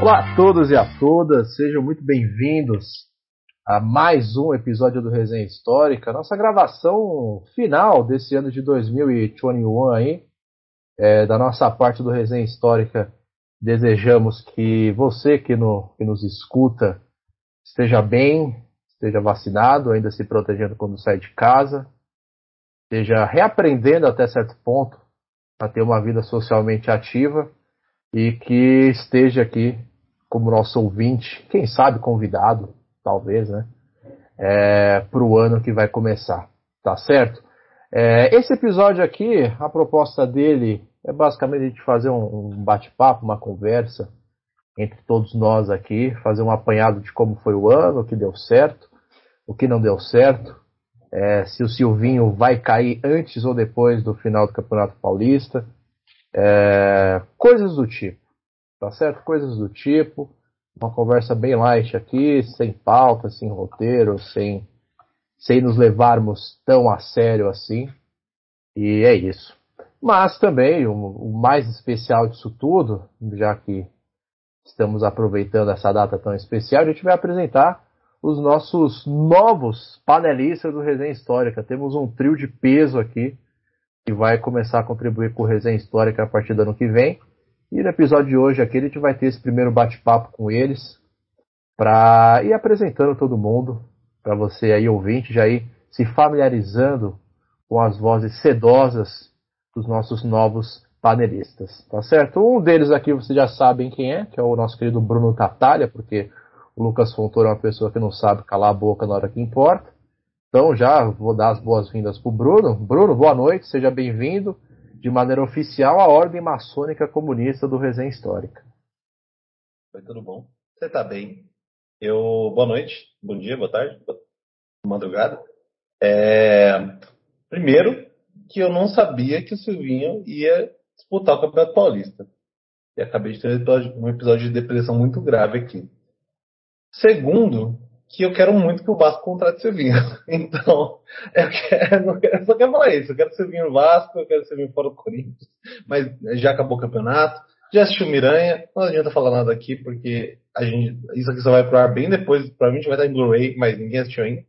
Olá a todos e a todas, sejam muito bem-vindos a mais um episódio do Resenha Histórica, nossa gravação final desse ano de 2021 aí, é, da nossa parte do Resenha Histórica, desejamos que você que, no, que nos escuta esteja bem, esteja vacinado, ainda se protegendo quando sai de casa, esteja reaprendendo até certo ponto a ter uma vida socialmente ativa e que esteja aqui como nosso ouvinte, quem sabe convidado, talvez, né? É, para o ano que vai começar, tá certo? É, esse episódio aqui, a proposta dele é basicamente a gente fazer um, um bate-papo, uma conversa entre todos nós aqui, fazer um apanhado de como foi o ano, o que deu certo, o que não deu certo, é, se o Silvinho vai cair antes ou depois do final do Campeonato Paulista, é, coisas do tipo, tá certo? Coisas do tipo, uma conversa bem light aqui, sem pauta, sem roteiro, sem, sem nos levarmos tão a sério assim, e é isso. Mas também, o, o mais especial disso tudo, já que estamos aproveitando essa data tão especial, a gente vai apresentar os nossos novos panelistas do Resenha Histórica. Temos um trio de peso aqui que vai começar a contribuir com o Resenha Histórica a partir do ano que vem. E no episódio de hoje aqui a gente vai ter esse primeiro bate-papo com eles para ir apresentando todo mundo, para você aí ouvinte já ir se familiarizando com as vozes sedosas dos nossos novos panelistas, tá certo? Um deles aqui vocês já sabem quem é, que é o nosso querido Bruno Tatalha, porque o Lucas Fontoura é uma pessoa que não sabe calar a boca na hora que importa. Então já vou dar as boas-vindas para o Bruno. Bruno, boa noite, seja bem-vindo de maneira oficial à Ordem Maçônica Comunista do Resenha Histórica. Oi, tudo bom? Você está bem? Eu, boa noite, bom dia, boa tarde, boa madrugada. É... Primeiro, que eu não sabia que o Silvinho ia disputar o Campeonato Paulista. E acabei de ter um episódio de depressão muito grave aqui. Segundo, que eu quero muito que o Vasco contrate o Silvinho. Então, eu, quero, eu só quero falar isso. Eu quero Silvinho no Vasco, eu quero Silvinho fora do Corinthians. Mas já acabou o campeonato. Já assistiu Miranha. Não adianta falar nada aqui, porque a gente, isso aqui só vai pro ar bem depois. Provavelmente vai estar em Blu-ray, mas ninguém assistiu ainda.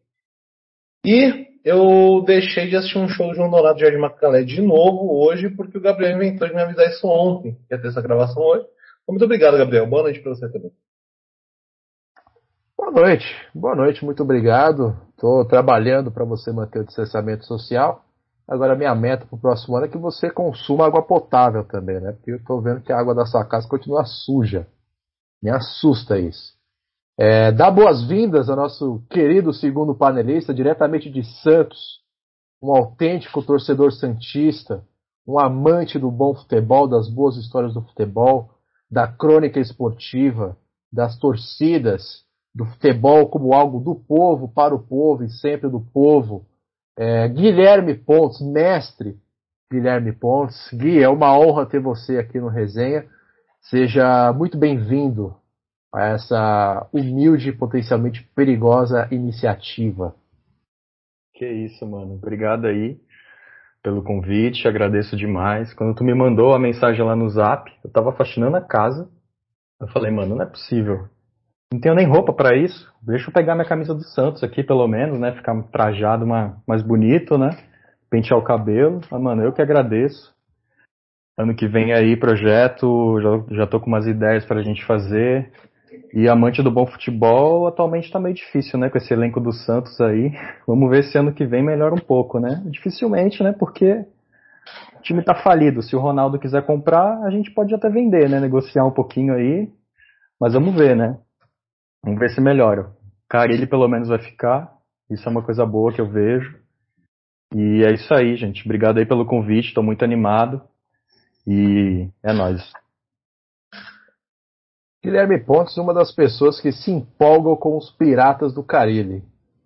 E eu deixei de assistir um show do João Dourado de Jardim Macalé de novo hoje, porque o Gabriel inventou de me avisar isso ontem, que ia ter essa gravação hoje. Muito obrigado, Gabriel. Boa noite para você também. Boa noite, boa noite, muito obrigado. Estou trabalhando para você manter o distanciamento social. Agora, minha meta para o próximo ano é que você consuma água potável também, né? Porque eu estou vendo que a água da sua casa continua suja. Me assusta isso. É, dá boas-vindas ao nosso querido segundo panelista, diretamente de Santos, um autêntico torcedor santista, um amante do bom futebol, das boas histórias do futebol, da crônica esportiva, das torcidas do futebol como algo do povo, para o povo e sempre do povo. É, Guilherme Pontes, mestre Guilherme Pontes. Gui, é uma honra ter você aqui no Resenha. Seja muito bem-vindo a essa humilde e potencialmente perigosa iniciativa. Que isso, mano. Obrigado aí pelo convite, agradeço demais. Quando tu me mandou a mensagem lá no Zap, eu tava faxinando a casa. Eu falei, mano, não é possível. Não tenho nem roupa para isso. Deixa eu pegar minha camisa do Santos aqui, pelo menos, né? Ficar trajado uma, mais bonito, né? Pentear o cabelo. Ah, mano, eu que agradeço. Ano que vem aí, projeto, já, já tô com umas ideias pra gente fazer. E amante do bom futebol, atualmente tá meio difícil, né? Com esse elenco do Santos aí. Vamos ver se ano que vem melhora um pouco, né? Dificilmente, né? Porque o time tá falido. Se o Ronaldo quiser comprar, a gente pode até vender, né? Negociar um pouquinho aí. Mas vamos ver, né? Vamos ver se melhora. Carilli pelo menos vai ficar. Isso é uma coisa boa que eu vejo. E é isso aí, gente. Obrigado aí pelo convite. Estou muito animado. E é nóis. Guilherme Pontes, uma das pessoas que se empolgam com os piratas do Carilli.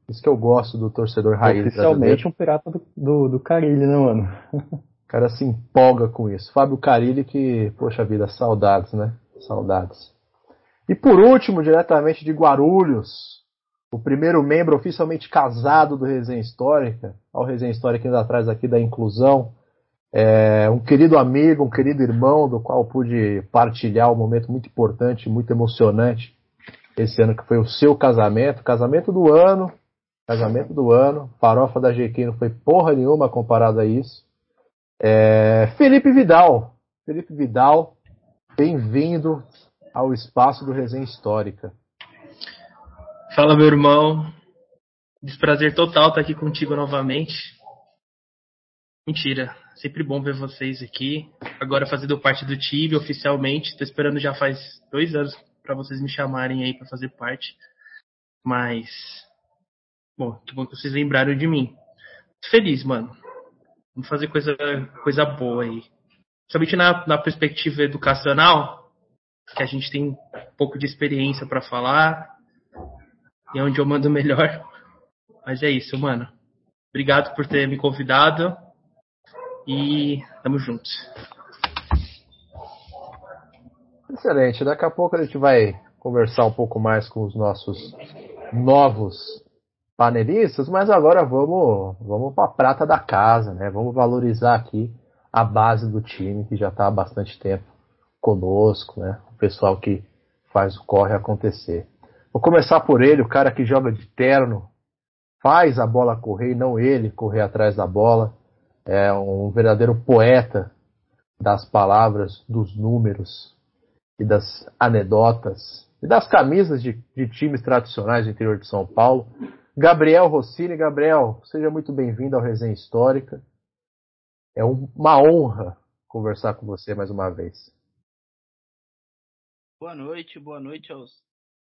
Isso que eu gosto do torcedor raiz. Oficialmente um pirata do, do, do Carilli, né, mano? O cara se empolga com isso. Fábio Carilli que, poxa vida, saudades, né? Saudades. E por último, diretamente de Guarulhos, o primeiro membro oficialmente casado do Resenha Histórica, ao Resenha Histórica ainda atrás aqui da inclusão, É, um querido amigo, um querido irmão, do qual pude partilhar um momento muito importante, muito emocionante esse ano, que foi o seu casamento, casamento do ano, casamento do ano, farofa da GQ não foi porra nenhuma comparado a isso. É, Felipe Vidal, Felipe Vidal, bem-vindo ao espaço do Resenha Histórica. Fala, meu irmão. Desprazer total estar aqui contigo novamente. Mentira, sempre bom ver vocês aqui. Agora fazendo parte do time oficialmente. Estou esperando já faz dois anos para vocês me chamarem aí para fazer parte. Mas, bom, que bom que vocês lembraram de mim. Feliz, mano. Vamos fazer coisa, coisa boa aí. Somente na, na perspectiva educacional, que a gente tem um pouco de experiência para falar, e é onde eu mando melhor. Mas é isso, mano. Obrigado por ter me convidado e tamo juntos. Excelente. Daqui a pouco a gente vai conversar um pouco mais com os nossos novos panelistas, mas agora vamos, vamos para a prata da casa, né? Vamos valorizar aqui a base do time que já está há bastante tempo conosco, né? O pessoal que faz o corre acontecer. Vou começar por ele, o cara que joga de terno, faz a bola correr e não ele correr atrás da bola. É um verdadeiro poeta das palavras, dos números e das anedotas e das camisas de, de times tradicionais do interior de São Paulo. Gabriel Rossini. Gabriel, seja muito bem-vindo ao Resenha Histórica. É uma honra conversar com você mais uma vez. Boa noite, boa noite aos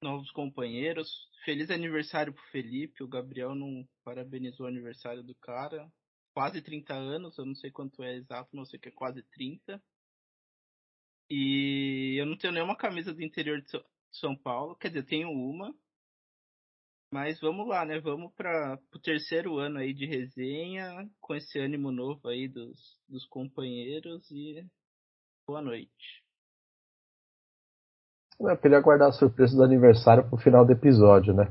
novos companheiros. Feliz aniversário pro Felipe. O Gabriel não parabenizou o aniversário do cara. Quase 30 anos, eu não sei quanto é exato, mas eu sei que é quase 30. E eu não tenho nenhuma camisa do interior de São Paulo. Quer dizer, tenho uma, mas vamos lá, né? Vamos para o terceiro ano aí de resenha, com esse ânimo novo aí dos, dos companheiros e boa noite. Eu queria guardar a surpresa do aniversário pro final do episódio, né?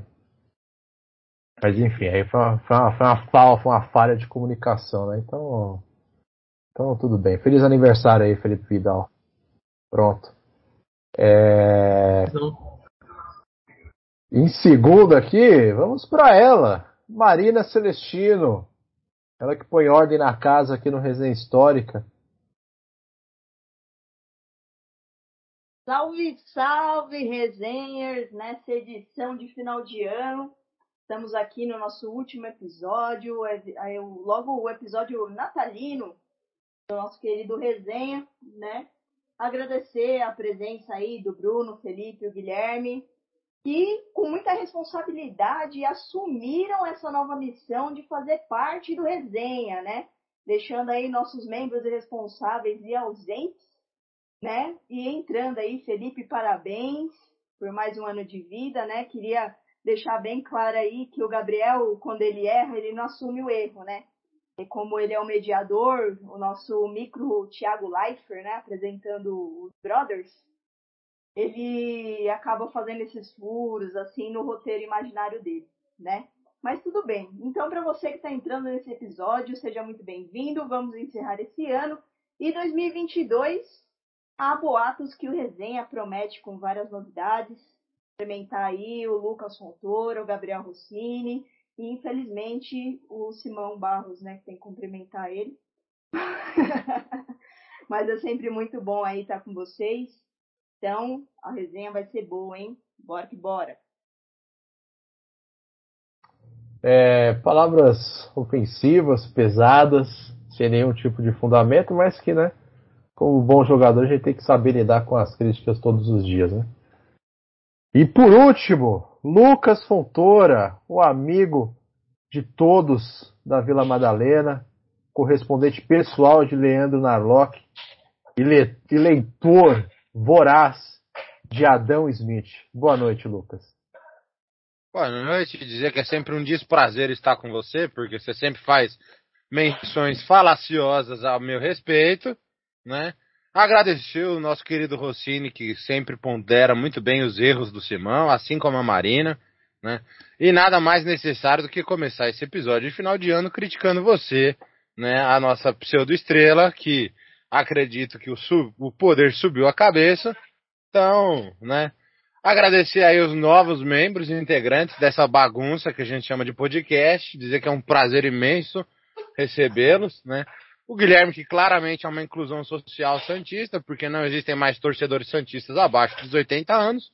Mas enfim, aí foi uma, foi uma, foi uma, falha, foi uma falha de comunicação, né? Então, então tudo bem. Feliz aniversário aí, Felipe Vidal. Pronto. É... Em segundo aqui, vamos para ela, Marina Celestino. Ela que põe ordem na casa aqui no Resenha Histórica. Salve, salve, resenhers, nessa edição de final de ano. Estamos aqui no nosso último episódio, é, é logo o episódio natalino do nosso querido Resenha, né? Agradecer a presença aí do Bruno, Felipe e o Guilherme que, com muita responsabilidade, assumiram essa nova missão de fazer parte do resenha, né? Deixando aí nossos membros responsáveis e ausentes, né? E entrando aí, Felipe, parabéns por mais um ano de vida, né? Queria deixar bem claro aí que o Gabriel, quando ele erra, ele não assume o erro, né? E como ele é o mediador, o nosso micro Thiago Leifert, né? Apresentando os Brothers, ele acaba fazendo esses furos assim no roteiro imaginário dele, né? Mas tudo bem. Então, para você que está entrando nesse episódio, seja muito bem-vindo. Vamos encerrar esse ano e 2022 há boatos que o resenha promete com várias novidades. Implementar aí o Lucas Fontoura, o Gabriel Rossini e infelizmente o Simão Barros, né, que tem que cumprimentar ele. Mas é sempre muito bom aí estar com vocês. Então, a resenha vai ser boa, hein? Bora que bora. É, palavras ofensivas, pesadas, sem nenhum tipo de fundamento, mas que, né, como bom jogador, a gente tem que saber lidar com as críticas todos os dias, né? E por último, Lucas Fontoura, o amigo de todos da Vila Madalena, correspondente pessoal de Leandro Narlock e, le e leitor voraz de Adão Smith. Boa noite, Lucas. Boa noite. Dizer que é sempre um desprazer estar com você, porque você sempre faz menções falaciosas ao meu respeito, né? Agradecer o nosso querido Rossini, que sempre pondera muito bem os erros do Simão, assim como a Marina, né? E nada mais necessário do que começar esse episódio de final de ano criticando você, né, a nossa pseudo-estrela, que acredito que o, sub, o poder subiu a cabeça. Então, né, agradecer aí os novos membros e integrantes dessa bagunça que a gente chama de podcast, dizer que é um prazer imenso recebê-los, né. O Guilherme, que claramente é uma inclusão social santista, porque não existem mais torcedores santistas abaixo dos 80 anos.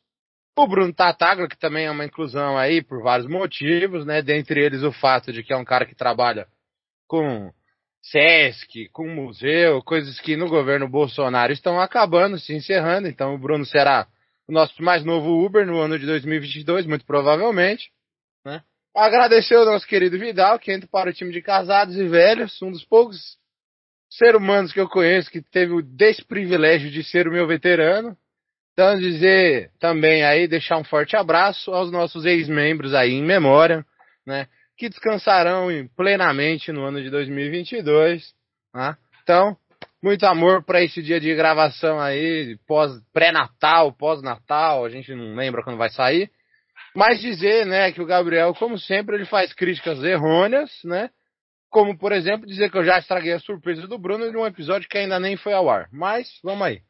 O Bruno Tataglia, que também é uma inclusão aí por vários motivos, né? Dentre eles o fato de que é um cara que trabalha com Sesc, com museu, coisas que no governo Bolsonaro estão acabando, se encerrando. Então o Bruno será o nosso mais novo Uber no ano de 2022, muito provavelmente. Né? Agradecer ao nosso querido Vidal, que entra para o time de casados e velhos, um dos poucos seres humanos que eu conheço que teve o desprivilégio de ser o meu veterano. Então dizer também aí, deixar um forte abraço aos nossos ex-membros aí em memória, né? Que descansarão plenamente no ano de 2022, né? Então, muito amor para esse dia de gravação aí, pós pré-natal, pós-natal, a gente não lembra quando vai sair. Mas dizer, né, que o Gabriel, como sempre, ele faz críticas errôneas, né? Como, por exemplo, dizer que eu já estraguei a surpresa do Bruno em um episódio que ainda nem foi ao ar. Mas, vamos aí.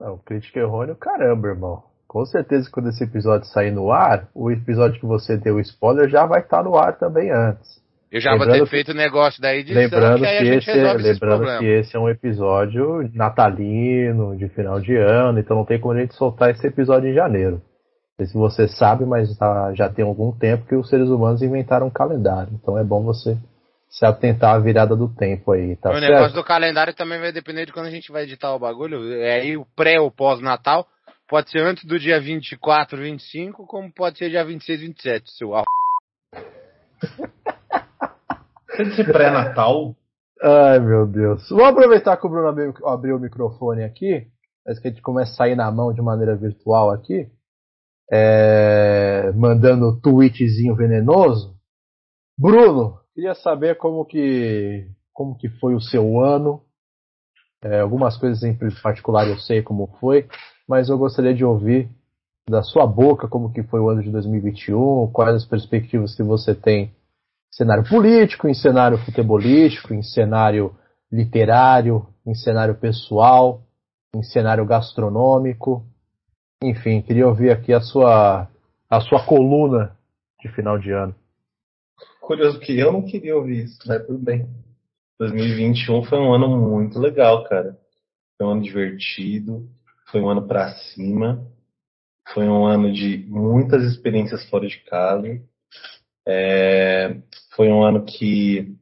Não, crítica errônea, caramba, irmão. Com certeza, quando esse episódio sair no ar, o episódio que você deu spoiler já vai estar no ar também antes. Eu já lembrando vou ter feito o negócio da edição, lembrando que, que esse, resolve lembrando que esse é um episódio natalino, de final de ano, então não tem como a gente soltar esse episódio em janeiro. Não sei se você sabe, mas tá, já tem algum tempo que os seres humanos inventaram um calendário. Então é bom você se atentar à virada do tempo aí, tá o certo? negócio do calendário também vai depender de quando a gente vai editar o bagulho. É aí o pré ou pós-natal. Pode ser antes do dia 24, 25, como pode ser dia 26, 27, seu arro. Esse pré-natal. Ai, meu Deus. Vamos aproveitar que o Bruno abriu, abriu o microfone aqui, antes que a gente comece a sair na mão de maneira virtual aqui, é, mandando tweetzinho venenoso. Bruno, queria saber como que, como que foi o seu ano. É, algumas coisas em particular eu sei como foi, mas eu gostaria de ouvir da sua boca como que foi o ano de 2021, quais as perspectivas que você tem em cenário político, em cenário futebolístico, em cenário literário, em cenário pessoal, em cenário gastronômico. Enfim, queria ouvir aqui a sua a sua coluna de final de ano. Curioso que eu não queria ouvir isso, mas tudo bem. 2021 foi um ano muito legal, cara. Foi um ano divertido, foi um ano pra cima, foi um ano de muitas experiências fora de casa. É, foi um ano que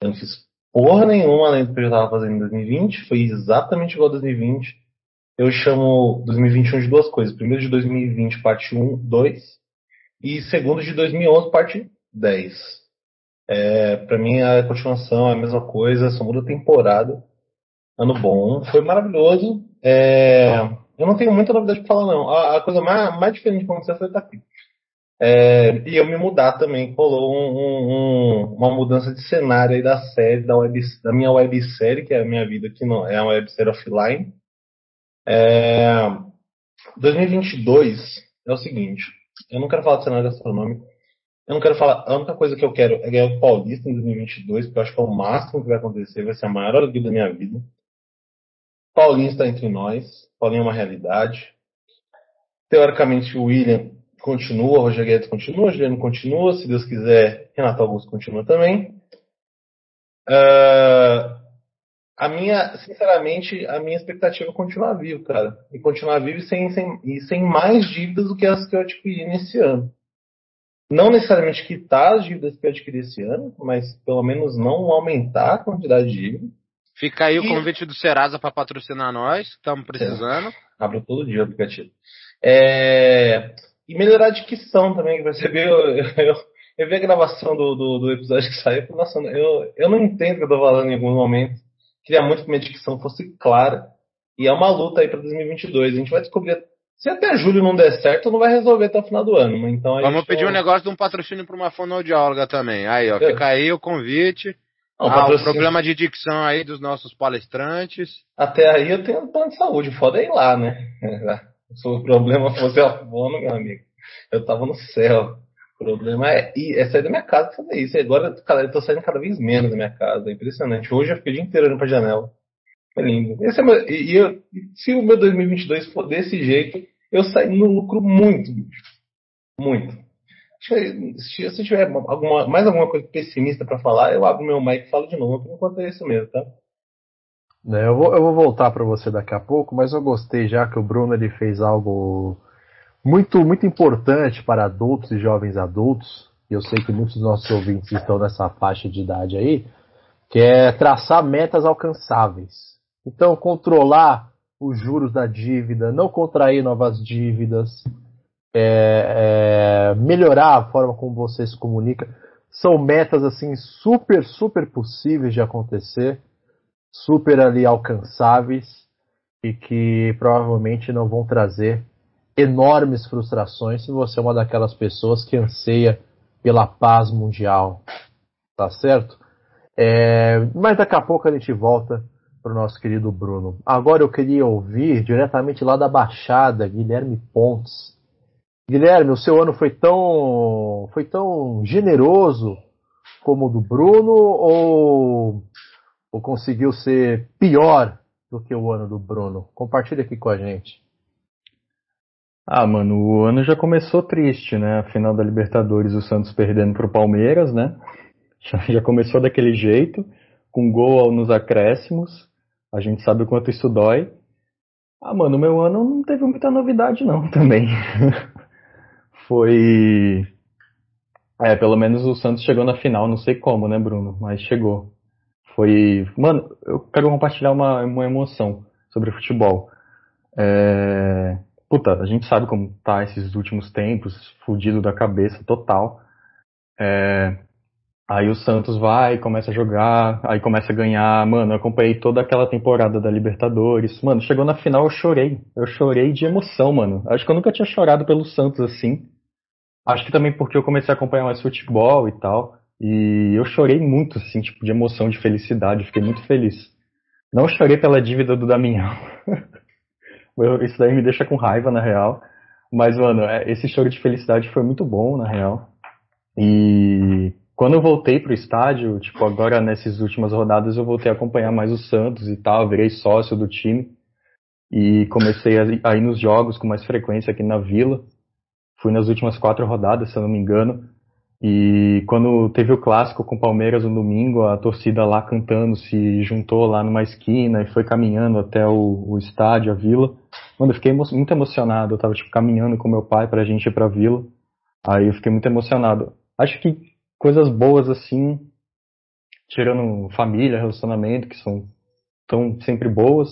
eu não fiz porra nenhuma além do que eu estava fazendo em 2020. Foi exatamente igual a 2020. Eu chamo 2021 de duas coisas. Primeiro de 2020, parte 1, 2. E segundo de 2011, parte 10. É, para mim a continuação é a mesma coisa, só muda temporada. Ano bom, foi maravilhoso. É, eu não tenho muita novidade para falar não. A, a, coisa mais, mais diferente que aconteceu foi estar aqui. É, e eu me mudar também, rolou um, um, uma mudança de cenário aí da série, da, web, da minha websérie, que é a minha vida, que não é uma websérie offline. É, 2022 é o seguinte, eu não quero falar de cenário gastronômico, eu não quero falar, a única coisa que eu quero é ganhar o Paulista em 2022, porque eu acho que é o máximo que vai acontecer, vai ser a maior alegria da minha vida. Paulinho está entre nós, Paulinho é uma realidade. Teoricamente o William continua, o Roger Guedes continua, o Juliano continua, se Deus quiser, Renato Augusto continua também. Uh, a minha, sinceramente, a minha expectativa é continuar vivo, cara. E continuar vivo sem, sem, e sem mais dívidas do que as que eu adquiri nesse ano. Não necessariamente quitar as dívidas que eu adquiri esse ano, mas pelo menos não aumentar a quantidade de dívida. Fica aí e... o convite do Serasa para patrocinar nós, estamos precisando. É. Abro todo dia o aplicativo. É... E melhorar a dicção também, que você viu, eu, eu, eu vi a gravação do, do, do episódio que saiu, e nossa, eu, eu não entendo o que eu tô falando em algum momento. Queria muito que minha dicção fosse clara. E é uma luta aí para 2022. A gente vai descobrir. Se até julho não der certo, não vai resolver até o final do ano. Então Vamos pedir um negócio de um patrocínio para uma fonoaudióloga também. Aí, ó, é. fica aí o convite. Não, ah, patrocínio... o problema de dicção aí dos nossos palestrantes. Até aí eu tenho um plano de saúde, foda é ir lá, né? Se o problema fosse a fono, meu amigo, eu tava no céu. O problema é, é sair da minha casa fazer isso. E agora eu tô saindo cada vez menos da minha casa. É impressionante. Hoje eu fiquei o dia inteiro olhando pra janela. É lindo. Esse é meu, e, eu, se o meu 2022 for desse jeito, eu saio no lucro muito, Muito. Se, se tiver alguma, mais alguma coisa pessimista para falar, eu abro meu mic e falo de novo. Por enquanto é isso mesmo, tá? É, eu, vou, eu vou voltar para você daqui a pouco, mas eu gostei já que o Bruno ele fez algo muito, muito importante para adultos e jovens adultos. E eu sei que muitos dos nossos ouvintes estão nessa faixa de idade aí, que é traçar metas alcançáveis. Então, controlar os juros da dívida, não contrair novas dívidas, é, é, melhorar a forma como você se comunica, são metas assim super, super possíveis de acontecer super ali alcançáveis e que provavelmente não vão trazer enormes frustrações se você é uma daquelas pessoas que anseia pela paz mundial. Tá certo? É, mas daqui a pouco a gente volta para o nosso querido Bruno. Agora eu queria ouvir diretamente lá da Baixada, Guilherme Pontes. Guilherme, o seu ano foi tão, foi tão generoso como o do Bruno ou ou conseguiu ser pior do que o ano do Bruno? Compartilha aqui com a gente. Ah, mano, o ano já começou triste, né? A final da Libertadores, o Santos perdendo pro Palmeiras, né? Já, começou daquele jeito, com gol nos acréscimos. A gente sabe o quanto isso dói. Ah, mano, o meu ano não teve muita novidade não, também. Foi... É, pelo menos o Santos chegou na final, não sei como, né, Bruno? Mas chegou. Foi. Mano, eu quero compartilhar uma, uma emoção sobre futebol. É... Puta, a gente sabe como tá esses últimos tempos, fudido da cabeça total. É... Aí o Santos vai, começa a jogar, aí começa a ganhar. Mano, eu acompanhei toda aquela temporada da Libertadores. Mano, chegou na final eu chorei. Eu chorei de emoção, mano. Acho que eu nunca tinha chorado pelo Santos assim. Acho que também porque eu comecei a acompanhar mais futebol e tal. E eu chorei muito, assim, tipo, de emoção, de felicidade, fiquei muito feliz. Não chorei pela dívida do Damião. Isso daí me deixa com raiva, na real. Mas, mano, é, esse choro de felicidade foi muito bom, na real. E quando eu voltei pro estádio, tipo, agora nessas últimas rodadas eu voltei a acompanhar mais o Santos e tal, virei sócio do time. E comecei a ir nos jogos com mais frequência aqui na Vila. Fui nas últimas quatro rodadas, se eu não me engano. E quando teve o clássico com o Palmeiras no domingo, a torcida lá cantando se juntou lá numa esquina e foi caminhando até o, o estádio, a vila. Mano, eu fiquei emo muito emocionado. Eu tava tipo caminhando com meu pai pra gente ir pra vila. Aí eu fiquei muito emocionado. Acho que coisas boas assim, tirando família, relacionamento, que são tão sempre boas,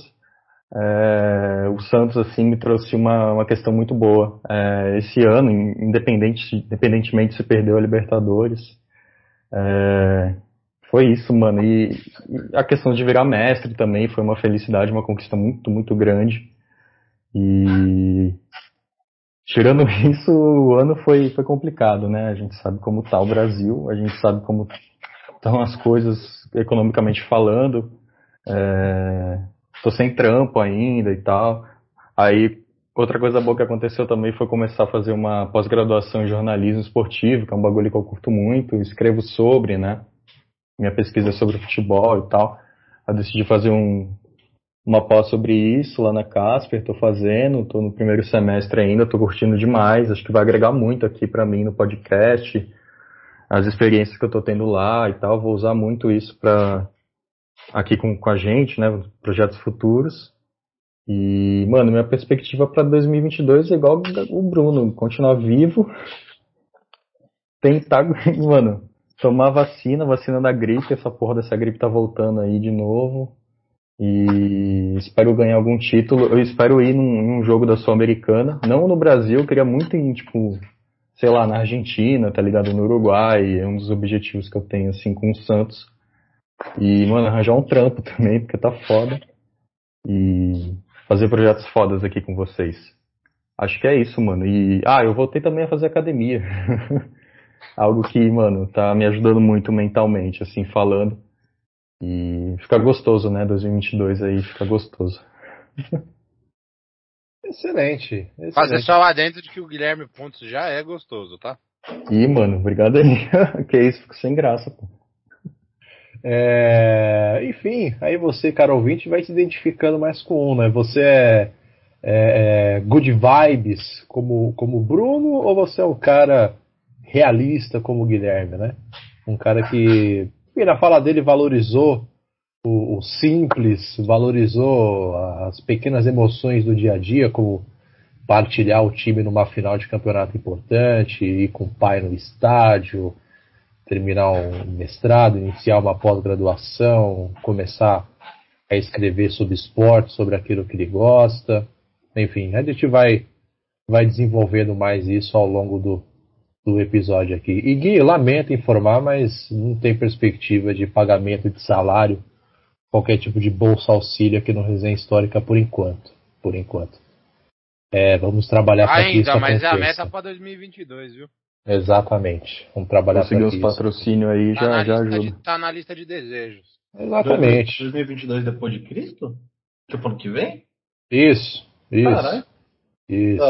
é, o Santos assim me trouxe uma, uma questão muito boa. É, esse ano, independente, independentemente se perdeu a Libertadores, é, foi isso, mano. E, e, a questão de virar mestre também foi uma felicidade, uma conquista muito, muito grande. E tirando isso, o ano foi, foi complicado, né? A gente sabe como tá o Brasil, a gente sabe como estão as coisas economicamente falando. É, tô sem trampo ainda e tal. Aí, outra coisa boa que aconteceu também foi começar a fazer uma pós-graduação em jornalismo esportivo, que é um bagulho que eu curto muito, escrevo sobre, né? Minha pesquisa é sobre futebol e tal. Eu decidi fazer um, uma pós sobre isso lá na Casper, tô fazendo, tô no primeiro semestre ainda, tô curtindo demais, acho que vai agregar muito aqui para mim no podcast, as experiências que eu tô tendo lá e tal, vou usar muito isso para aqui com, com a gente, né? Projetos futuros. E, mano, minha perspectiva para 2022 é igual o Bruno, continuar vivo, tentar, mano, tomar vacina, vacina da gripe, essa porra dessa gripe tá voltando aí de novo. E espero ganhar algum título. Eu espero ir num, num jogo da Sul-Americana. Não no Brasil, eu queria muito ir, tipo, sei lá, na Argentina, tá ligado? No Uruguai. É um dos objetivos que eu tenho, assim, com o Santos. E, mano, arranjar um trampo também, porque tá foda. E fazer projetos fodas aqui com vocês. Acho que é isso, mano. E, ah, eu voltei também a fazer academia. Algo que, mano, tá me ajudando muito mentalmente, assim, falando. E fica gostoso, né? 2022 aí, fica gostoso. Excelente. excelente. Fazer só lá dentro de que o Guilherme Pontes já é gostoso, tá? Ih, mano, obrigado aí. que isso, fico sem graça, pô. É, enfim, aí você, cara ouvinte, vai se identificando mais com um, né? Você é, é, é good vibes como como Bruno ou você é um cara realista como o Guilherme, né? Um cara que, na fala dele, valorizou o, o simples, valorizou as pequenas emoções do dia a dia, como partilhar o time numa final de campeonato importante, ir com o pai no estádio, terminar um mestrado, iniciar uma pós-graduação, começar a escrever sobre esporte, sobre aquilo que ele gosta. Enfim, a gente vai, vai desenvolvendo mais isso ao longo do, do episódio aqui. E Gui, lamento informar, mas não tem perspectiva de pagamento de salário, qualquer tipo de bolsa auxílio aqui no Resenha Histórica por enquanto. Por enquanto. É, vamos trabalhar para que isso Ainda, mas é a meta para 2022, viu? Exatamente. Vamos trabalhar Conseguir uns patrocínios aí tá já, já ajuda. De, tá na lista de desejos. Exatamente. 2022 depois de Cristo? Tipo ano que vem? Isso, isso. Caralho. Isso.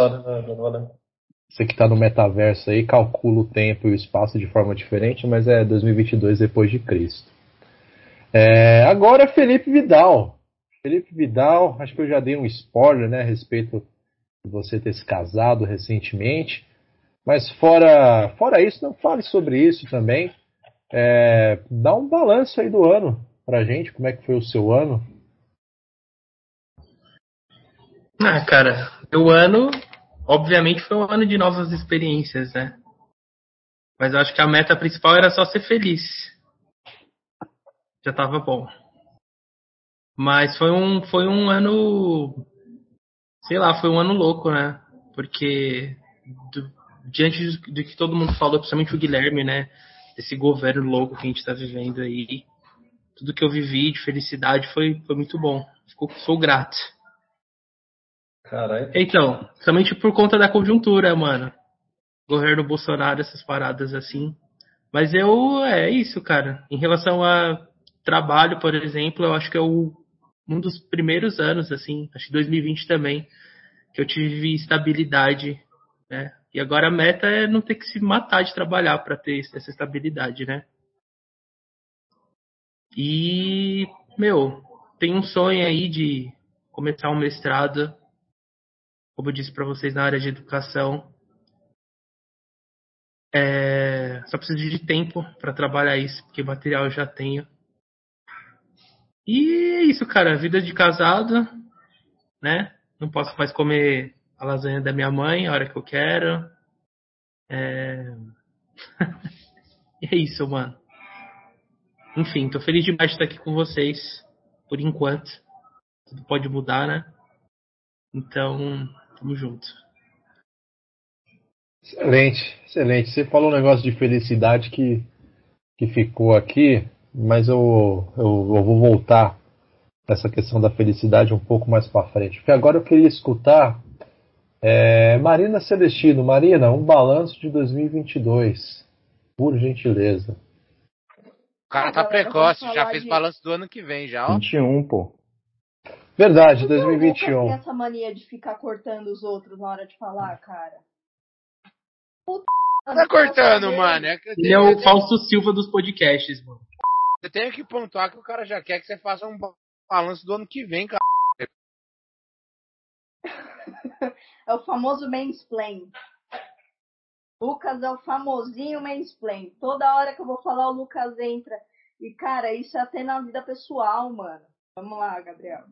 Você que está no metaverso aí, calcula o tempo e o espaço de forma diferente, mas é 2022 depois de Cristo. É, agora Felipe Vidal. Felipe Vidal, acho que eu já dei um spoiler né, a respeito de você ter se casado recentemente. Mas fora, fora isso, não fale sobre isso também. É, dá um balanço aí do ano pra gente, como é que foi o seu ano? Ah, cara, o ano, obviamente, foi um ano de novas experiências, né? Mas eu acho que a meta principal era só ser feliz. Já tava bom. Mas foi um, foi um ano. Sei lá, foi um ano louco, né? Porque do, diante do que todo mundo falou, principalmente o Guilherme, né? Desse governo louco que a gente está vivendo aí. Tudo que eu vivi de felicidade foi, foi muito bom. Fico, sou grato. Caralho. Então, principalmente por conta da conjuntura, mano. Governo Bolsonaro, essas paradas assim. Mas eu, é isso, cara. Em relação a trabalho, por exemplo, eu acho que é o, um dos primeiros anos, assim, acho que 2020 também, que eu tive estabilidade, né? E agora a meta é não ter que se matar de trabalhar para ter essa estabilidade, né? E, meu, tem um sonho aí de começar um mestrado, como eu disse para vocês, na área de educação. É, só preciso de tempo para trabalhar isso, porque material eu já tenho. E é isso, cara. Vida de casado, né? Não posso mais comer a lasanha da minha mãe a hora que eu quero. É... é isso, mano. Enfim, tô feliz demais de estar aqui com vocês, por enquanto. Tudo pode mudar, né? Então, tamo junto. Excelente, excelente. Você falou um negócio de felicidade que, que ficou aqui, mas eu, eu, eu vou voltar essa questão da felicidade um pouco mais para frente. Porque agora eu queria escutar é, Marina Celestino, Marina, um balanço de 2022, por gentileza. O cara tá precoce, já fez de... balanço do ano que vem já, ó. 21, pô. Verdade, 2021. Tem essa mania de ficar cortando os outros na hora de falar, cara. Puta, tá cortando, mano. É Ele é o Fausto Silva dos podcasts, mano. Você tem que pontuar que o cara já quer que você faça um balanço do ano que vem, cara. É o famoso mansplain. Lucas é o famosinho mansplain. Toda hora que eu vou falar, o Lucas entra. E, cara, isso é até na vida pessoal, mano. Vamos lá, Gabriel.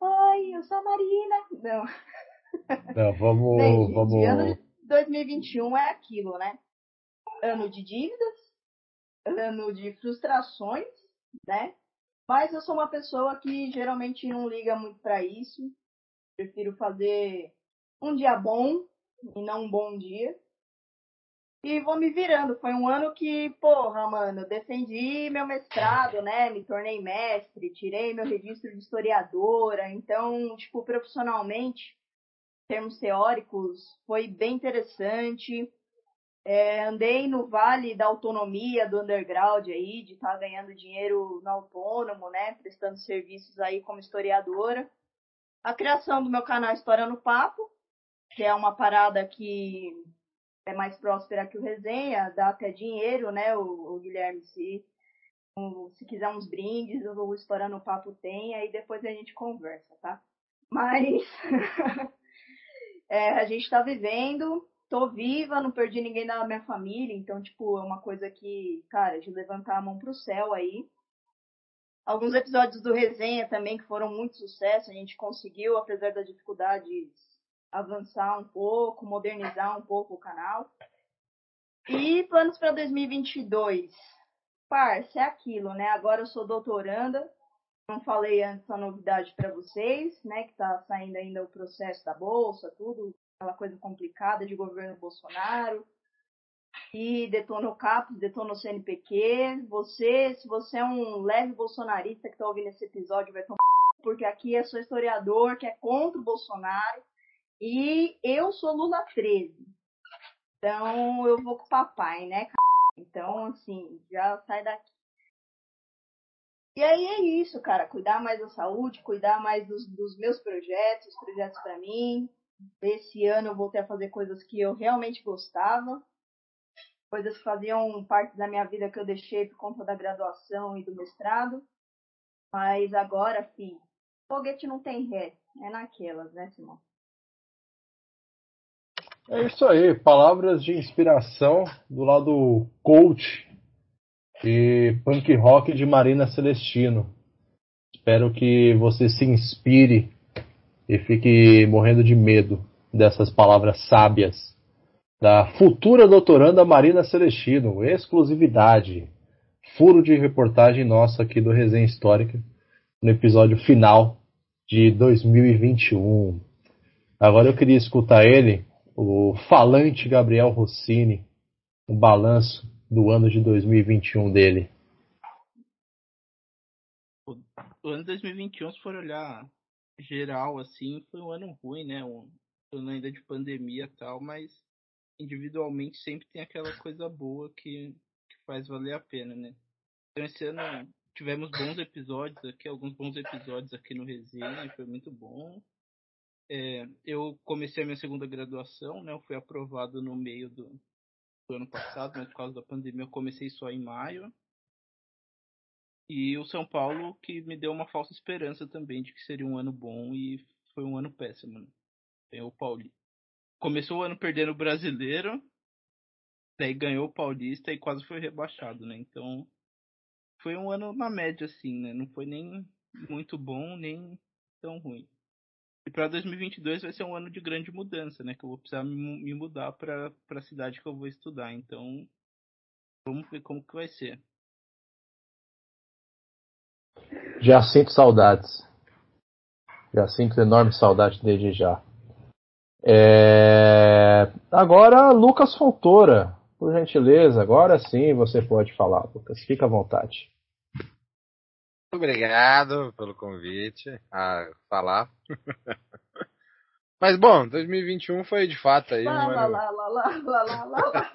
Oi, eu sou a Marina. Não. Não, vamos. Bem, vamos... ano de 2021 é aquilo, né? Ano de dívidas, ano de frustrações, né? Mas eu sou uma pessoa que geralmente não liga muito para isso. Prefiro fazer um dia bom e não um bom dia. E vou me virando. Foi um ano que, porra, mano, defendi meu mestrado, né? Me tornei mestre, tirei meu registro de historiadora. Então, tipo, profissionalmente, em termos teóricos, foi bem interessante. É, andei no vale da autonomia do underground aí, de estar tá ganhando dinheiro no autônomo, né? Prestando serviços aí como historiadora. A criação do meu canal História no Papo, que é uma parada que é mais próspera que o Resenha, dá até dinheiro, né, o, o Guilherme, se, um, se quiser uns brindes, eu vou estourar no papo tem, aí depois a gente conversa, tá? Mas é, a gente tá vivendo, tô viva, não perdi ninguém da minha família, então, tipo, é uma coisa que, cara, de levantar a mão pro céu aí. Alguns episódios do Resenha também que foram muito sucesso, a gente conseguiu, apesar das dificuldades, avançar um pouco, modernizar um pouco o canal. E planos para 2022. Parça, é aquilo, né? Agora eu sou doutoranda. Não falei antes a novidade para vocês, né? Que tá saindo ainda o processo da bolsa, tudo, aquela coisa complicada de governo Bolsonaro. E detona o CAPES, detona o CNPq. Você, se você é um leve bolsonarista que tá ouvindo esse episódio, vai tomar porque aqui é sou historiador que é contra o Bolsonaro e eu sou Lula 13. Então eu vou com o papai, né? Então, assim, já sai daqui. E aí é isso, cara. Cuidar mais da saúde, cuidar mais dos, dos meus projetos, projetos para mim. Esse ano eu voltei a fazer coisas que eu realmente gostava. Coisas que faziam parte da minha vida que eu deixei por conta da graduação e do mestrado. Mas agora, filho, foguete não tem ré. É naquelas, né, Simão? É isso aí, palavras de inspiração do lado coach e punk rock de Marina Celestino. Espero que você se inspire e fique morrendo de medo dessas palavras sábias da futura doutoranda Marina Celestino. Exclusividade. Furo de reportagem nossa aqui do Resenha Histórica no episódio final de 2021. Agora eu queria escutar ele o falante Gabriel Rossini, um balanço do ano de 2021 dele. O ano de 2021, se for olhar geral, assim, foi um ano ruim, né? Um ano ainda de pandemia e tal, mas individualmente sempre tem aquela coisa boa que, que faz valer a pena, né? Então esse ano tivemos bons episódios aqui, alguns bons episódios aqui no Resenha, foi muito bom. É, eu comecei a minha segunda graduação, né? Eu fui aprovado no meio do, do, ano passado, mas por causa da pandemia eu comecei só em maio. E o São Paulo que me deu uma falsa esperança também de que seria um ano bom e foi um ano péssimo. Né? Tem o Pauli. Começou o ano perdendo o brasileiro, daí ganhou o Paulista e quase foi rebaixado, né? Então foi um ano na média, assim, né? Não foi nem muito bom, nem tão ruim. E para 2022 vai ser um ano de grande mudança, né? Que eu vou precisar me mudar para a cidade que eu vou estudar. Então, vamos ver como que vai ser. Já sinto saudades. Já sinto enorme saudade desde já. É... Agora, Lucas Fontoura, por gentileza, agora sim você pode falar, Lucas. Fica à vontade. Obrigado pelo convite a falar. Mas bom, 2021 foi de fato aí. Lá, lá, lá, lá, lá, lá, lá,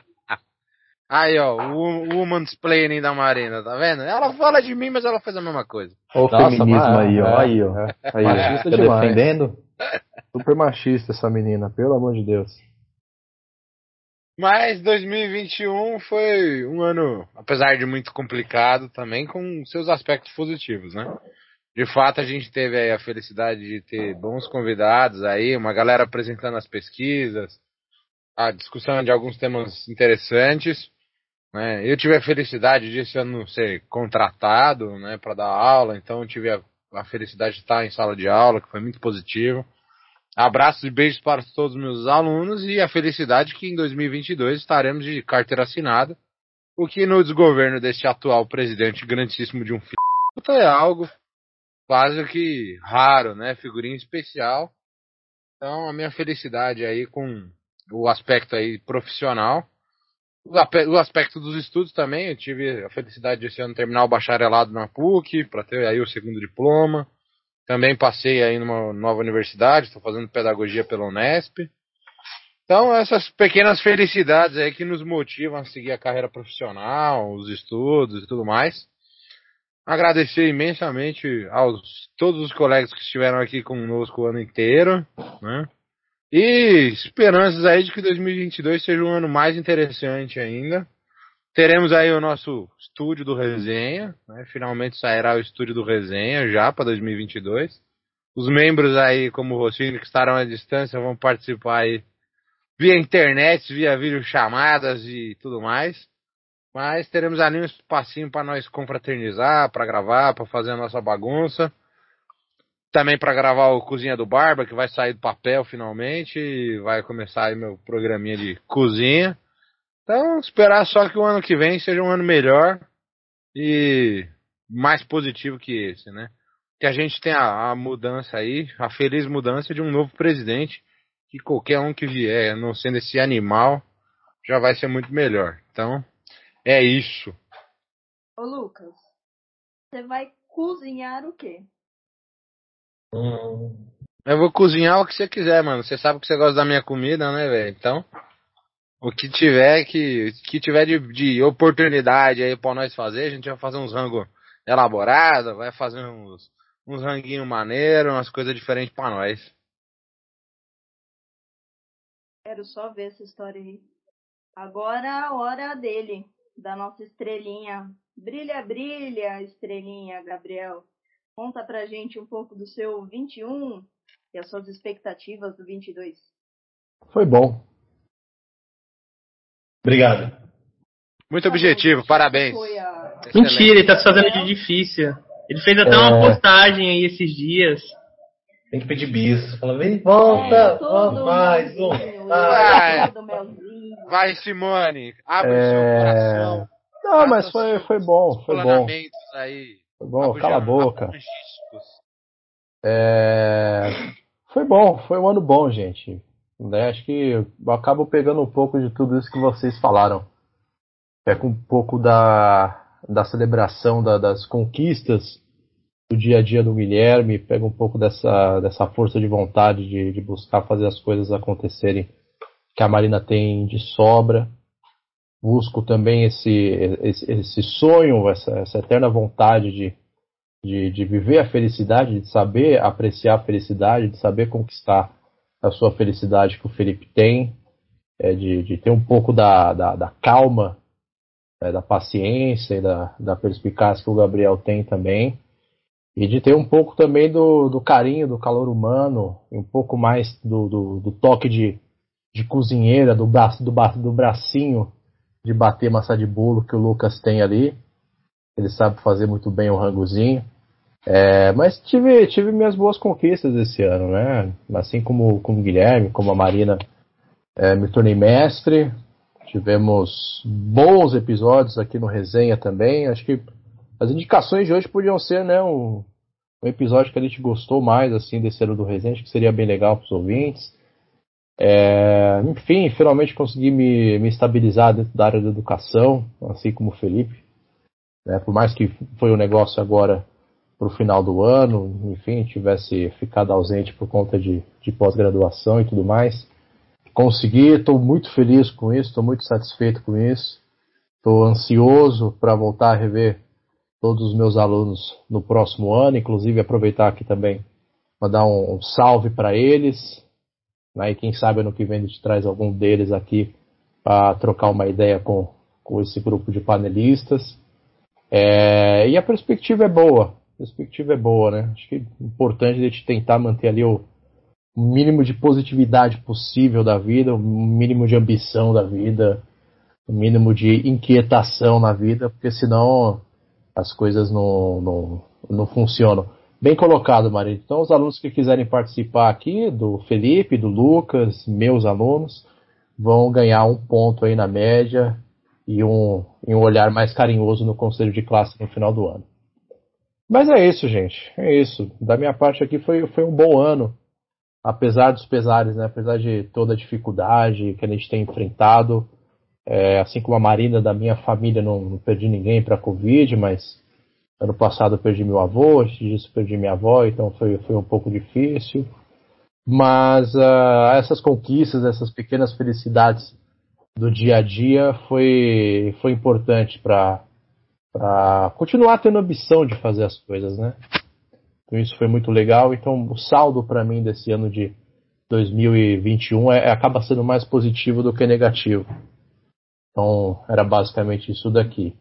Aí, ó, o woman's planning da Marina, tá vendo? Ela fala de mim, mas ela faz a mesma coisa. o feminismo aí, ó. É, aí, ó. É. Aí, machista tá demais. defendendo? Super machista essa menina, pelo amor de Deus. Mas 2021 foi um ano, apesar de muito complicado, também com seus aspectos positivos, né? De fato, a gente teve a felicidade de ter bons convidados aí, uma galera apresentando as pesquisas, a discussão de alguns temas interessantes. Né? Eu tive a felicidade de ano ser contratado né, para dar aula, então tive a, a felicidade de estar em sala de aula, que foi muito positivo. Abraços e beijos para todos os meus alunos e a felicidade que em 2022 estaremos de carteira assinada, o que no desgoverno deste atual presidente grandíssimo de um filho é algo quase que raro, né? Figurinha especial. Então a minha felicidade aí com o aspecto aí profissional, o aspecto dos estudos também, eu tive a felicidade de esse ano terminar o bacharelado na PUC, para ter aí o segundo diploma. Também passei aí numa nova universidade, estou fazendo pedagogia pela Unesp. Então, essas pequenas felicidades aí que nos motivam a seguir a carreira profissional, os estudos e tudo mais. Agradecer imensamente aos todos os colegas que estiveram aqui conosco o ano inteiro, né? E esperanças aí de que 2022 seja um ano mais interessante ainda. Teremos aí o nosso estúdio do Resenha, né? finalmente sairá o estúdio do Resenha já para 2022. Os membros aí, como o Rossini, que estarão à distância, vão participar aí via internet, via videochamadas e tudo mais. Mas teremos ali um espacinho para nós confraternizar, para gravar, para fazer a nossa bagunça. Também para gravar o Cozinha do Barba, que vai sair do papel finalmente. E vai começar aí meu programinha de cozinha. Então, esperar só que o ano que vem seja um ano melhor e mais positivo que esse, né? Que a gente tem a, a mudança aí, a feliz mudança de um novo presidente, que qualquer um que vier, não sendo esse animal, já vai ser muito melhor. Então, é isso. Ô Lucas, você vai cozinhar o quê? Hum, Eu vou cozinhar o que você quiser, mano. Você sabe que você gosta da minha comida, né, velho? Então, o que tiver que, que tiver de, de oportunidade aí pra nós fazer, a gente vai fazer uns rango elaborado, vai fazer uns, uns ranguinho maneiro, umas coisas diferentes pra nós. Quero só ver essa história aí. Agora a hora dele, da nossa estrelinha. Brilha, brilha, estrelinha, Gabriel. Conta pra gente um pouco do seu 21 e as suas expectativas do 22. Foi bom. Obrigado. Muito objetivo, parabéns. A... Mentira, ele tá se fazendo de difícil. Ele fez até uma É. postagem aí esses dias. Tem que pedir bis. Fala, vem, volta, É, volta, mais um. Vai. Vai, Simone, abre o É. seu coração. Não, mas foi, foi bom, foi bom. Aí. Foi bom, cala a boca. É, Foi bom, foi um ano bom, gente. Né, Acho que eu acabo pegando um pouco de tudo isso que vocês falaram. Pega um pouco da, da celebração da- das conquistas do dia a dia do Guilherme, pega um pouco dessa, dessa força de vontade de, de buscar fazer as coisas acontecerem que a Marina tem de sobra. Busco também esse, esse, esse sonho, essa, essa eterna vontade de, de, de viver a felicidade, de saber apreciar a felicidade, de saber conquistar a sua felicidade que o Felipe tem, é, de, de ter um pouco da, da, da calma, é, da paciência e da, da perspicácia que o Gabriel tem também, e de ter um pouco também do, do carinho, do calor humano, e um pouco mais do, do, do toque de, de cozinheira, do, braço, do, do bracinho de bater massa de bolo que o Lucas tem ali. Ele sabe fazer muito bem o rangozinho. É, mas tive, tive minhas boas conquistas esse ano, né? Assim como, como o Guilherme, como a Marina, é, me tornei mestre. Tivemos bons episódios aqui no Resenha também. Acho que as indicações de hoje podiam ser, né, um, um episódio que a gente gostou mais, assim, desse ano do Resenha. Acho que seria bem legal para os ouvintes. É, enfim, finalmente consegui me, me estabilizar dentro da área da educação, assim como o Felipe. né? por mais que foi um negócio agora para o final do ano, enfim, tivesse ficado ausente por conta de, de pós-graduação e tudo mais. Consegui, estou muito feliz com isso, estou muito satisfeito com isso. Estou ansioso para voltar a rever todos os meus alunos no próximo ano, inclusive aproveitar aqui também para dar um, um salve para eles. Né, e quem sabe ano que vem a gente traz algum deles aqui para trocar uma ideia com, com esse grupo de panelistas. É, e a perspectiva é boa. Perspectiva é boa, né? Acho que é importante a gente tentar manter ali o mínimo de positividade possível da vida, o mínimo de ambição da vida, o mínimo de inquietação na vida, porque senão as coisas não, não, não funcionam. Bem colocado, Maria. Então, os alunos que quiserem participar aqui, do Felipe, do Lucas, meus alunos, vão ganhar um ponto aí na média e um, e um olhar mais carinhoso no conselho de classe no final do ano. Mas é isso, gente. É isso. Da minha parte aqui foi, foi um bom ano. Apesar dos pesares, né? Apesar de toda a dificuldade que a gente tem enfrentado. É, assim como a Marina da minha família, não, não perdi ninguém para Covid, mas ano passado eu perdi meu avô, antes disso perdi minha avó, então foi, foi um pouco difícil. Mas uh, essas conquistas, essas pequenas felicidades do dia a dia foi, foi importante para continuar tendo ambição de fazer as coisas, né? Então isso foi muito legal. Então o saldo para mim desse ano de 2021 é, acaba sendo mais positivo do que negativo. Então, era basicamente isso daqui.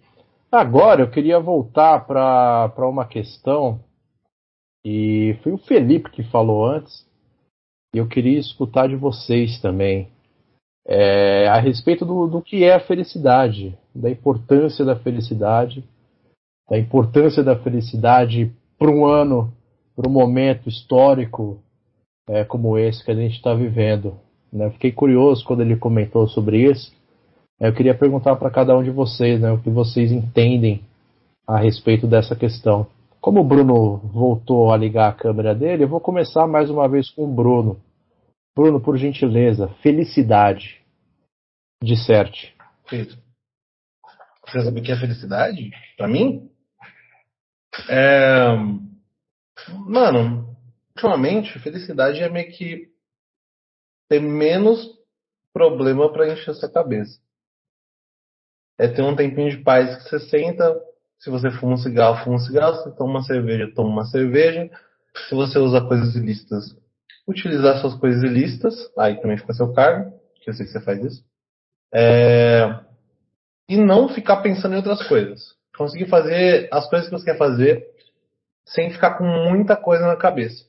Agora, eu queria voltar para uma questão, e foi o Felipe que falou antes, e eu queria escutar de vocês também, é, a respeito do, do que é a felicidade, da importância da felicidade, da importância da felicidade para um ano, para um momento histórico é, como esse que a gente está vivendo. Né? Fiquei curioso quando ele comentou sobre isso. Eu queria perguntar para cada um de vocês né, o que vocês entendem a respeito dessa questão. Como o Bruno voltou a ligar a câmera dele, eu vou começar mais uma vez com o Bruno. Bruno, por gentileza, felicidade. Disserte. Feito. Você sabe o que é felicidade? Para mim? É... Mano, ultimamente, felicidade é meio que ter menos problema para encher essa cabeça. É ter um tempinho de paz que você senta, se você fuma um cigarro, fuma um cigarro, se toma uma cerveja, toma uma cerveja. Se você usa coisas ilícitas, utilizar suas coisas ilícitas, aí também fica seu cargo, que eu sei que você faz isso. É... E não ficar pensando em outras coisas. Conseguir fazer as coisas que você quer fazer sem ficar com muita coisa na cabeça.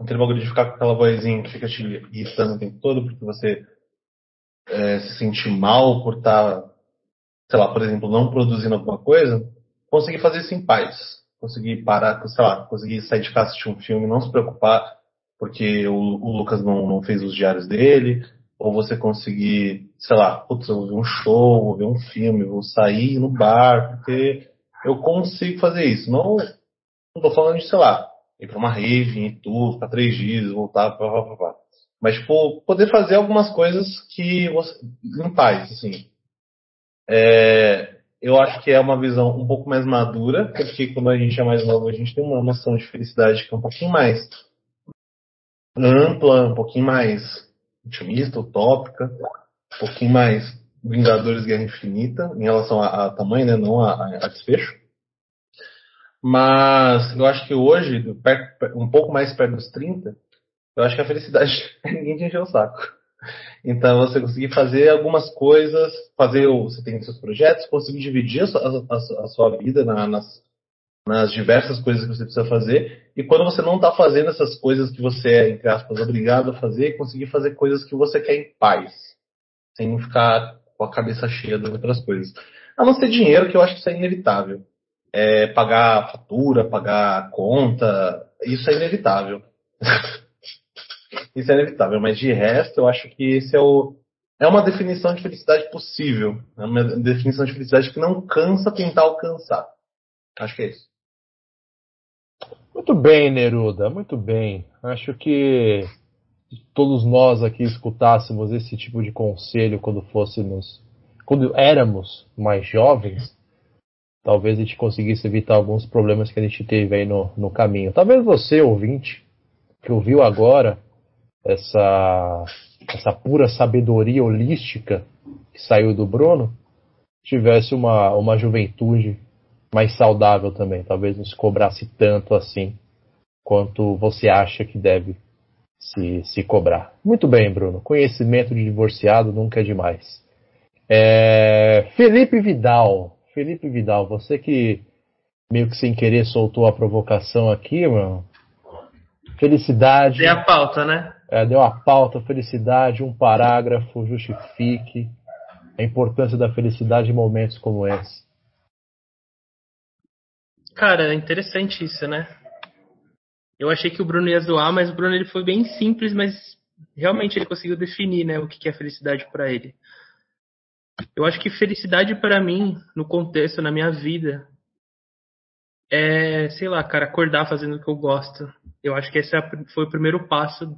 Aquele bagulho de ficar com aquela vozinha que fica te irritando o tempo todo porque você é, se sente mal por estar, tá, sei lá, por exemplo, não produzindo alguma coisa. Conseguir fazer isso em paz. Conseguir parar, sei lá, conseguir sair de casa assistir um filme, não se preocupar porque o, o Lucas não, não fez os diários dele, ou você conseguir, sei lá, putz, eu vou ver um show, vou ver um filme, vou sair no bar, porque eu consigo fazer isso. Não, não tô falando de, sei lá, ir para uma rave, ir tour, ficar três dias, voltar, pá, pá, pá, pá. Mas, tipo, poder fazer algumas coisas que você, em paz, assim. É, eu acho que é uma visão um pouco mais madura, porque quando a gente é mais novo, a gente tem uma noção de felicidade que é um pouquinho mais ampla, um pouquinho mais otimista, utópica, um pouquinho mais Vingadores Guerra Infinita, em relação a, a tamanho, né, não a, a desfecho. Mas eu acho que hoje, um pouco mais perto dos 30, eu acho que a felicidade ninguém te encher o saco. Então você conseguir fazer algumas coisas, fazer você tem seus projetos, conseguir dividir a a, a sua vida na, nas, nas diversas coisas que você precisa fazer. E quando você não está fazendo essas coisas que você é, entre aspas, obrigado a fazer, conseguir fazer coisas que você quer em paz, sem ficar com a cabeça cheia de outras coisas. A não ser dinheiro, que eu acho que isso é inevitável é, pagar fatura, pagar conta, isso é inevitável. isso é inevitável, mas de resto eu acho que esse é o é uma definição de felicidade possível, é uma definição de felicidade que não cansa tentar alcançar. Acho que é isso. Muito bem, Neruda, muito bem. Acho que todos nós aqui escutássemos esse tipo de conselho quando fôssemos, quando éramos mais jovens, talvez a gente conseguisse evitar alguns problemas que a gente teve aí no, no caminho. Talvez você, ouvinte, que ouviu agora essa, essa pura sabedoria holística que saiu do Bruno, tivesse uma, uma juventude mais saudável também. Talvez não se cobrasse tanto assim quanto você acha que deve se, se cobrar. Muito bem, Bruno. Conhecimento de divorciado nunca é demais. É, Felipe Vidal. Felipe Vidal, você que meio que sem querer soltou a provocação aqui, mano. Felicidade. Deu a pauta, né? É, deu a pauta, felicidade, um parágrafo, justifique a importância da felicidade em momentos como esse. Cara, é interessante isso, né? Eu achei que o Bruno ia zoar, mas o Bruno ele foi bem simples, mas realmente ele conseguiu definir, né, o que é felicidade para ele. Eu acho que felicidade para mim, no contexto, na minha vida, é, sei lá, cara, acordar fazendo o que eu gosto. Eu acho que esse é foi o primeiro passo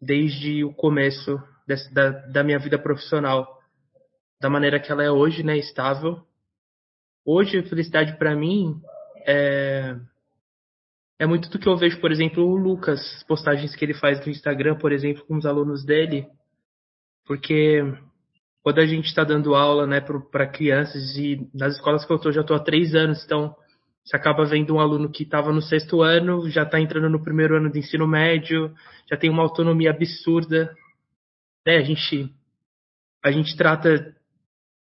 desde o começo dessa, da, da minha vida profissional. Da maneira que ela é hoje, né, estável. Hoje, a felicidade para mim é, é muito do que eu vejo, por exemplo, o Lucas, postagens que ele faz no Instagram, por exemplo, com os alunos dele. Porque quando a gente está dando aula né, para crianças e nas escolas que eu estou já estou há três anos, então Você acaba vendo um aluno que estava no sexto ano, já está entrando no primeiro ano do ensino médio, já tem uma autonomia absurda. Né? A gente a gente trata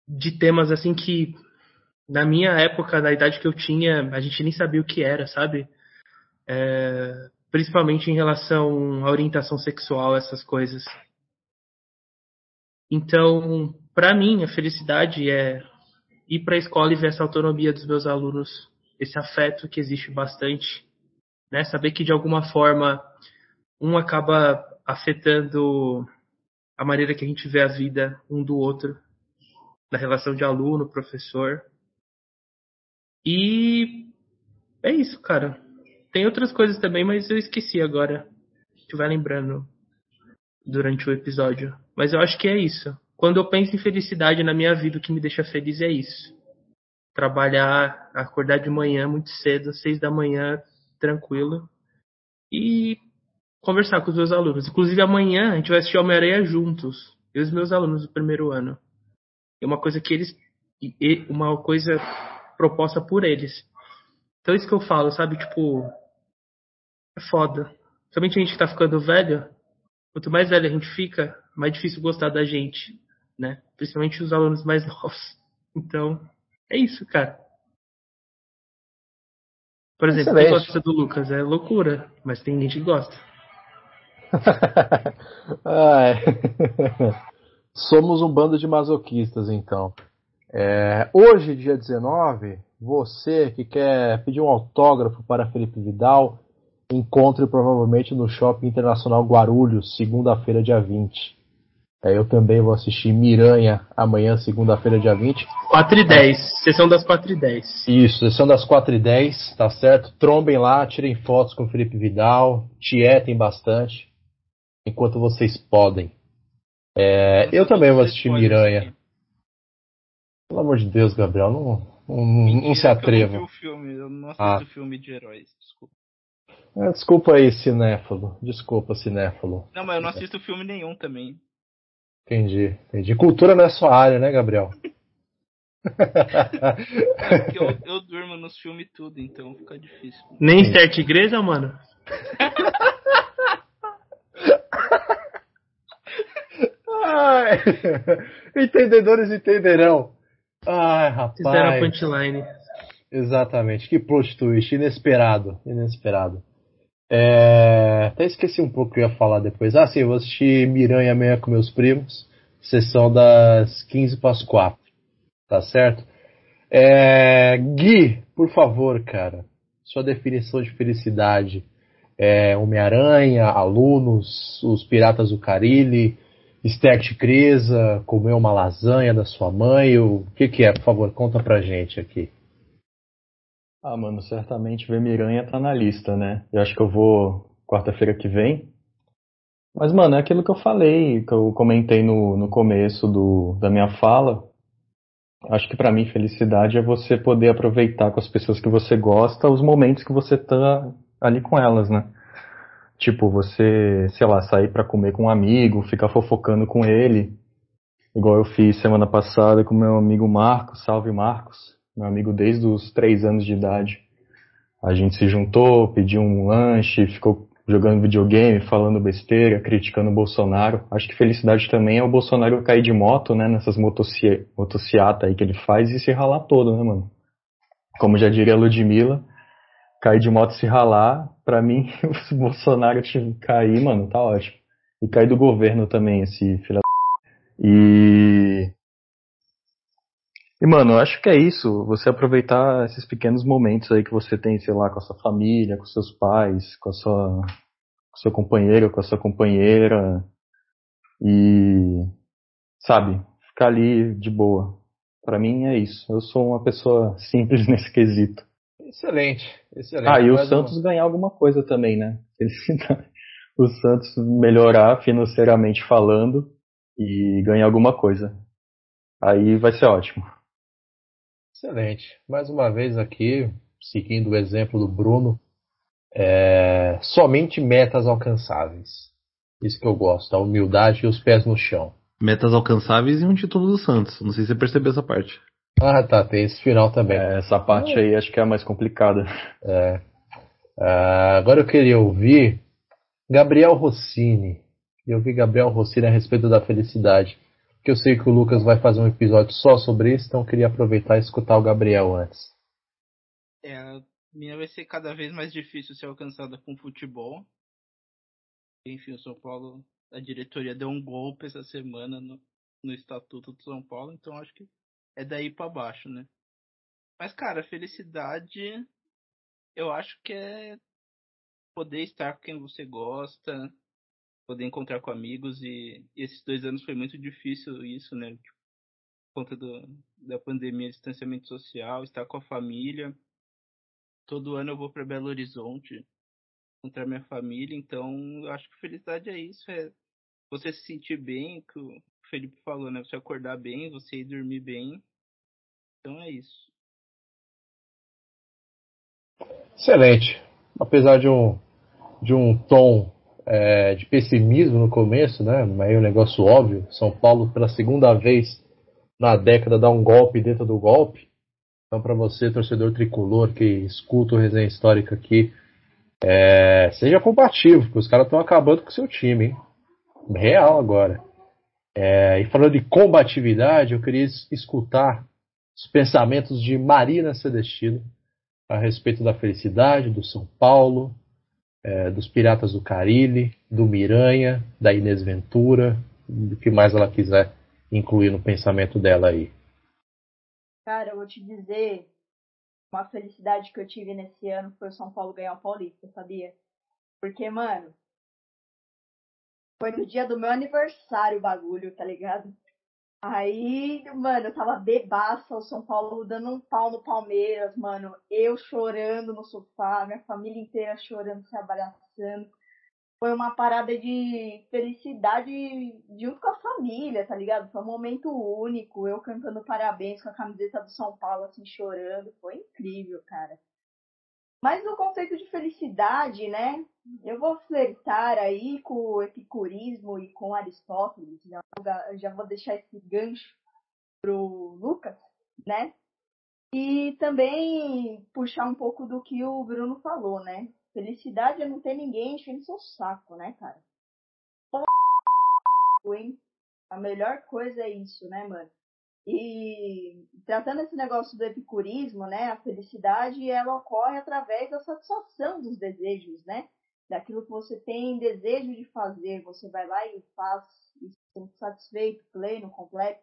de temas assim que na minha época, na idade que eu tinha, a gente nem sabia o que era, sabe? É, principalmente em relação à orientação sexual, essas coisas. Então, para mim, a felicidade é ir para a escola e ver essa autonomia dos meus alunos, esse afeto que existe bastante, né? Saber que de alguma forma um acaba afetando a maneira que a gente vê a vida um do outro, na relação de aluno, professor. E é isso, cara. Tem outras coisas também, mas eu esqueci agora. Se estiver lembrando durante o episódio. Mas eu acho que é isso. Quando eu penso em felicidade na minha vida, o que me deixa feliz é isso. Trabalhar, acordar de manhã muito cedo, seis da manhã, tranquilo. E conversar com os meus alunos. Inclusive amanhã a gente vai assistir Homem-Aranha juntos. Eu e os meus alunos do primeiro ano. É uma coisa que eles. Uma coisa proposta por eles. Então isso que eu falo, sabe? Tipo. É foda. Somente a gente que tá ficando velho, quanto mais velho a gente fica, mais difícil gostar da gente, né? Principalmente os alunos mais novos. Então, é isso, cara. Por exemplo, quem gosta do Lucas é loucura, mas tem gente que gosta. Somos um bando de masoquistas, então. É, hoje, dia 19, você que quer pedir um autógrafo para Felipe Vidal, encontre provavelmente no Shopping Internacional Guarulhos, segunda-feira, dia 20. É, eu também vou assistir Miranha amanhã, segunda-feira, dia 20. 4 e 10, sessão das 4 e 10. Isso, sessão das 4 e 10, tá certo? Trombem lá, tirem fotos com o Felipe Vidal, tietem bastante, enquanto vocês podem. É, eu também vou assistir Miranha. Pelo amor de Deus, Gabriel, não, não, não se atreva. Eu não vi o filme, eu não assisto ah. filme de heróis, desculpa. É, desculpa aí, cinéfalo. Desculpa, cinéfalo. Não, mas eu não assisto filme nenhum também. Entendi, entendi. Cultura não é sua área, né, Gabriel? é porque eu, eu durmo nos filmes tudo, então fica difícil. Nem certa igreja, mano? Ai, entendedores entenderão. Ai, rapaz. Fizeram punchline. Exatamente. Que plot twist. Inesperado. Inesperado. É... Até esqueci um pouco o que eu ia falar depois. Ah, sim, eu vou assistir Miranha amanhã com meus primos. Sessão das 15 para as 4. Tá certo? É... Gui, por favor, cara. Sua definição de felicidade. É Homem-Aranha, alunos, os Piratas do Carilli, Stack Crisa, comer uma lasanha da sua mãe? O que, que é? Por favor, conta pra gente aqui. Ah, mano, certamente ver Miranha tá na lista, né? Eu acho que eu vou quarta-feira que vem. Mas, mano, é aquilo que eu falei, que eu comentei no, no começo do, da minha fala. Acho que para mim felicidade é você poder aproveitar com as pessoas que você gosta os momentos que você tá ali com elas, né? Tipo, você, sei lá, sair para comer com um amigo, ficar fofocando com ele, igual eu fiz semana passada com meu amigo Marcos, salve Marcos, meu amigo desde os três anos de idade. A gente se juntou, pediu um lanche, ficou jogando videogame, falando besteira, criticando o Bolsonaro. Acho que felicidade também é o Bolsonaro cair de moto, né, nessas motociata aí que ele faz e se ralar todo, né, mano? Como já diria a Ludmilla, cair de moto se ralar, pra mim, se o Bolsonaro cair, mano, tá ótimo. E cair do governo também, esse filho da... E... E, mano, eu acho que é isso. Você aproveitar esses pequenos momentos aí que você tem, sei lá, com a sua família, com seus pais, com a sua... com seu companheiro, com a sua companheira. E... Sabe? Ficar ali de boa. Para mim é isso. Eu sou uma pessoa simples nesse quesito. Excelente, excelente. Ah, e o Santos ganhar alguma coisa também, né? o Santos melhorar financeiramente falando e ganhar alguma coisa. Aí vai ser ótimo. Excelente. Mais uma vez aqui, seguindo o exemplo do Bruno, é... somente metas alcançáveis. Isso que eu gosto, a humildade e os pés no chão. Metas alcançáveis e um título do Santos. Não sei se você percebeu essa parte. Ah, tá, tem esse final também. É, essa parte aí acho que é a mais complicada. É. Ah, agora eu queria ouvir Gabriel Rossini. Eu vi Gabriel Rossini a respeito da felicidade. Porque eu sei que o Lucas vai fazer um episódio só sobre isso, então eu queria aproveitar e escutar o Gabriel antes. É, a minha vai ser cada vez mais difícil ser alcançada com futebol. Enfim, o São Paulo, a diretoria deu um golpe essa semana no, no Estatuto do São Paulo, então acho que é daí para baixo, né? Mas, cara, felicidade, eu acho que é poder estar com quem você gosta, poder encontrar com amigos e, e esses dois anos foi muito difícil isso, né? Tipo, por conta do, da pandemia, distanciamento social, estar com a família. Todo ano eu vou para Belo Horizonte encontrar minha família, então eu acho que felicidade é isso, é você se sentir bem, o Felipe falou, né? Você acordar bem, você ir dormir bem. Então é isso. Excelente. Apesar de um, de um tom é, de pessimismo no começo, né? Meio um negócio óbvio. São Paulo, pela segunda vez na década, dá um golpe dentro do golpe. Então, para você, torcedor tricolor que escuta o resenha histórica aqui, é, seja combativo, porque os caras estão acabando com o seu time, hein? Real agora. É, e falando de combatividade, eu queria escutar os pensamentos de Marina Celestino a respeito da felicidade do São Paulo, é, dos Piratas do Carile, do Miranha, da Inês Ventura, do que mais ela quiser incluir no pensamento dela aí. Cara, eu vou te dizer, uma felicidade que eu tive nesse ano foi o São Paulo ganhar o Paulista, sabia? Porque, mano, foi no dia do meu aniversário o bagulho, tá ligado? Aí, mano, eu tava bebaça, o São Paulo dando um pau no Palmeiras, mano. Eu chorando no sofá, minha família inteira chorando, se abraçando. Foi uma parada de felicidade junto com a família, tá ligado? Foi um momento único. Eu cantando parabéns com a camiseta do São Paulo, assim, chorando. Foi incrível, cara. Mas o conceito de felicidade, né? Eu vou flertar aí com o epicurismo e com Aristóteles. Já, já vou deixar esse gancho pro Lucas, né? E também puxar um pouco do que o Bruno falou, né? Felicidade é não ter ninguém enchendo seu saco, né, cara? Pô, hein? A melhor coisa é isso, né, mano? E tratando esse negócio do epicurismo, né, a felicidade ela ocorre através da satisfação dos desejos, né? Daquilo que você tem desejo de fazer, você vai lá e faz e se satisfeito, pleno, completo,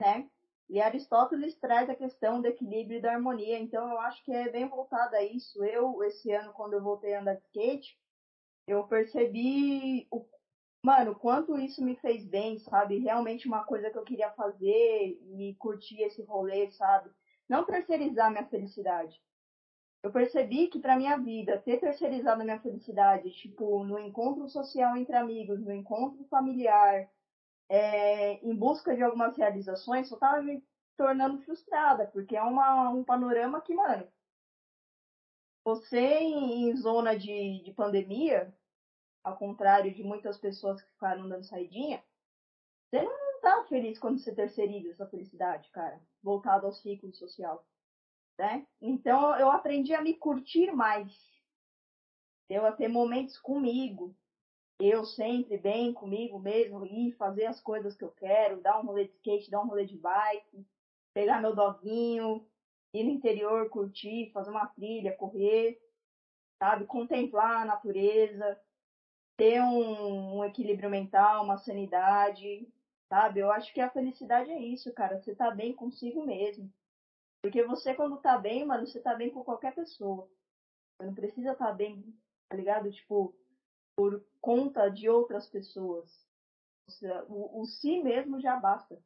né? E Aristóteles traz a questão do equilíbrio e da harmonia, então eu acho que é bem voltado a isso. Eu, esse ano, quando eu voltei a andar de skate, eu percebi o mano, quanto isso me fez bem, sabe? Realmente uma coisa que eu queria fazer e curtir esse rolê, sabe? Não terceirizar minha felicidade. Eu percebi que para minha vida, ter terceirizado minha felicidade, tipo, no encontro social entre amigos, no encontro familiar, é, em busca de algumas realizações, só tava me tornando frustrada, porque é uma, um panorama que, mano, você em, em zona de, de pandemia, ao contrário de muitas pessoas que ficaram dando saidinha, você não tá feliz quando você terceiriza essa felicidade, cara, voltado ao ciclo social, né? Então eu aprendi a me curtir mais, eu a ter momentos comigo, eu sempre bem comigo mesmo e fazer as coisas que eu quero, dar um rolê de skate, dar um rolê de bike, pegar meu doguinho, ir no interior, curtir, fazer uma trilha, correr, sabe, contemplar a natureza, ter um, um, equilíbrio mental, uma sanidade, sabe? Eu acho que a felicidade é isso, cara. Você tá bem consigo mesmo. Porque você, quando tá bem, mano, você tá bem com qualquer pessoa. Você não precisa tá bem, tá ligado? Tipo, por conta de outras pessoas. O, o si mesmo já basta.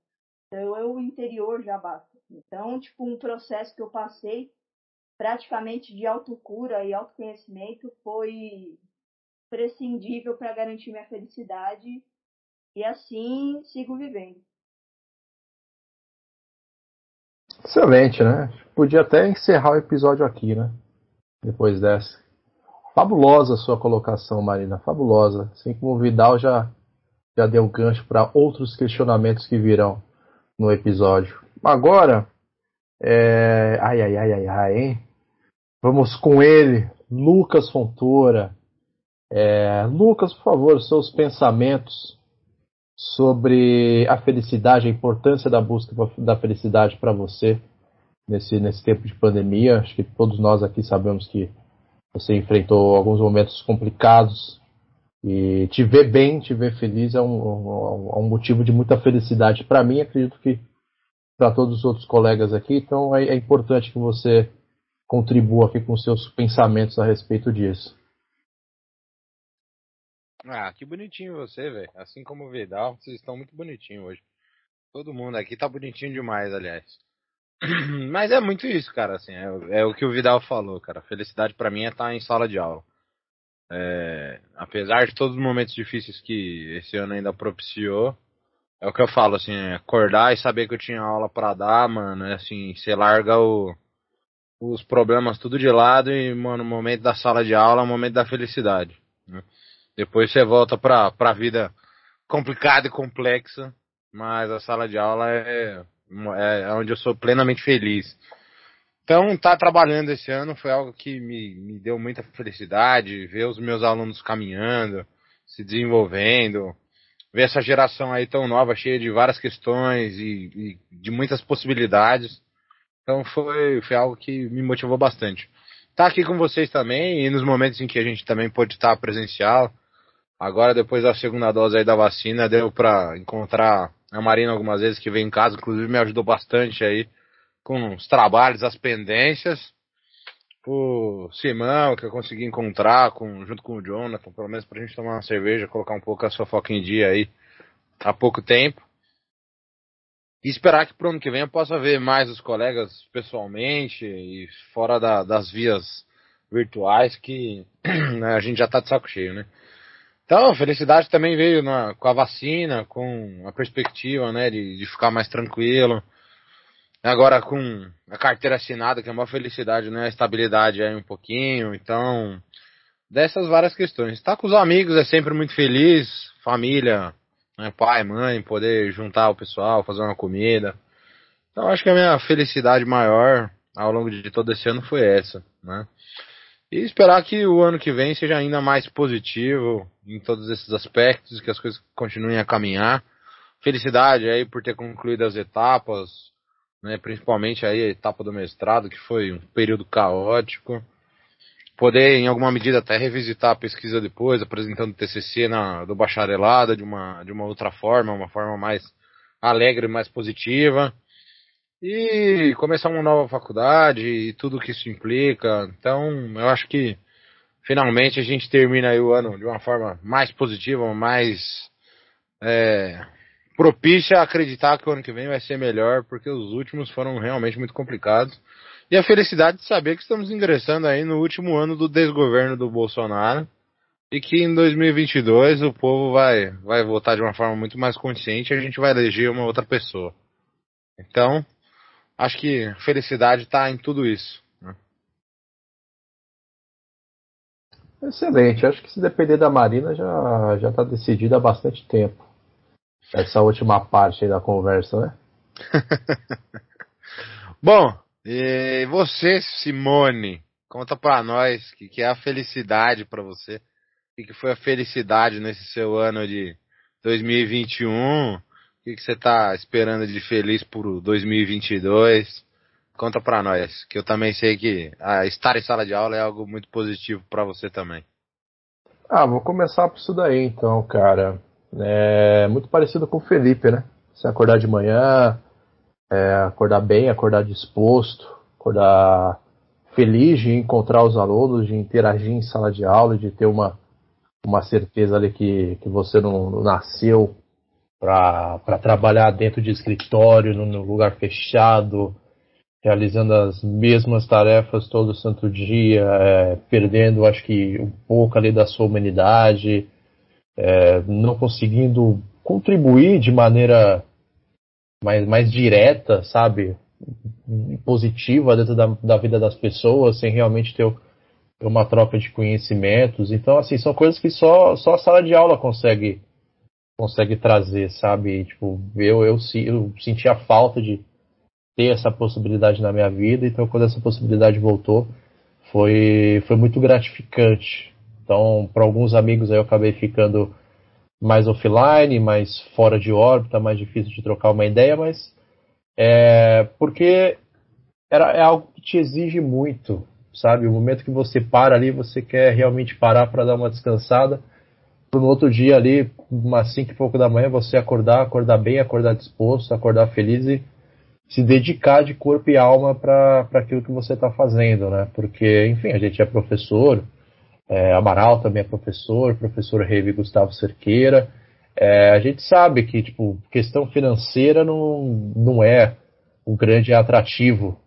Então, eu, o interior já basta. Então, tipo, um processo que eu passei praticamente de autocura e autoconhecimento foi prescindível para garantir minha felicidade e assim sigo vivendo. Excelente, né? Podia até encerrar o episódio aqui, né? Depois dessa. Fabulosa sua colocação, Marina, fabulosa. Assim como o Vidal já, já deu gancho para outros questionamentos que virão no episódio. Agora, É... Ai, ai, ai, ai, ai, hein? Vamos com ele, Lucas Fontoura. É... Lucas, por favor, seus pensamentos sobre a felicidade, a importância da busca da felicidade para você nesse, nesse tempo de pandemia. Acho que todos nós aqui sabemos que você enfrentou alguns momentos complicados e te ver bem, te ver feliz é um, um, um motivo de muita felicidade para mim. Acredito que para todos os outros colegas aqui. Então é, é importante que você contribua aqui com seus pensamentos a respeito disso. Ah, que bonitinho você, velho. Assim como o Vidal, vocês estão muito bonitinhos hoje. Todo mundo aqui tá bonitinho demais, aliás. Mas é muito isso, cara, assim, é, é o que o Vidal falou, cara. Felicidade para mim é estar tá em sala de aula. É, apesar de todos os momentos difíceis que esse ano ainda propiciou, é o que eu falo, assim, é acordar e saber que eu tinha aula para dar, mano, é assim, você larga o, os problemas tudo de lado e, mano, o momento da sala de aula é o momento da felicidade. Né? Depois você volta pra, pra vida complicada e complexa, mas a sala de aula é, é, é onde eu sou plenamente feliz. Então, estar tá trabalhando esse ano foi algo que me, me deu muita felicidade, ver os meus alunos caminhando, se desenvolvendo, ver essa geração aí tão nova, cheia de várias questões e, e de muitas possibilidades. Então foi, foi algo que me motivou bastante. Estar tá aqui com vocês também e nos momentos em que a gente também pôde estar presencial, Agora, depois da segunda dose aí da vacina, deu para encontrar a Marina algumas vezes que veio em casa, inclusive me ajudou bastante aí com os trabalhos, as pendências. O Simão, que eu consegui encontrar com, junto com o Jonathan, pelo menos pra gente tomar uma cerveja, colocar um pouco a sua foca em dia aí há pouco tempo. E esperar que pro ano que vem eu possa ver mais os colegas pessoalmente e fora da, das vias virtuais que né, a gente já tá de saco cheio, né? Então, felicidade também veio na, com a vacina, com a perspectiva, né, de, de ficar mais tranquilo. Agora com a carteira assinada, que é uma felicidade, né, a estabilidade aí um pouquinho. Então, dessas várias questões. Estar com os amigos é sempre muito feliz, família, né, pai, mãe, poder juntar o pessoal, fazer uma comida. Então, acho que a minha felicidade maior ao longo de todo esse ano foi essa, né? E esperar que o ano que vem seja ainda mais positivo em todos esses aspectos, que as coisas continuem a caminhar. Felicidade aí por ter concluído as etapas, né, principalmente aí a etapa do mestrado, que foi um período caótico. Poder, em alguma medida, até revisitar a pesquisa depois, apresentando o TCC na, do bacharelado de uma, de uma outra forma, uma forma mais alegre, mais positiva e começar uma nova faculdade e tudo que isso implica. Então, eu acho que finalmente a gente termina o ano de uma forma mais positiva, mais é, propícia a acreditar que o ano que vem vai ser melhor, porque os últimos foram realmente muito complicados. E a felicidade de saber que estamos ingressando aí no último ano do desgoverno do Bolsonaro e que em 2022 o povo vai, vai votar de uma forma muito mais consciente e a gente vai eleger uma outra pessoa. Então, acho que felicidade está em tudo isso. Né? Excelente. Acho que se depender da Marina já já está decidido há bastante tempo. Essa última parte da conversa, né? Bom, e você, Simone, conta para nós o que, que é a felicidade para você. O que, que foi a felicidade nesse seu ano de 2021 o que, você está esperando de feliz por 2022? Conta para nós, que eu também sei que ah, estar em sala de aula é algo muito positivo para você também. Ah, vou começar por isso daí então, cara. É muito parecido com o Felipe, né? Você acordar de manhã, é, acordar bem, acordar disposto, acordar feliz de encontrar os alunos, de interagir em sala de aula, de ter uma, uma certeza ali que, que você não nasceu para trabalhar dentro de escritório, num lugar fechado, realizando as mesmas tarefas todo santo dia, é, perdendo, acho que, um pouco ali da sua humanidade, é, não conseguindo contribuir de maneira mais, mais direta, sabe? Positiva dentro da, da vida das pessoas, sem realmente ter uma troca de conhecimentos. Então, assim, são coisas que só, só a sala de aula consegue consegue trazer, sabe? Tipo, eu, eu, eu senti a falta de, ter essa possibilidade na minha vida. Então, quando essa possibilidade voltou, foi, foi muito gratificante. Então, para alguns amigos aí eu acabei ficando mais offline, mais fora de órbita, mais difícil de trocar uma ideia, mas é porque era, é algo que te exige muito, sabe? O momento que você para ali, você quer realmente parar para dar uma descansada, para no outro dia ali, umas 5 e pouco da manhã, você acordar, acordar bem, acordar disposto, acordar feliz e se dedicar de corpo e alma para aquilo que você está fazendo, né? Porque, enfim, a gente é professor, é, Amaral também é professor, professor Reve Gustavo Cerqueira. É, a gente sabe que, tipo, questão financeira não, não é um grande atrativo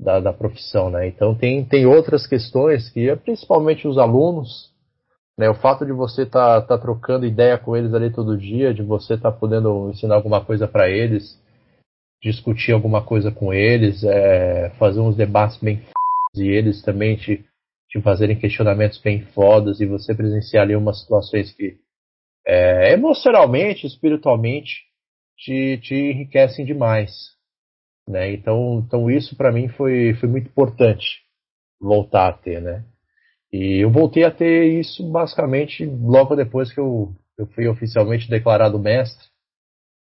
da, da profissão, né? Então tem, tem outras questões que, é principalmente os alunos, né? O fato de você estar tá, tá trocando ideia com eles ali todo dia, de você estar tá podendo ensinar alguma coisa para eles, discutir alguma coisa com eles, é, fazer uns debates bem f... e eles também te te fazerem questionamentos bem fodas e você presenciar ali umas situações que é, emocionalmente, espiritualmente te, te enriquecem demais. Né? Então, então isso para mim foi, foi muito importante voltar a ter, né? E eu voltei a ter isso basicamente logo depois que eu, eu fui oficialmente declarado mestre,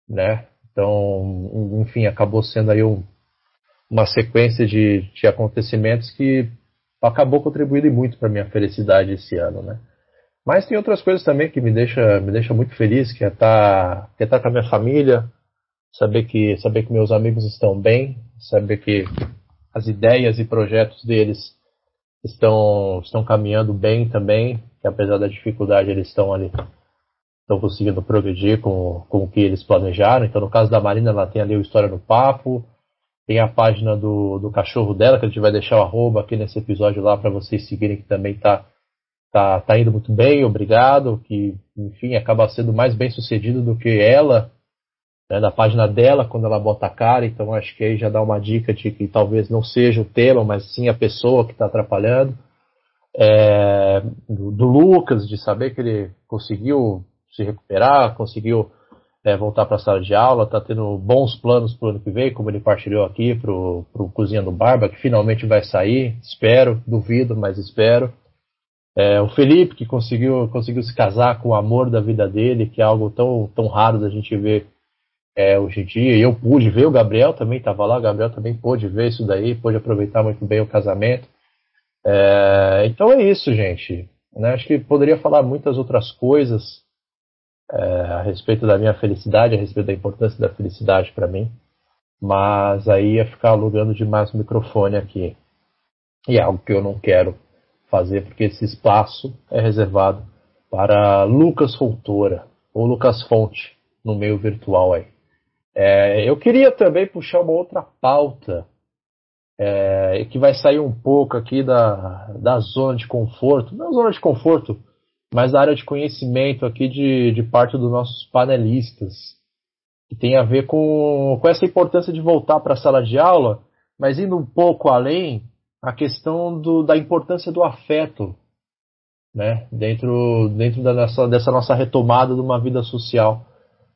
né? Então, enfim, acabou sendo aí um, uma sequência de, de acontecimentos que acabou contribuindo muito para minha felicidade esse ano, né? Mas tem outras coisas também que me deixa me deixa muito feliz, que é estar tá, que é estar tá com a minha família, saber que saber que meus amigos estão bem, saber que as ideias e projetos deles estão estão caminhando bem também, que apesar da dificuldade eles estão ali estão conseguindo progredir com, com o que eles planejaram. Então, no caso da Marina, ela tem ali o História no Papo, tem a página do, do cachorro dela, que a gente vai deixar o arroba aqui nesse episódio lá para vocês seguirem, que também tá, tá, tá indo muito bem, obrigado. Que, enfim, acaba sendo mais bem sucedido do que ela, né, na página dela, quando ela bota a cara. Então acho que aí já dá uma dica de que talvez não seja o tema, mas sim a pessoa que está atrapalhando. É, do, do Lucas, de saber que ele conseguiu se recuperar, conseguiu é, voltar para a sala de aula, está tendo bons planos para o ano que vem, como ele partilhou aqui para o Cozinha do Barba, que finalmente vai sair, espero, duvido, mas espero. É, o Felipe, que conseguiu, conseguiu se casar com o amor da vida dele, que é algo tão, tão raro da gente ver é, hoje em dia. E eu pude ver, o Gabriel também estava lá, o Gabriel também pôde ver isso daí, pôde aproveitar muito bem o casamento. É, então é isso, gente. Né? Acho que poderia falar muitas outras coisas, é, a respeito da minha felicidade, a respeito da importância da felicidade para mim, mas aí ia ficar alugando demais o microfone aqui. E é algo que eu não quero fazer, porque esse espaço é reservado para Lucas Fontoura, ou Lucas Fonte, no meio virtual aí. É, eu queria também puxar uma outra pauta, é, que vai sair um pouco aqui da, da zona de conforto, não zona de conforto, mas a área de conhecimento aqui de, de parte dos nossos panelistas, que tem a ver com, com essa importância de voltar para a sala de aula, mas indo um pouco além, a questão do, da importância do afeto, né, dentro, dentro da nossa, dessa nossa retomada de uma vida social.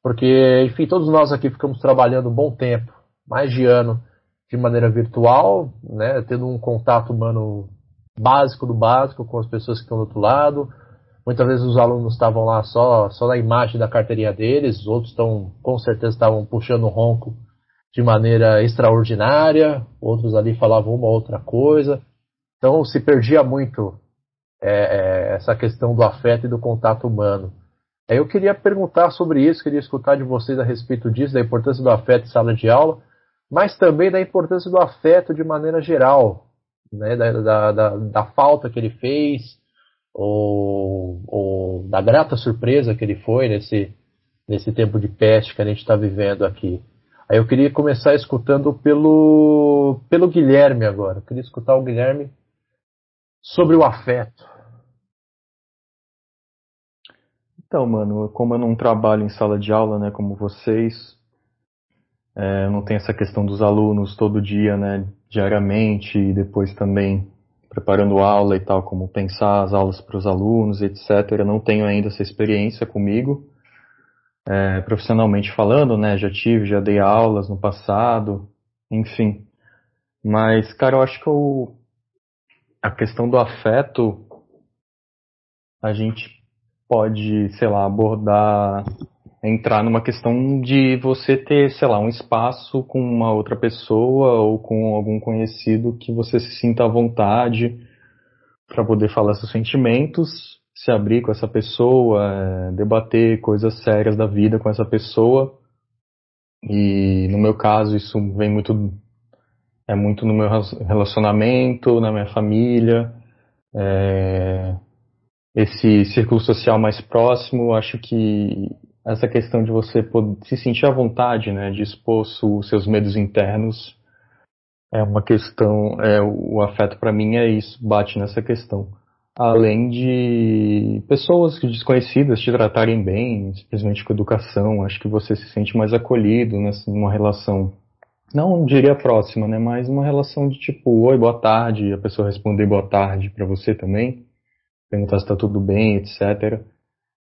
Porque, enfim, todos nós aqui ficamos trabalhando um bom tempo, mais de ano, de maneira virtual, né, tendo um contato humano básico do básico com as pessoas que estão do outro lado, Muitas vezes os alunos estavam lá só, só na imagem da carteirinha deles, outros estão, com certeza estavam puxando ronco de maneira extraordinária, outros ali falavam uma outra coisa. Então se perdia muito é, é, essa questão do afeto e do contato humano. Eu queria perguntar sobre isso, queria escutar de vocês a respeito disso, da importância do afeto em sala de aula, mas também da importância do afeto de maneira geral, né, da, da, da, da falta que ele fez, ou, ou da grata surpresa que ele foi nesse, nesse tempo de peste que a gente está vivendo aqui. Aí eu queria começar escutando pelo, pelo Guilherme agora. Eu queria escutar o Guilherme sobre o afeto. Então, mano, como eu não trabalho em sala de aula, né, como vocês, é, não tem essa questão dos alunos todo dia, né, diariamente, e depois também preparando aula e tal, como pensar as aulas para os alunos, etc. Eu não tenho ainda essa experiência comigo, é, profissionalmente falando, né? Já tive, já dei aulas no passado, enfim. Mas, cara, eu acho que eu, a questão do afeto, a gente pode, sei lá, abordar, entrar numa questão de você ter, sei lá, um espaço com uma outra pessoa ou com algum conhecido que você se sinta à vontade para poder falar seus sentimentos, se abrir com essa pessoa, é, debater coisas sérias da vida com essa pessoa. E no meu caso isso vem muito é muito no meu relacionamento, na minha família, é, esse círculo social mais próximo. Acho que essa questão de você se sentir à vontade, né, de expor os seus medos internos, é uma questão. É, o afeto para mim é isso, bate nessa questão. Além de pessoas desconhecidas te tratarem bem, simplesmente com educação, acho que você se sente mais acolhido numa relação não diria próxima, né? Mas uma relação de tipo, oi, boa tarde, a pessoa responder boa tarde para você também, perguntar se tá tudo bem, etc.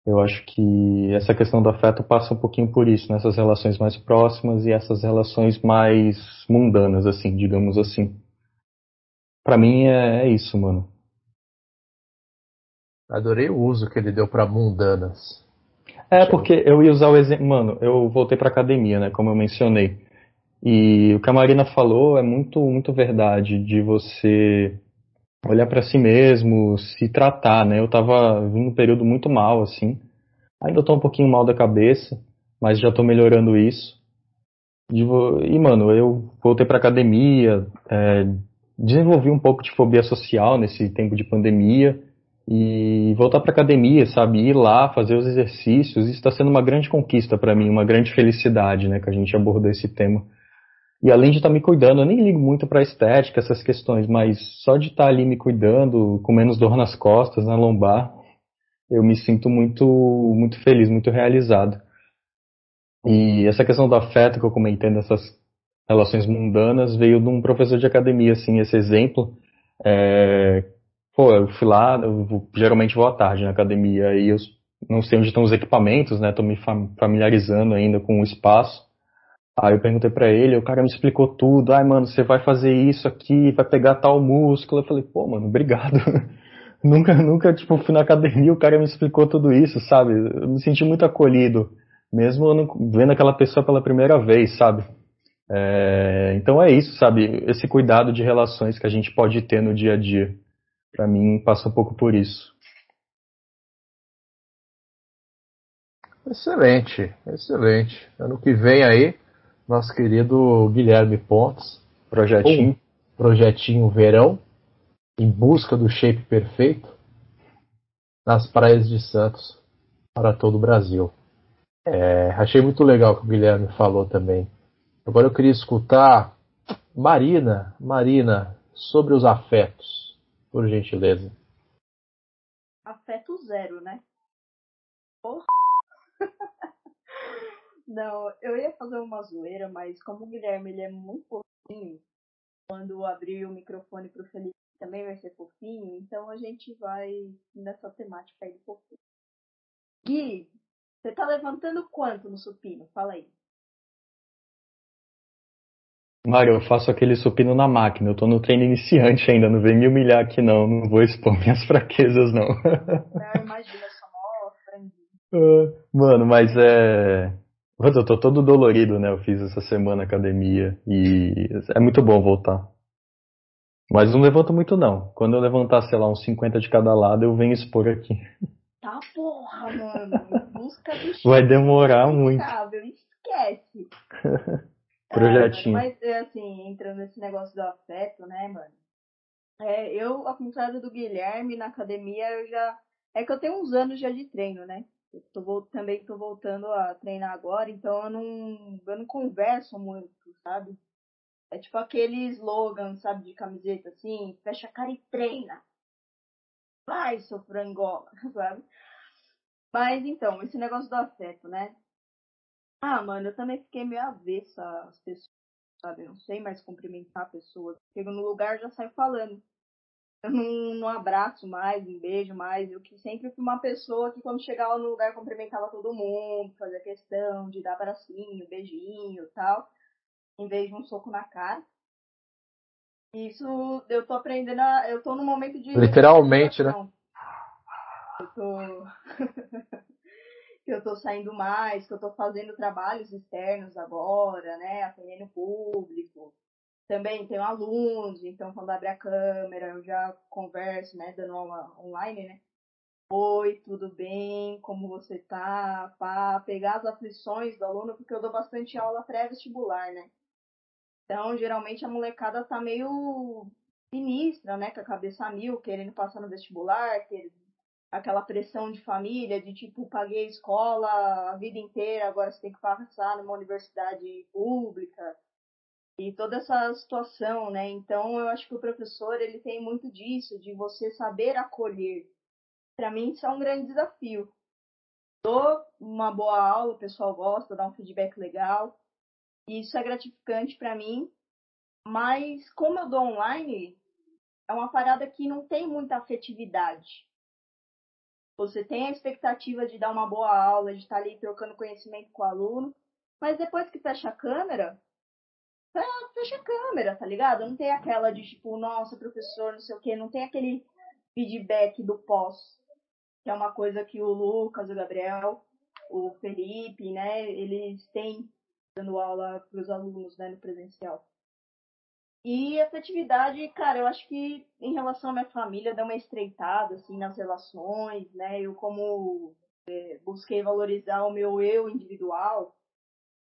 Eu acho que essa questão do afeto passa um pouquinho por isso, nessas relações mais próximas e essas relações mais mundanas, assim, digamos assim. Para mim é, é, isso, mano. Adorei o uso que ele deu para mundanas. É, porque eu ia usar o exemplo. Mano, eu voltei pra academia, né? Como eu mencionei. E o que a Marina falou é muito, muito verdade, de você olhar para si mesmo, se tratar, né? Eu tava vindo um período muito mal, assim. Ainda tô um pouquinho mal da cabeça, mas já tô melhorando isso. E, mano, eu voltei pra academia, é, desenvolvi um pouco de fobia social nesse tempo de pandemia. E voltar pra academia, sabe? Ir lá, fazer os exercícios, isso está sendo uma grande conquista para mim, uma grande felicidade, né? Que a gente abordou esse tema. E além de estar tá me cuidando, eu nem ligo muito para estética, essas questões, mas só de estar tá ali me cuidando, com menos dor nas costas, na lombar, eu me sinto muito, muito feliz, muito realizado. E essa questão do afeto que eu comentei nessas relações mundanas veio de um professor de academia, assim, esse exemplo. É, pô, eu fui lá, eu geralmente vou à tarde na academia e eu não sei onde estão os equipamentos, né? Estou me familiarizando ainda com o espaço. Aí eu perguntei para ele, o cara me explicou tudo. Ai, mano, você vai fazer isso aqui, vai pegar tal músculo. Eu falei, pô, mano, obrigado. nunca, nunca, tipo, fui na academia, o cara me explicou tudo isso, sabe? Eu me senti muito acolhido, mesmo vendo aquela pessoa pela primeira vez, sabe? É, então é isso, sabe? Esse cuidado de relações que a gente pode ter no dia a dia. Para mim, passa um pouco por isso. Excelente, excelente. Ano que vem aí, nosso querido Guilherme Pontes. Projetinho. Um projetinho Verão, em busca do shape perfeito, nas praias de Santos, para todo o Brasil. É, achei muito legal o que o Guilherme falou também. Agora eu queria escutar Marina, Marina, sobre os afetos, por gentileza. Afeto zero, né? Porra. Não, eu ia fazer uma zoeira, mas como o Guilherme ele é muito fofinho, quando abrir o microfone pro Felipe também vai ser fofinho, então a gente vai nessa temática aí do fofinho. Gui, você tá levantando quanto no supino? Fala aí. Mário, eu faço aquele supino na máquina. Eu tô no treino iniciante ainda, não vem me humilhar aqui não. Não vou expor minhas fraquezas, não. Não, imagina, só mó franguinho. Ah, mano, mas é. Eu tô todo dolorido, né? Eu fiz essa semana academia e é muito bom voltar. Mas não levanto muito não. Quando eu levantar, sei lá, uns 50 de cada lado, eu venho expor aqui. Tá porra, mano. Busca do Vai demorar muito. Esquece. Projetinho. É, mas assim, entrando nesse negócio do afeto, né, mano? É, eu, ao contrário do Guilherme, na academia eu já. É que eu tenho uns anos já de treino, né? Eu tô, também estou voltando a treinar agora, então eu não, eu não converso muito, sabe? É tipo aquele slogan, sabe, de camiseta assim, fecha a cara e treina. Vai, seu frangola, sabe? Mas então, esse negócio do afeto, né? Ah, mano, eu também fiquei meio avessa às pessoas, sabe? Eu não sei mais cumprimentar pessoas. Chego no lugar já saio falando eu não, não abraço mais, não beijo mais. Eu que sempre fui uma pessoa que quando chegava no lugar cumprimentava todo mundo, fazia questão de dar bracinho, beijinho tal. em vez de um soco na cara. Isso eu tô aprendendo, a, eu tô no momento de. Literalmente, né? Eu tô. que eu tô saindo mais, que eu tô fazendo trabalhos externos agora, né? Atendendo público. Também tenho alunos, então quando abre a câmera eu já converso, né? Dando aula online, né? Oi, tudo bem? Como você tá? Para pegar as aflições do aluno, porque eu dou bastante aula pré-vestibular, né? Então, geralmente a molecada tá meio sinistra, né? Com a cabeça mil, querendo passar no vestibular, aquela pressão de família, de tipo, paguei escola a vida inteira, agora você tem que passar numa universidade pública. E toda essa situação, né? Então, eu acho que o professor, ele tem muito disso, de você saber acolher para mim isso é um grande desafio. Dou uma boa aula, o pessoal gosta, dá um feedback legal, e isso é gratificante para mim. Mas como eu dou online, é uma parada que não tem muita afetividade. Você tem a expectativa de dar uma boa aula, de estar ali trocando conhecimento com o aluno, mas depois que fecha a câmera, fecha a câmera, tá ligado? Não tem aquela de tipo, nossa, professor, não sei o quê, não tem aquele feedback do pós que é uma coisa que o Lucas, o Gabriel, o Felipe, né, eles têm dando aula para os alunos, né, no presencial. E essa atividade, cara, eu acho que em relação à minha família deu uma estreitada, assim, nas relações, né, eu como é, busquei valorizar o meu eu individual,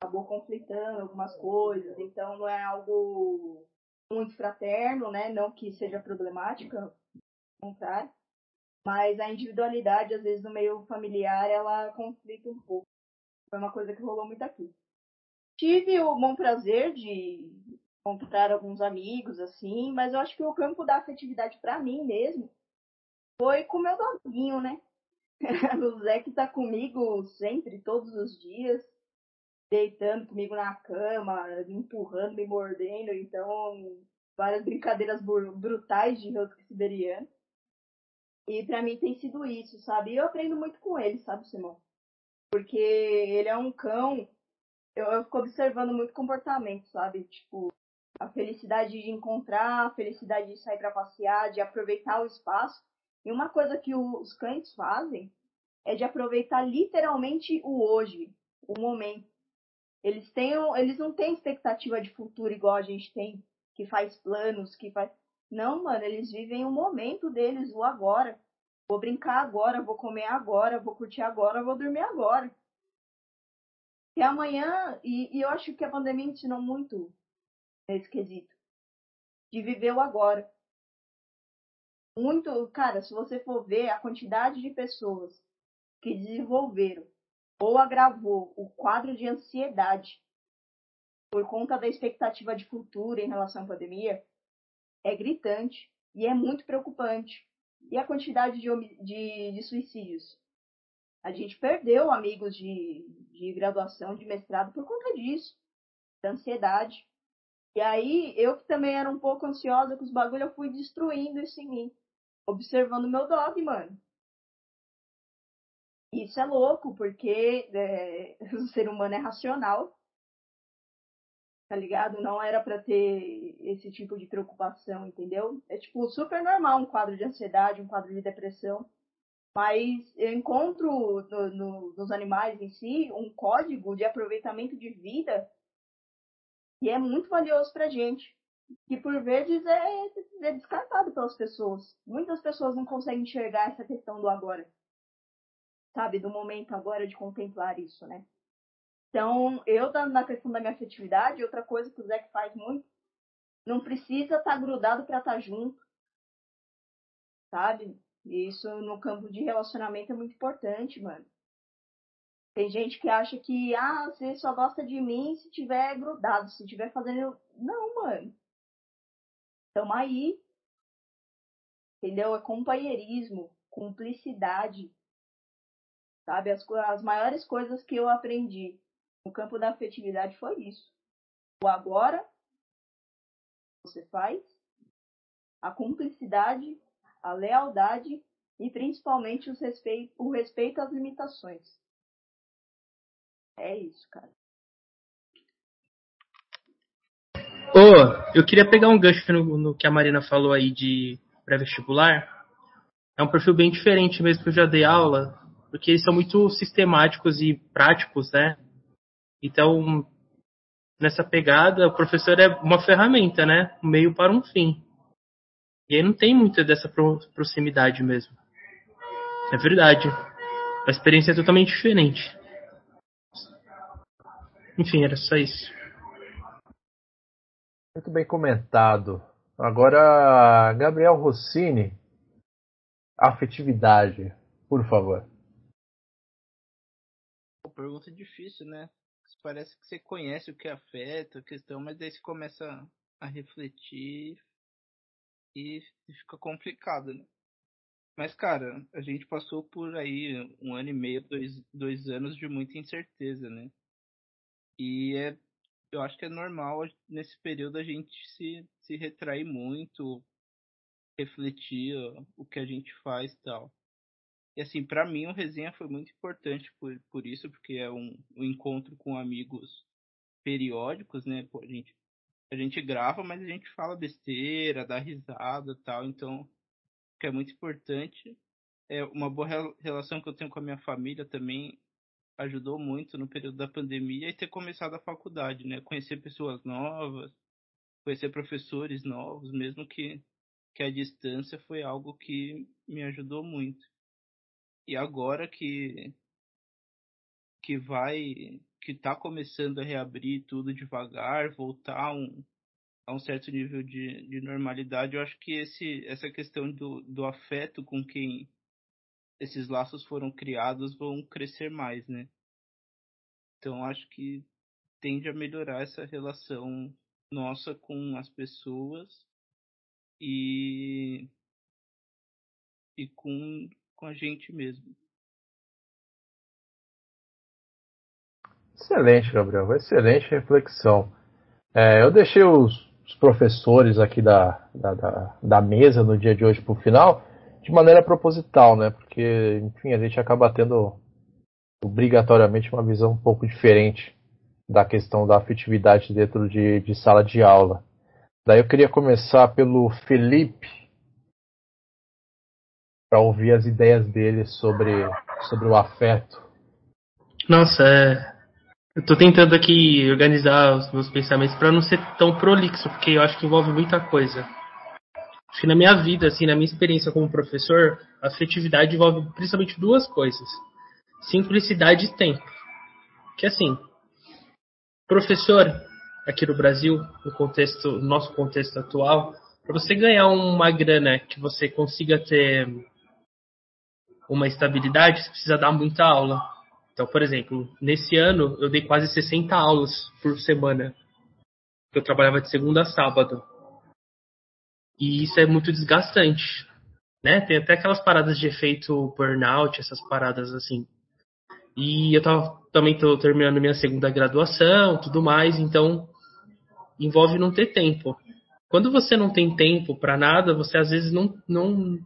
acabou conflitando algumas coisas, então não é algo muito fraterno, né, não que seja problemática, ao contrário, mas a individualidade, às vezes, no meio familiar, ela conflita um pouco. Foi uma coisa que rolou muito aqui. Tive o bom prazer de encontrar alguns amigos, assim, mas eu acho que o campo da afetividade para mim mesmo foi com o meu doguinho, né? o Zé que tá comigo sempre, todos os dias, deitando comigo na cama, me empurrando, me mordendo, então várias brincadeiras brutais de rosca siberiano. E para mim tem sido isso, sabe? E eu aprendo muito com ele, sabe, Simão? Porque ele é um cão, eu, eu fico observando muito comportamento, sabe? Tipo, a felicidade de encontrar, a felicidade de sair para passear, de aproveitar o espaço. E uma coisa que os cães fazem é de aproveitar literalmente o hoje, o momento. Eles têm, eles não têm expectativa de futuro igual a gente tem, que faz planos, que faz não, mano, eles vivem o momento deles, o agora. Vou brincar agora, vou comer agora, vou curtir agora, vou dormir agora. E amanhã, e, e eu acho que a pandemia ensinou muito nesse quesito. De viver o agora. Muito, cara, se você for ver a quantidade de pessoas que desenvolveram ou agravou o quadro de ansiedade por conta da expectativa de futuro em relação à pandemia, é gritante e é muito preocupante. E a quantidade de, de, de suicídios? A gente perdeu amigos de, de graduação, de mestrado por conta disso, da ansiedade. E aí, eu que também era um pouco ansiosa com os bagulho, eu fui destruindo isso em mim. Observando meu dog, mano. Isso é louco, porque é, o ser humano é racional tá ligado? Não era para ter esse tipo de preocupação, entendeu? É tipo super normal um quadro de ansiedade, um quadro de depressão, mas eu encontro no, no, nos animais em si um código de aproveitamento de vida que é muito valioso pra gente. Que por vezes é, é descartado pelas pessoas. Muitas pessoas não conseguem enxergar essa questão do agora. Sabe? Do momento agora de contemplar isso, né? Então, eu na questão da minha afetividade, outra coisa que o Zé faz muito, não precisa estar tá grudado para estar tá junto, sabe? Isso no campo de relacionamento é muito importante, mano. Tem gente que acha que, ah, você só gosta de mim se tiver grudado, se tiver fazendo. Não, mano. Tamo aí. Entendeu? É companheirismo, cumplicidade. Sabe? As, as maiores coisas que eu aprendi no campo da afetividade foi isso. O agora você faz, a cumplicidade, a lealdade e principalmente respeito, o respeito às limitações. É isso, cara. Ô, eu queria pegar um gancho no, no que a Marina falou aí de pré-vestibular. É um perfil bem diferente mesmo que eu já dei aula, porque eles são muito sistemáticos e práticos, né? Então, nessa pegada, o professor é uma ferramenta, né? Um meio para um fim. E aí não tem muita dessa proximidade mesmo. É verdade. A experiência é totalmente diferente. Enfim, era só isso. Muito bem comentado. Agora, Gabriel Rossini, afetividade, por favor. Pergunta difícil, né? Parece que você conhece o que afeta a questão, mas daí você começa a refletir e fica complicado, né? Mas, cara, a gente passou por aí um ano e meio, dois, dois anos de muita incerteza, né? E é, eu acho que é normal nesse período a gente se, se retrair muito, refletir o que a gente faz e tal. E assim, para mim o resenha foi muito importante por, por isso, porque é um, um encontro com amigos periódicos, né? Pô, a gente a gente grava, mas a gente fala besteira, dá risada, tal, então que é muito importante. É uma boa relação que eu tenho com a minha família também ajudou muito no período da pandemia e ter começado a faculdade, né? Conhecer pessoas novas, conhecer professores novos, mesmo que que a distância foi algo que me ajudou muito. E agora que que vai que está começando a reabrir tudo devagar, voltar a um, a um certo nível de, de normalidade, eu acho que esse, essa questão do, do afeto com quem esses laços foram criados vão crescer mais, né? Então acho que tende a melhorar essa relação nossa com as pessoas e e com, com a gente mesmo. Excelente, Gabriel. Excelente reflexão. É, eu deixei os, os professores aqui da, da, da, da, mesa no dia de hoje para o final de maneira proposital, né? Porque, enfim, a gente acaba tendo obrigatoriamente uma visão um pouco diferente da questão da afetividade dentro de, de sala de aula. Daí eu queria começar pelo Felipe para ouvir as ideias dele sobre, sobre o afeto. Nossa, é, eu tô tentando aqui organizar os meus pensamentos para não ser tão prolixo, porque eu acho que envolve muita coisa. Acho que na minha vida, assim, na minha experiência como professor, a afetividade envolve principalmente duas coisas: simplicidade e tempo. Que assim, professor aqui no Brasil, no contexto, no nosso contexto atual, para você ganhar uma grana que você consiga ter uma estabilidade, você precisa dar muita aula. Então, por exemplo, nesse ano eu dei quase 60 aulas por semana. Eu trabalhava de segunda a sábado. E isso é muito desgastante. Né? Tem até aquelas paradas de efeito burnout, essas paradas assim. E eu tava, também estou terminando minha segunda graduação, tudo mais, então envolve não ter tempo. Quando você não tem tempo para nada, você às vezes não, não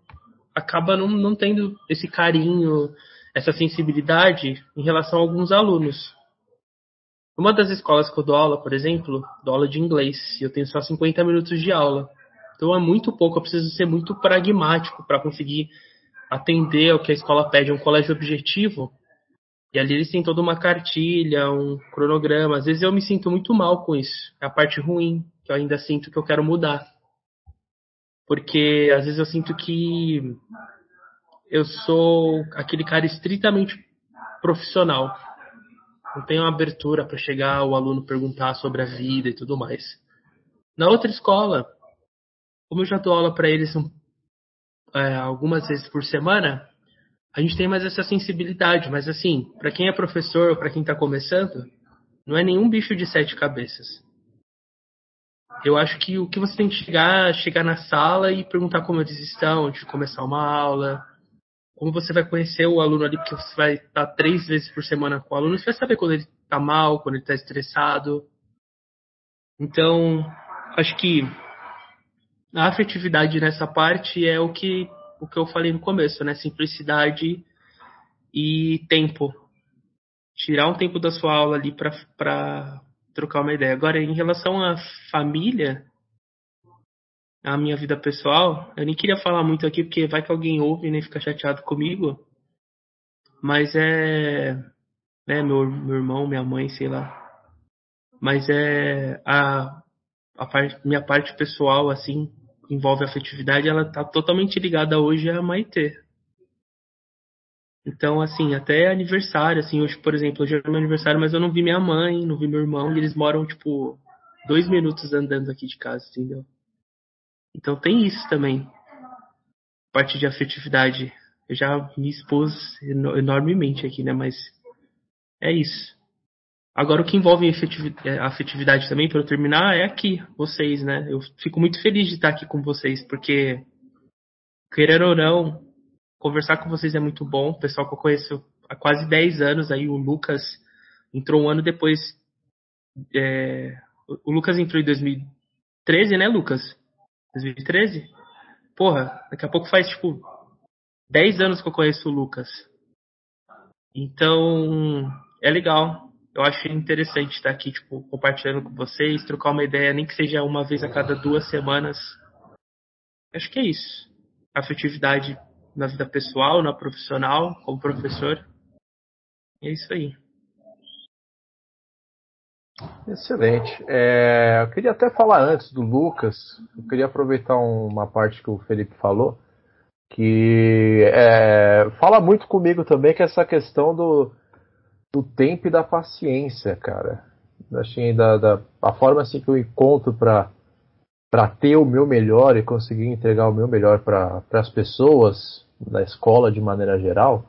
acaba não, não tendo esse carinho, essa sensibilidade em relação a alguns alunos. Uma das escolas que eu dou aula, por exemplo, dou aula de inglês, e eu tenho só 50 minutos de aula. Então é muito pouco, eu preciso ser muito pragmático para conseguir atender ao que a escola pede, é um colégio objetivo. E ali eles têm toda uma cartilha, um cronograma. Às vezes eu me sinto muito mal com isso. É a parte ruim, que eu ainda sinto que eu quero mudar. Porque às vezes eu sinto que eu sou aquele cara estritamente profissional. Não tenho abertura para chegar o aluno perguntar sobre a vida e tudo mais. Na outra escola, como eu já dou aula para eles um, é, algumas vezes por semana, a gente tem mais essa sensibilidade. Mas assim, para quem é professor ou para quem está começando, não é nenhum bicho de sete cabeças. Eu acho que o que você tem que chegar, chegar na sala e perguntar como eles estão de começar uma aula, como você vai conhecer o aluno ali, porque você vai estar três vezes por semana com o aluno, você vai saber quando ele está mal, quando ele está estressado. Então, acho que a afetividade nessa parte é o que, o que eu falei no começo, né? Simplicidade e tempo. Tirar um tempo da sua aula ali para trocar uma ideia. Agora, em relação à família, a minha vida pessoal, eu nem queria falar muito aqui porque vai que alguém ouve e nem fica chateado comigo. Mas é. Né, meu, meu irmão, minha mãe, sei lá. Mas é. A, a parte, minha parte pessoal, assim, envolve afetividade, ela tá totalmente ligada hoje a Maitê. Então, assim, até aniversário, assim, hoje, por exemplo, hoje é meu aniversário, mas eu não vi minha mãe, não vi meu irmão, e eles moram, tipo, dois minutos andando aqui de casa, entendeu? Então tem isso também. Parte de afetividade. Eu já me expus enormemente aqui, né? Mas é isso. Agora o que envolve afetividade também, para eu terminar, é aqui, vocês, né? Eu fico muito feliz de estar aqui com vocês, porque, querer ou não, conversar com vocês é muito bom. O pessoal que eu conheço há quase 10 anos, aí o Lucas entrou um ano depois. É, o Lucas entrou em 2013, né, Lucas? 2013? Porra, daqui a pouco faz tipo 10 anos que eu conheço o Lucas. Então, é legal. Eu acho interessante estar aqui, tipo, compartilhando com vocês, trocar uma ideia, nem que seja uma vez a cada duas semanas. Acho que é isso. Afetividade na vida pessoal, na profissional, como professor. É isso aí. Excelente. É, eu queria até falar antes do Lucas, eu queria aproveitar uma parte que o Felipe falou, que é, fala muito comigo também, que é essa questão do, do tempo e da paciência, cara. Assim, da, da, a forma assim que eu encontro para para ter o meu melhor e conseguir entregar o meu melhor para as pessoas da escola de maneira geral,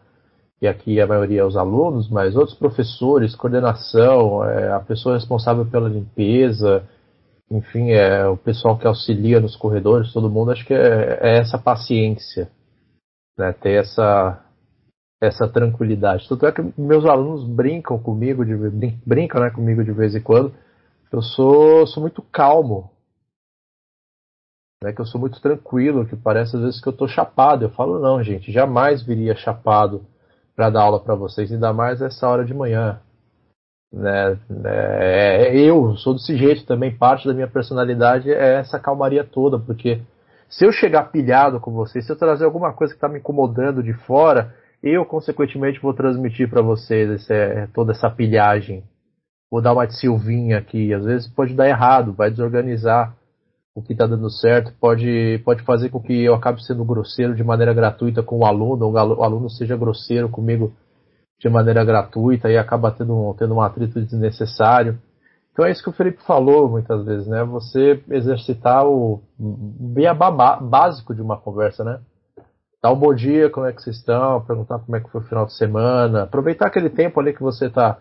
e aqui a maioria é os alunos, mas outros professores, coordenação, é, a pessoa responsável pela limpeza, enfim, é o pessoal que auxilia nos corredores, todo mundo, acho que é, é essa paciência, né, ter essa essa tranquilidade. Tanto é que meus alunos brincam comigo, de, brincam né, comigo de vez em quando. Eu sou, sou muito calmo, né, que eu sou muito tranquilo, que parece às vezes que eu estou chapado. Eu falo, não, gente, jamais viria chapado para dar aula para vocês, ainda mais essa hora de manhã. Né, é, é, eu sou desse jeito também, parte da minha personalidade é essa calmaria toda, porque se eu chegar pilhado com vocês, se eu trazer alguma coisa que está me incomodando de fora, eu consequentemente vou transmitir para vocês esse, é, toda essa pilhagem. Vou dar uma de Silvinha aqui, às vezes pode dar errado, vai desorganizar o que está dando certo, pode, pode fazer com que eu acabe sendo grosseiro de maneira gratuita com o aluno, ou o aluno seja grosseiro comigo de maneira gratuita e acaba tendo, tendo um atrito desnecessário. Então é isso que o Felipe falou muitas vezes, né? Você exercitar o bem básico de uma conversa, né? Dar um bom dia, como é que vocês estão, perguntar como é que foi o final de semana, aproveitar aquele tempo ali que você está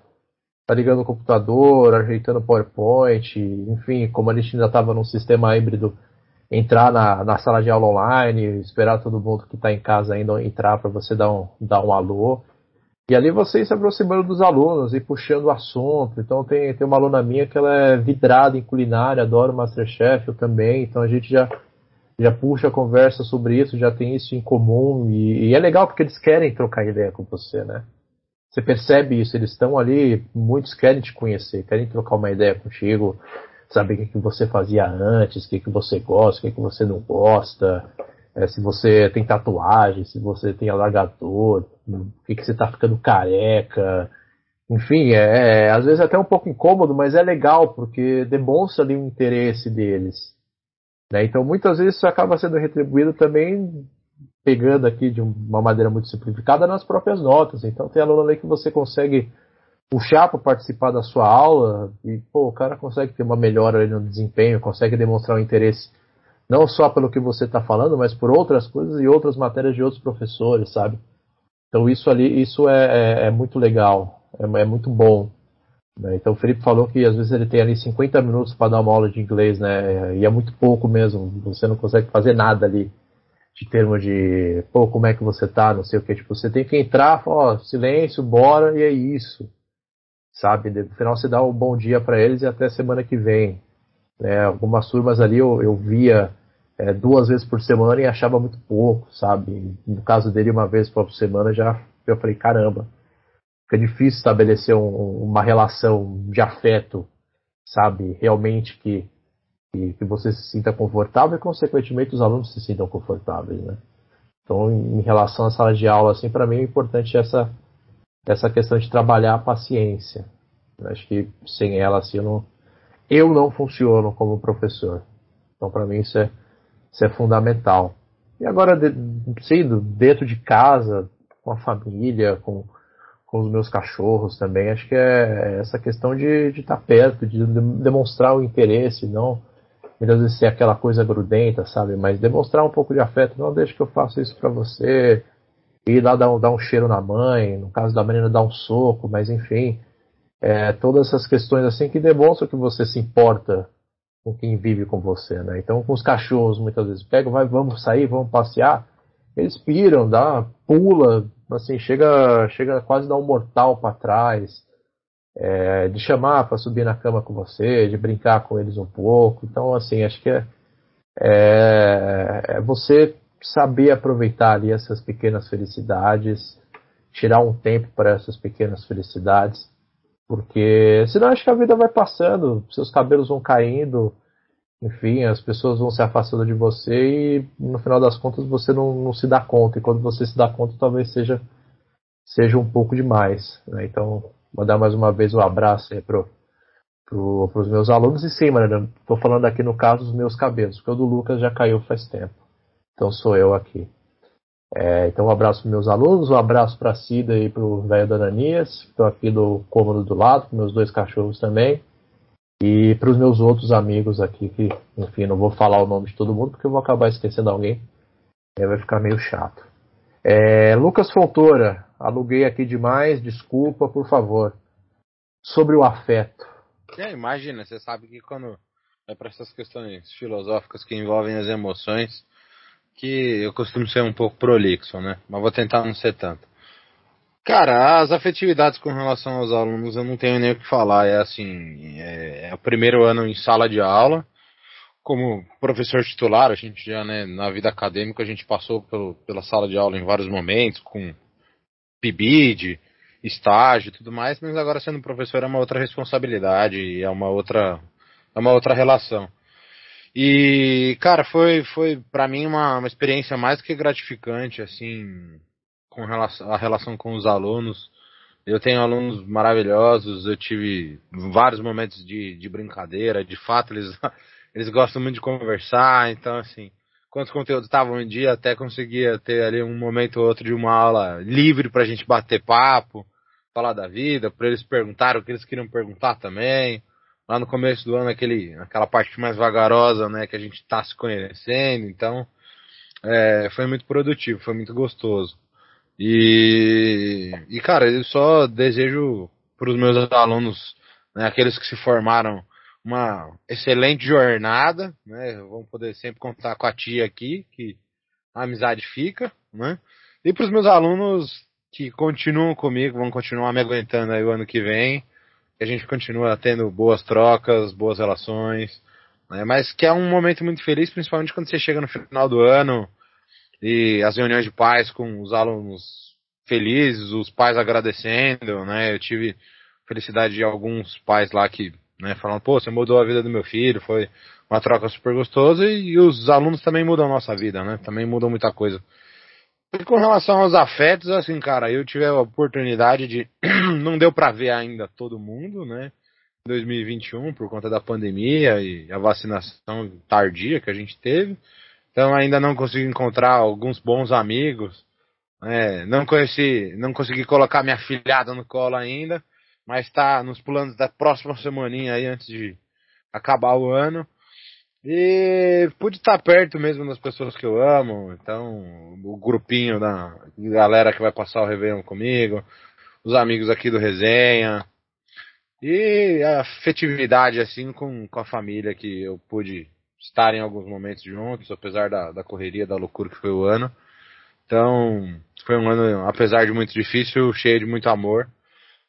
tá ligando o computador, ajeitando o PowerPoint, enfim, como a gente ainda estava num sistema híbrido, entrar na, na sala de aula online, esperar todo mundo que está em casa ainda entrar para você dar um, dar um alô. E ali você se aproximando dos alunos e puxando o assunto. Então tem, tem uma aluna minha que ela é vidrada em culinária, adora o Masterchef, eu também. Então a gente já, já puxa a conversa sobre isso, já tem isso em comum. E, e é legal porque eles querem trocar ideia com você, né? Você percebe isso, eles estão ali, muitos querem te conhecer, querem trocar uma ideia contigo, saber o que, que você fazia antes, o que, que você gosta, o que, que você não gosta, é, se você tem tatuagem, se você tem alargador, o que, que você está ficando careca. Enfim, é, é, às vezes é até um pouco incômodo, mas é legal, porque demonstra ali o interesse deles. Né? Então muitas vezes isso acaba sendo retribuído também pegando aqui de uma maneira muito simplificada nas próprias notas. Então tem aluno ali que você consegue puxar para participar da sua aula e pô, o cara consegue ter uma melhora ali no desempenho, consegue demonstrar um interesse não só pelo que você está falando, mas por outras coisas e outras matérias de outros professores, sabe? Então isso ali, isso é, é, é muito legal, é, é muito bom. Né? Então o Felipe falou que às vezes ele tem ali 50 minutos para dar uma aula de inglês, né? E é muito pouco mesmo, você não consegue fazer nada ali de termo de, pô, como é que você tá, não sei o que, tipo, você tem que entrar, ó, silêncio, bora, e é isso. Sabe? No final você dá um bom dia para eles e até semana que vem. É, algumas turmas ali eu, eu via é, duas vezes por semana e achava muito pouco, sabe? No caso dele, uma vez por semana já eu falei, caramba, fica difícil estabelecer um, uma relação de afeto sabe realmente que, que, que você se sinta confortável e, consequentemente, os alunos se sintam confortáveis, né? Então, em relação à sala de aula, assim, para mim é importante essa, essa questão de trabalhar a paciência. Eu acho que sem ela, assim, eu não, eu não funciono como professor. Então, para mim, isso é, isso é fundamental. E agora, sendo dentro de casa, com a família, com, com os meus cachorros também, acho que é essa questão de estar tá perto, de demonstrar o interesse, não muitas vezes ser aquela coisa grudenta, sabe? Mas demonstrar um pouco de afeto, não deixa que eu faça isso para você, ir lá dar um, dar um cheiro na mãe, no caso da menina dar um soco, mas enfim, é, todas essas questões assim que demonstram que você se importa com quem vive com você, né? Então, com os cachorros, muitas vezes pegam, vai, vamos sair, vamos passear, eles piram, dá, pula, assim, chega, chega quase a dar um mortal para trás, é, de chamar para subir na cama com você, de brincar com eles um pouco. Então, assim, acho que é, é, é você saber aproveitar ali essas pequenas felicidades, tirar um tempo para essas pequenas felicidades, porque senão acho que a vida vai passando, seus cabelos vão caindo, enfim, as pessoas vão se afastando de você e no final das contas você não, não se dá conta, e quando você se dá conta talvez seja, seja um pouco demais. Né? Então, mandar mais uma vez um abraço aí pro, pro, pros meus alunos. E sim, mano, tô falando aqui no caso dos meus cabelos, porque o do Lucas já caiu faz tempo. Então sou eu aqui. É, então um abraço para meus alunos, um abraço para a Cida e para o velho da Ananias, que estão aqui do cômodo do lado, com meus dois cachorros também. E para os meus outros amigos aqui, que, enfim, não vou falar o nome de todo mundo, porque eu vou acabar esquecendo alguém. Aí vai ficar meio chato. É, Lucas Fontoura, aluguei aqui demais, desculpa, por favor. Sobre o afeto. É, imagina, você sabe que quando é para essas questões filosóficas que envolvem as emoções, que eu costumo ser um pouco prolixo, né? Mas vou tentar não ser tanto. Cara, as afetividades com relação aos alunos eu não tenho nem o que falar. É assim, é, é o primeiro ano em sala de aula como professor titular, a gente já, né, na vida acadêmica, a gente passou pelo, pela sala de aula em vários momentos, com PIBID, estágio e tudo mais, mas agora sendo professor é uma outra responsabilidade, é uma outra, é uma outra relação. E, cara, foi, foi para mim uma, uma experiência mais que gratificante, assim, com relação, a relação com os alunos. Eu tenho alunos maravilhosos, eu tive vários momentos de, de brincadeira, de fato eles eles gostam muito de conversar, então assim, quando os conteúdos estavam em dia, até conseguia ter ali um momento ou outro de uma aula livre pra gente bater papo, falar da vida, para eles perguntarem o que eles queriam perguntar também. Lá no começo do ano, aquele, aquela parte mais vagarosa, né, que a gente tá se conhecendo, então é, foi muito produtivo, foi muito gostoso. E, e cara, eu só desejo para os meus alunos, né, aqueles que se formaram uma excelente jornada, né? Vamos poder sempre contar com a tia aqui, que a amizade fica, né? E para os meus alunos que continuam comigo, vão continuar me aguentando aí o ano que vem, que a gente continua tendo boas trocas, boas relações, né? Mas que é um momento muito feliz, principalmente quando você chega no final do ano e as reuniões de pais com os alunos felizes, os pais agradecendo, né? Eu tive felicidade de alguns pais lá que né? Falando, pô, você mudou a vida do meu filho, foi uma troca super gostosa e, e os alunos também mudam a nossa vida, né? Também mudam muita coisa. E com relação aos afetos, assim, cara, eu tive a oportunidade de. não deu para ver ainda todo mundo, né? 2021, por conta da pandemia e a vacinação tardia que a gente teve. Então ainda não consegui encontrar alguns bons amigos. É, não conheci, não consegui colocar minha filhada no colo ainda mas está nos planos da próxima semaninha aí antes de acabar o ano. E pude estar perto mesmo das pessoas que eu amo, então o grupinho da galera que vai passar o Réveillon comigo, os amigos aqui do Resenha, e a afetividade assim com, com a família que eu pude estar em alguns momentos juntos, apesar da, da correria, da loucura que foi o ano. Então, foi um ano, apesar de muito difícil, cheio de muito amor.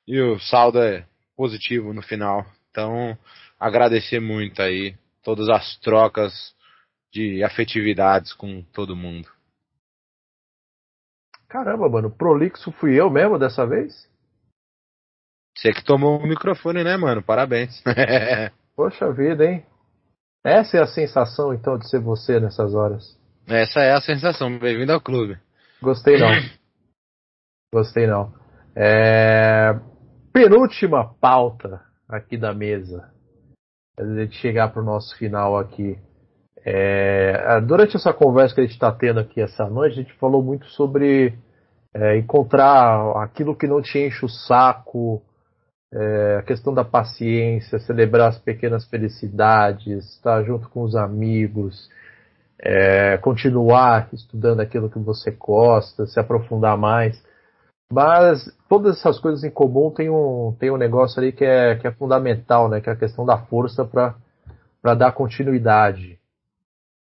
E o saldo é positivo no final. Então, agradecer muito aí todas as trocas de afetividades com todo mundo. Caramba, mano, prolixo fui eu mesmo dessa vez? Você que tomou o microfone, né, mano? Parabéns. Poxa vida, hein? Essa é a sensação, então, de ser você nessas horas. Essa é a sensação. Bem-vindo ao clube. Gostei não. Gostei não. É... Penúltima pauta aqui da mesa. Antes de chegar para o nosso final aqui. É... Durante essa conversa que a gente está tendo aqui essa noite, a gente falou muito sobre é, encontrar aquilo que não te enche o saco, é, a questão da paciência, celebrar as pequenas felicidades, estar junto com os amigos, é, continuar estudando aquilo que você gosta, se aprofundar mais. Mas todas essas coisas em comum tem um, tem um negócio ali que é, que é fundamental, né? Que é a questão da força para dar continuidade,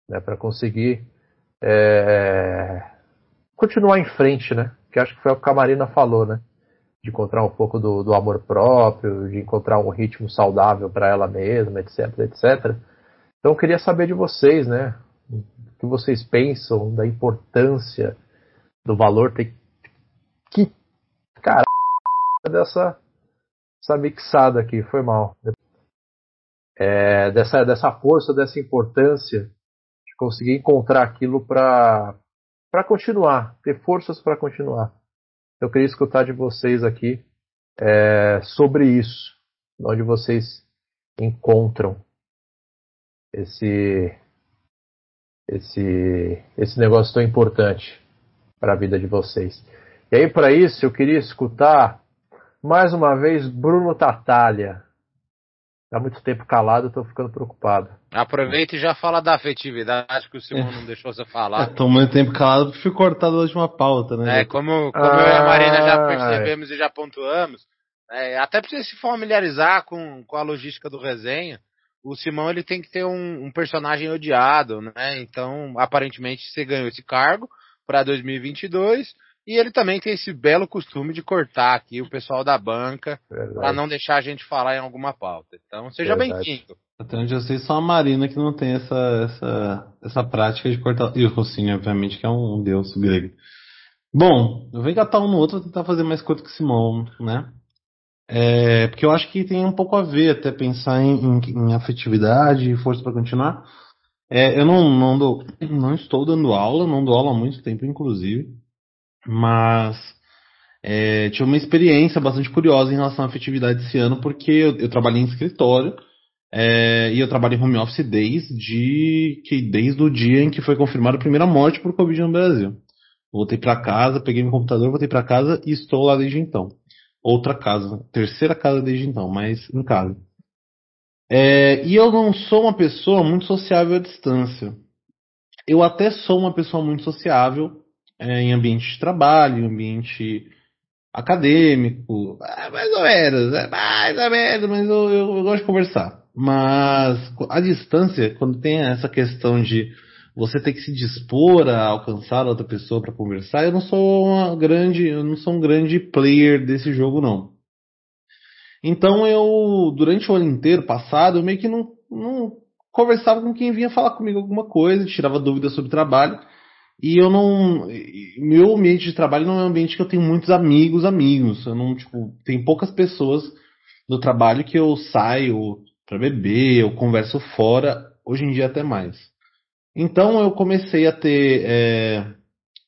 né? Para conseguir é, continuar em frente, né? Que acho que foi o que a Marina falou, né? De encontrar um pouco do, do amor próprio, de encontrar um ritmo saudável para ela mesma, etc, etc. Então eu queria saber de vocês, né? O que vocês pensam da importância do valor ter que cara dessa essa mixada aqui, foi mal. É, dessa, dessa força, dessa importância de conseguir encontrar aquilo para continuar, ter forças para continuar. Eu queria escutar de vocês aqui é, sobre isso, onde vocês encontram esse esse esse negócio tão importante para a vida de vocês. E aí para isso eu queria escutar mais uma vez Bruno Tatalha. Há muito tempo calado, estou ficando preocupado. Aproveita e já fala da afetividade que o Simão não deixou você falar. Estou muito tempo calado porque fui cortado a última pauta, né? É, como, como eu e a Marina já percebemos e já pontuamos, é, até para você se familiarizar com, com a logística do resenha, o Simão ele tem que ter um, um personagem odiado, né? Então, aparentemente, você ganhou esse cargo para 2022 e ele também tem esse belo costume de cortar aqui o pessoal da banca para não deixar a gente falar em alguma pauta. Então, seja bem-vindo. Até onde eu sei, só a Marina que não tem essa, essa, essa prática de cortar. E o Rossini, obviamente, que é um, deus grego. Bom, eu vou engatar um no outro tentar fazer mais curto que Simão, né? É, porque eu acho que tem um pouco a ver até pensar em, em, em afetividade e força para continuar. É, eu não, não, dou, não estou dando aula, não dou aula há muito tempo, inclusive. Mas é, tive uma experiência bastante curiosa em relação à afetividade esse ano, porque eu, eu trabalhei em escritório é, e eu trabalho em home office desde, que, desde o dia em que foi confirmada a primeira morte por Covid no Brasil. Voltei para casa, peguei meu computador, voltei para casa e estou lá desde então. Outra casa, terceira casa desde então, mas em casa. É, e eu não sou uma pessoa muito sociável à distância. Eu até sou uma pessoa muito sociável é, em ambiente de trabalho, em ambiente acadêmico, é, mais ou menos, é mais ou menos, mas eu, eu, eu gosto de conversar. Mas a distância, quando tem essa questão de você ter que se dispor a alcançar outra pessoa para conversar, eu não sou uma grande, eu não sou um grande player desse jogo não. Então eu, durante o ano inteiro passado, eu meio que não, não conversava com quem vinha falar comigo alguma coisa, tirava dúvidas sobre trabalho. E eu não. Meu ambiente de trabalho não é um ambiente que eu tenho muitos amigos, amigos. Eu não, tipo, tem poucas pessoas no trabalho que eu saio para beber, eu converso fora, hoje em dia até mais. Então eu comecei a ter. É,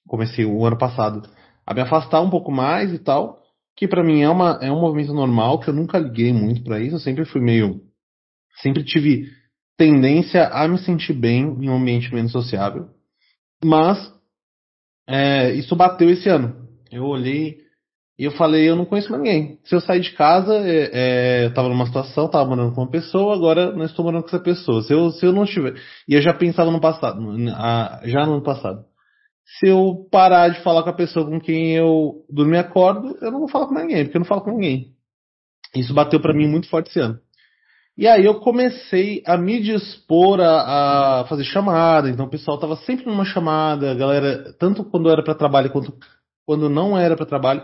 comecei o ano passado a me afastar um pouco mais e tal. Que para mim é, uma, é um movimento normal, que eu nunca liguei muito para isso. Eu sempre fui meio. Sempre tive tendência a me sentir bem em um ambiente menos sociável. Mas é, isso bateu esse ano. Eu olhei e eu falei, eu não conheço ninguém. Se eu sair de casa, é, é, eu estava numa situação, estava morando com uma pessoa, agora não estou morando com essa pessoa. Se eu, se eu não estiver. E eu já pensava no passado, já no ano passado. Se eu parar de falar com a pessoa com quem eu dormi acordo, eu não vou falar com ninguém, porque eu não falo com ninguém. Isso bateu para mim muito forte esse ano. E aí eu comecei a me dispor a, a fazer chamada, então o pessoal estava sempre numa chamada, galera, tanto quando era para trabalho quanto quando não era para trabalho.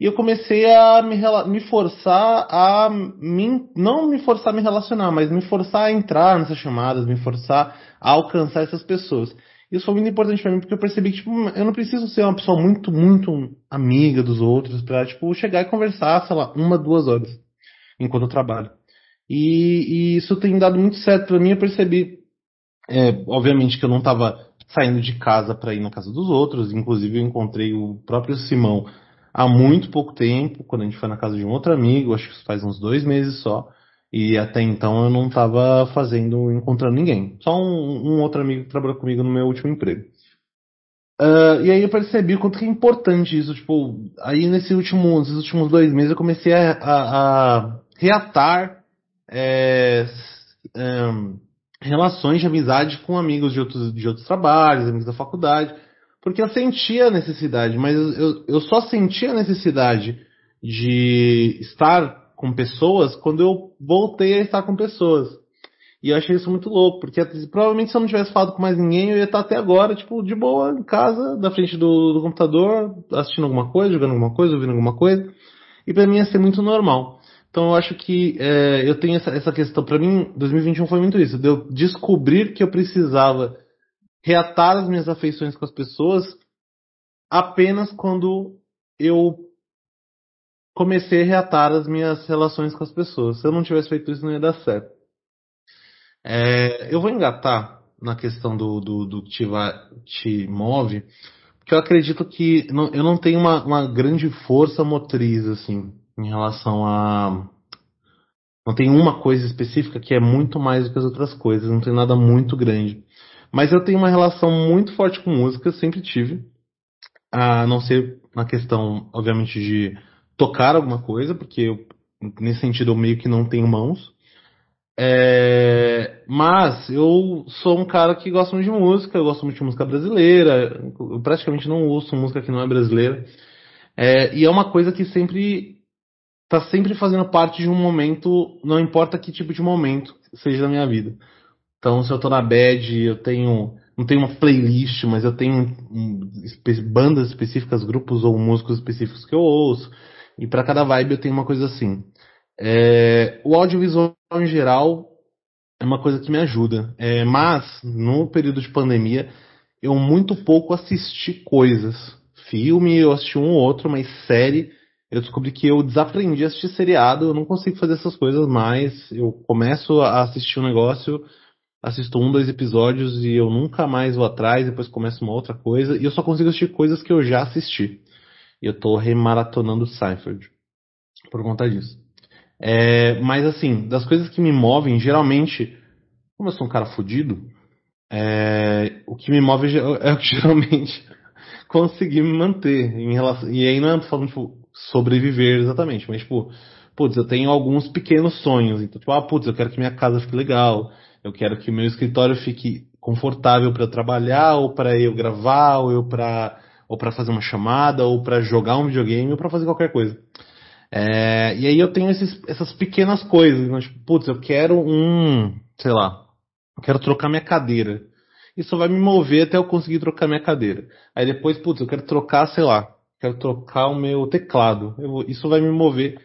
E eu comecei a me, me forçar a me, não me forçar a me relacionar, mas me forçar a entrar nessas chamadas, me forçar a alcançar essas pessoas. Isso foi muito importante para mim porque eu percebi que tipo, eu não preciso ser uma pessoa muito, muito amiga dos outros para tipo chegar e conversar, sei lá, uma, duas horas enquanto eu trabalho. E, e isso tem dado muito certo para mim. Eu percebi, é, obviamente, que eu não estava saindo de casa para ir na casa dos outros. Inclusive, eu encontrei o próprio Simão há muito pouco tempo, quando a gente foi na casa de um outro amigo, acho que faz uns dois meses só. E até então eu não estava fazendo, encontrando ninguém. Só um, um, outro amigo que trabalhou comigo no meu último emprego. Uh, e aí eu percebi o quanto que é importante isso. Tipo, aí nesse último, nesses últimos dois meses eu comecei a, a, a reatar é, relações de amizade com amigos de outros, de outros trabalhos, amigos da faculdade. Porque eu sentia a necessidade, mas eu, eu só sentia a necessidade de estar com pessoas quando eu voltei a estar com pessoas. E eu achei isso muito louco, porque provavelmente se eu não tivesse falado com mais ninguém, eu ia estar até agora, tipo, de boa, em casa, da frente do, do computador, assistindo alguma coisa, jogando alguma coisa, ouvindo alguma coisa. E para mim ia ser muito normal. Então eu acho que é, eu tenho essa, essa questão. Para mim, 2021 foi muito isso. De eu descobrir que eu precisava reatar as minhas afeições com as pessoas apenas quando eu comecei a reatar as minhas relações com as pessoas. Se eu não tivesse feito isso, não ia dar certo. É, eu vou engatar na questão do, do, do que te, te move, porque eu acredito que não, eu não tenho uma, uma grande força motriz, assim, em relação a. Não tem uma coisa específica que é muito mais do que as outras coisas, não tem nada muito grande. Mas eu tenho uma relação muito forte com música, sempre tive. A não ser na questão, obviamente, de tocar alguma coisa, porque eu, nesse sentido eu meio que não tenho mãos. É, mas eu sou um cara que gosta muito de música, eu gosto muito de música brasileira, eu praticamente não ouço música que não é brasileira. É, e é uma coisa que sempre tá sempre fazendo parte de um momento, não importa que tipo de momento seja na minha vida. Então, se eu tô na bad, eu tenho não tenho uma playlist, mas eu tenho um, bandas específicas, grupos ou músicos específicos que eu ouço. E para cada vibe eu tenho uma coisa assim. É, o audiovisual em geral é uma coisa que me ajuda. É, mas, no período de pandemia, eu muito pouco assisti coisas. Filme eu assisti um ou outro, mas série eu descobri que eu desaprendi a assistir seriado, eu não consigo fazer essas coisas mais. Eu começo a assistir um negócio, assisto um, dois episódios e eu nunca mais vou atrás, depois começo uma outra coisa, e eu só consigo assistir coisas que eu já assisti. Eu tô remaratonando Seinfeld por conta disso. É, mas assim, das coisas que me movem, geralmente, como eu sou um cara fudido, é, o que me move é o que geralmente conseguir me manter em relação. E aí não é falando tipo, sobreviver exatamente, mas tipo, putz, eu tenho alguns pequenos sonhos. Então, tipo, ah, putz, eu quero que minha casa fique legal, eu quero que meu escritório fique confortável para trabalhar, ou para eu gravar, ou eu para ou para fazer uma chamada, ou para jogar um videogame, ou para fazer qualquer coisa. É, e aí eu tenho esses, essas pequenas coisas, né? tipo, putz, eu quero um, sei lá, eu quero trocar minha cadeira. Isso vai me mover até eu conseguir trocar minha cadeira. Aí depois, putz, eu quero trocar, sei lá, quero trocar o meu teclado. Eu, isso vai me mover.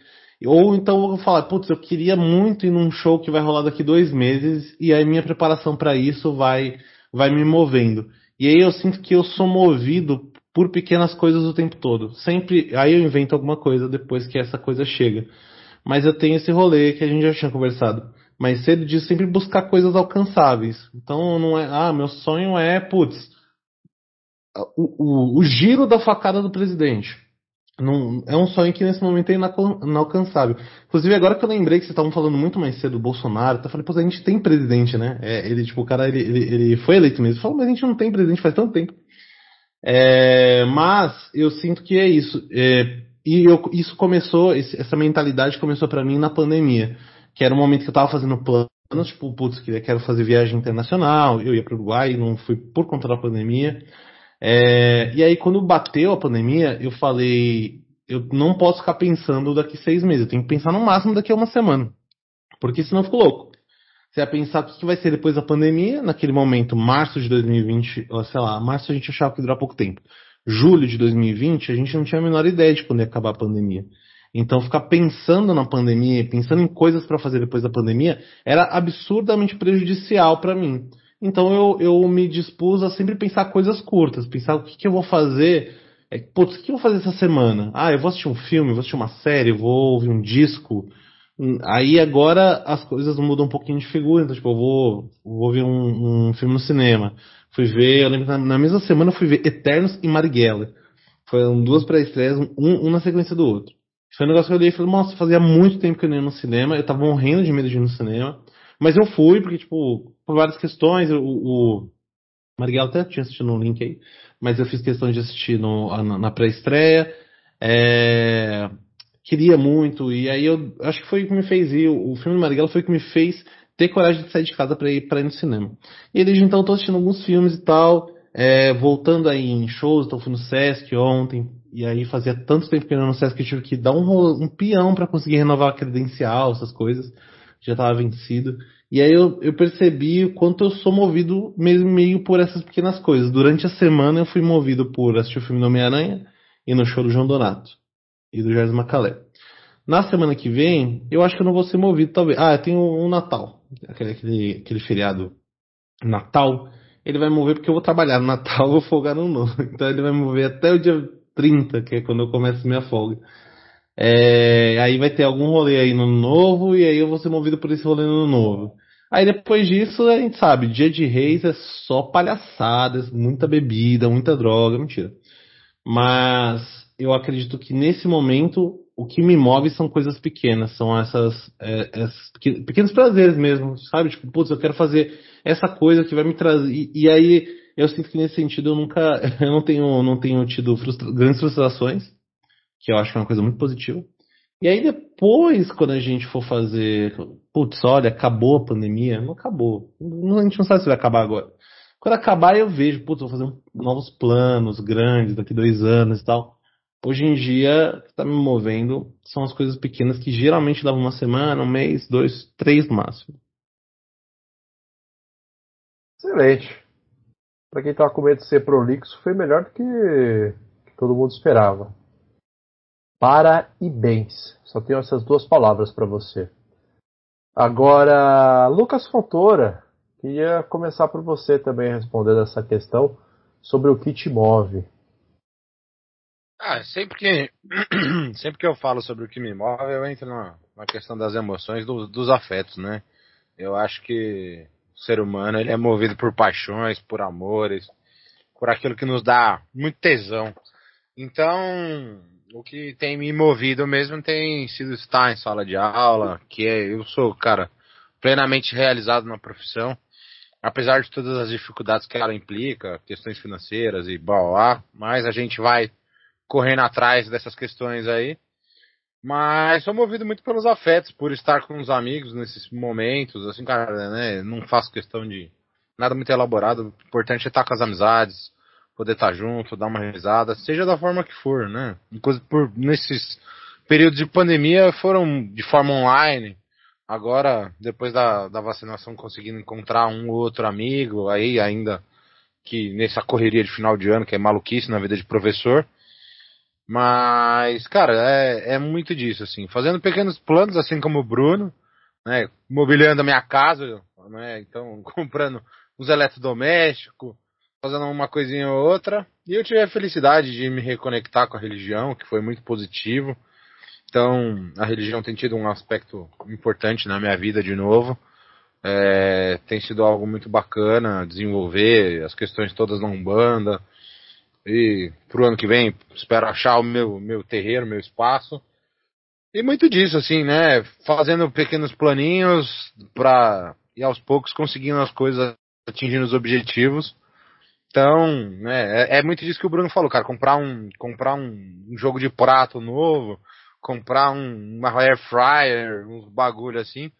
Ou então eu vou falar, putz, eu queria muito ir num show que vai rolar daqui dois meses, e aí minha preparação para isso vai, vai me movendo. E aí eu sinto que eu sou movido por pequenas coisas o tempo todo. Sempre, aí eu invento alguma coisa depois que essa coisa chega. Mas eu tenho esse rolê que a gente já tinha conversado mais cedo de sempre buscar coisas alcançáveis. Então não é, ah, meu sonho é, putz, o, o, giro da facada do presidente. É um sonho que nesse momento é inalcançável. Inclusive, agora que eu lembrei que vocês estavam falando muito mais cedo do Bolsonaro, eu falei, pô, a gente tem presidente, né? É, ele, tipo, o cara, ele, ele, ele foi eleito mesmo. Falou, mas a gente não tem presidente faz tanto tempo. É, mas eu sinto que é isso. É, e eu, isso começou, essa mentalidade começou para mim na pandemia, que era o momento que eu tava fazendo planos, tipo, putz, quero fazer viagem internacional, eu ia para o Uruguai, não fui por conta da pandemia. É, e aí quando bateu a pandemia, eu falei, eu não posso ficar pensando daqui seis meses, eu tenho que pensar no máximo daqui a uma semana, porque senão eu fico louco. Você vai pensar o que vai ser depois da pandemia, naquele momento, março de 2020, ou sei lá, março a gente achava que ia durar pouco tempo. Julho de 2020, a gente não tinha a menor ideia de quando ia acabar a pandemia. Então, ficar pensando na pandemia, pensando em coisas para fazer depois da pandemia, era absurdamente prejudicial para mim. Então, eu, eu me dispus a sempre pensar coisas curtas, pensar o que, que eu vou fazer. É, putz, o que eu vou fazer essa semana? Ah, eu vou assistir um filme, vou assistir uma série, vou ouvir um disco, Aí agora as coisas mudam um pouquinho de figura, então tipo, eu vou, vou ver um, um filme no cinema. Fui ver, eu lembro que na, na mesma semana fui ver Eternos e Marighella. Foram duas pré-estreias, um, um na sequência do outro. Foi um negócio que eu olhei e falei, nossa, fazia muito tempo que eu não ia no cinema, eu tava morrendo de medo de ir no cinema. Mas eu fui, porque, tipo, por várias questões, o, o até tinha assistido no link aí, mas eu fiz questão de assistir no, na, na pré-estreia. É, queria muito, e aí eu acho que foi o que me fez ir. O filme do Marighella foi o que me fez ter coragem de sair de casa para ir, pra ir no cinema. E desde então eu tô assistindo alguns filmes e tal, é, voltando aí em shows, então fui no Sesc ontem, e aí fazia tanto tempo que eu não no Sesc que eu tive que dar um, um peão para conseguir renovar a credencial, essas coisas, já tava vencido. E aí eu, eu percebi o quanto eu sou movido mesmo meio por essas pequenas coisas. Durante a semana eu fui movido por assistir o filme do Homem-Aranha e no show do João Donato e do Jardim Macalé. Na semana que vem, eu acho que eu não vou ser movido, talvez. Ah, tem o um Natal, aquele, aquele, aquele feriado Natal. Ele vai mover porque eu vou trabalhar no Natal, vou folgar no novo. Então ele vai mover até o dia 30, que é quando eu começo minha folga. É, aí vai ter algum rolê aí no novo e aí eu vou ser movido por esse rolê no novo. Aí depois disso, a gente sabe, dia de reis é só palhaçadas, muita bebida, muita droga, mentira. Mas eu acredito que nesse momento o que me move são coisas pequenas, são essas, é, essas pequenos prazeres mesmo, sabe? Tipo, putz, eu quero fazer essa coisa que vai me trazer. E, e aí eu sinto que nesse sentido eu nunca, eu não tenho, não tenho tido frustra grandes frustrações, que eu acho que é uma coisa muito positiva. E aí depois, quando a gente for fazer, putz, olha, acabou a pandemia, não acabou. A gente não sabe se vai acabar agora. Quando acabar eu vejo, putz, vou fazer novos planos grandes daqui dois anos e tal. Hoje em dia, o que está me movendo são as coisas pequenas que geralmente levam uma semana, um mês, dois, três no máximo. Excelente. Para quem estava com medo de ser prolixo, foi melhor do que, que todo mundo esperava. Parabéns. Só tenho essas duas palavras para você. Agora, Lucas Fontoura, queria começar por você também respondendo essa questão sobre o que te move. Ah, sempre que, sempre que eu falo sobre o que me move, eu entro na, na questão das emoções, do, dos afetos, né? Eu acho que o ser humano ele é movido por paixões, por amores, por aquilo que nos dá muito tesão. Então, o que tem me movido mesmo tem sido estar em sala de aula, que é, eu sou, cara, plenamente realizado na profissão, apesar de todas as dificuldades que ela implica, questões financeiras e blá blá, mas a gente vai correndo atrás dessas questões aí. Mas sou movido muito pelos afetos, por estar com os amigos nesses momentos, assim, cara, né? Não faço questão de nada muito elaborado. O importante é estar com as amizades, poder estar junto, dar uma risada, seja da forma que for, né? Por, nesses períodos de pandemia foram de forma online. Agora, depois da, da vacinação, conseguindo encontrar um ou outro amigo, aí ainda que nessa correria de final de ano, que é maluquice na vida de professor, mas, cara, é, é muito disso, assim. Fazendo pequenos planos, assim como o Bruno, né? Mobiliando a minha casa, né? Então, comprando uns eletrodomésticos, fazendo uma coisinha ou outra. E eu tive a felicidade de me reconectar com a religião, que foi muito positivo. Então, a religião tem tido um aspecto importante na minha vida de novo. É, tem sido algo muito bacana desenvolver as questões todas na Umbanda, e pro ano que vem, espero achar o meu, meu terreiro, meu espaço. E muito disso, assim, né? Fazendo pequenos planinhos pra ir aos poucos conseguindo as coisas, atingindo os objetivos. Então, né, é, é muito disso que o Bruno falou, cara. Comprar um, comprar um, um jogo de prato novo, comprar um, uma air fryer, uns bagulho assim,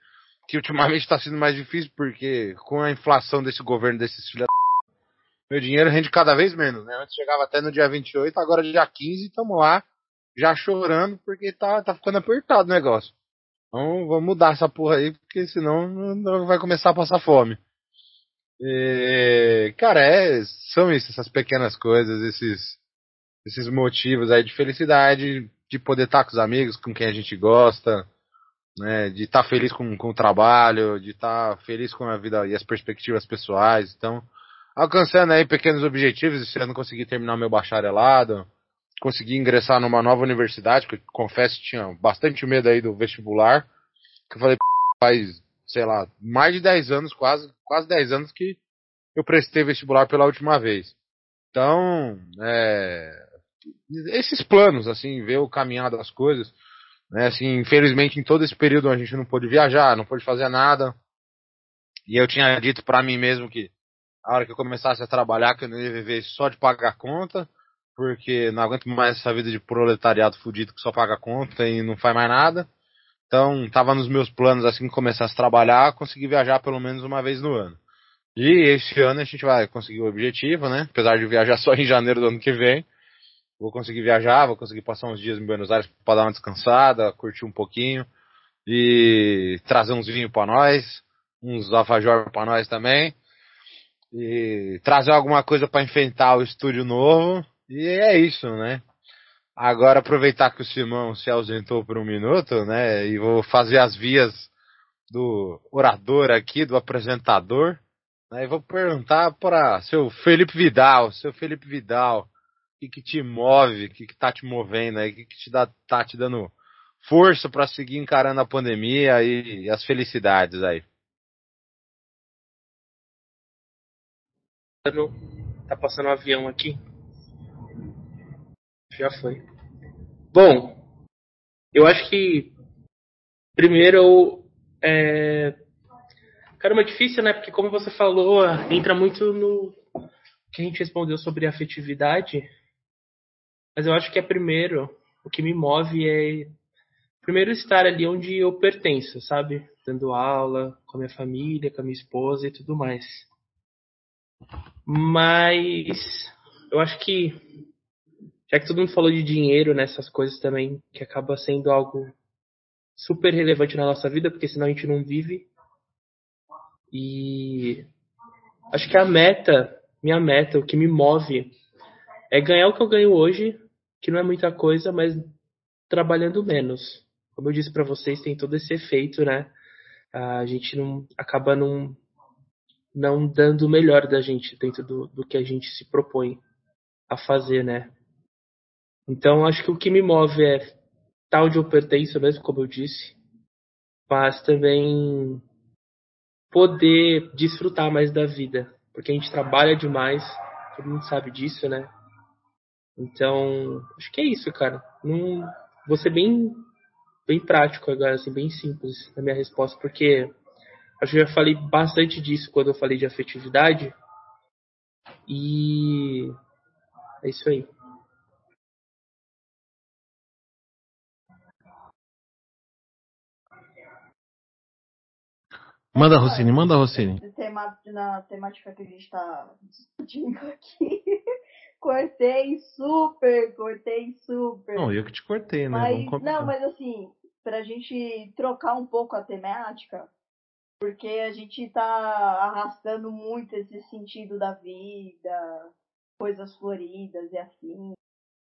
que ultimamente está sendo mais difícil porque com a inflação desse governo, desses filhos meu dinheiro rende cada vez menos, né? Antes chegava até no dia 28, agora dia 15, estamos lá, já chorando, porque tá, tá ficando apertado o negócio. Então vamos mudar essa porra aí, porque senão não vai começar a passar fome. E, cara, é, são isso, essas pequenas coisas, esses, esses motivos aí de felicidade, de poder estar com os amigos, com quem a gente gosta, né, de estar feliz com, com o trabalho, de estar feliz com a vida e as perspectivas pessoais. Então, alcançando aí pequenos objetivos, esse ano consegui terminar meu bacharelado, consegui ingressar numa nova universidade, que confesso tinha bastante medo aí do vestibular, que eu falei, faz, sei lá, mais de 10 anos, quase, quase 10 anos que eu prestei vestibular pela última vez. Então, é, esses planos, assim, ver o caminhar das coisas, né, assim, infelizmente em todo esse período a gente não pôde viajar, não pôde fazer nada, e eu tinha dito para mim mesmo que a hora que eu começasse a trabalhar, que eu não ia viver só de pagar conta, porque não aguento mais essa vida de proletariado fudido que só paga conta e não faz mais nada. Então, tava nos meus planos assim que começasse a trabalhar, conseguir viajar pelo menos uma vez no ano. E esse ano a gente vai conseguir o objetivo, né? Apesar de viajar só em janeiro do ano que vem. Vou conseguir viajar, vou conseguir passar uns dias em Buenos Aires para dar uma descansada, curtir um pouquinho e trazer uns vinhos para nós, uns alfajor para nós também. E trazer alguma coisa para enfrentar o estúdio novo. E é isso, né? Agora aproveitar que o Simão se ausentou por um minuto, né? E vou fazer as vias do orador aqui, do apresentador. Né, e vou perguntar para seu Felipe Vidal, seu Felipe Vidal, o que, que te move, o que, que tá te movendo aí, o que, que te dá, tá te dando força para seguir encarando a pandemia e, e as felicidades aí. Tá passando um avião aqui. Já foi. Bom, eu acho que primeiro é caramba, é difícil, né? Porque como você falou, entra muito no que a gente respondeu sobre afetividade. Mas eu acho que é primeiro, o que me move é primeiro estar ali onde eu pertenço, sabe? Dando aula com a minha família, com a minha esposa e tudo mais. Mas eu acho que já que todo mundo falou de dinheiro nessas coisas também, que acaba sendo algo super relevante na nossa vida, porque senão a gente não vive. E acho que a meta, minha meta, o que me move é ganhar o que eu ganho hoje, que não é muita coisa, mas trabalhando menos. Como eu disse para vocês, tem todo esse efeito, né? A gente não acaba não não dando o melhor da gente dentro do, do que a gente se propõe a fazer, né? Então, acho que o que me move é tal onde eu pertenço mesmo, como eu disse, mas também poder desfrutar mais da vida, porque a gente trabalha demais, todo mundo sabe disso, né? Então, acho que é isso, cara. Não, vou ser bem, bem prático agora, assim, bem simples na minha resposta, porque acho que eu já falei bastante disso quando eu falei de afetividade. E é isso aí. Manda, Rossini, manda, Rossini. Na temática que a gente está discutindo aqui. cortei super, cortei super. Não, eu que te cortei, né? Mas, não, mas assim, pra gente trocar um pouco a temática, porque a gente tá arrastando muito esse sentido da vida, coisas floridas e assim.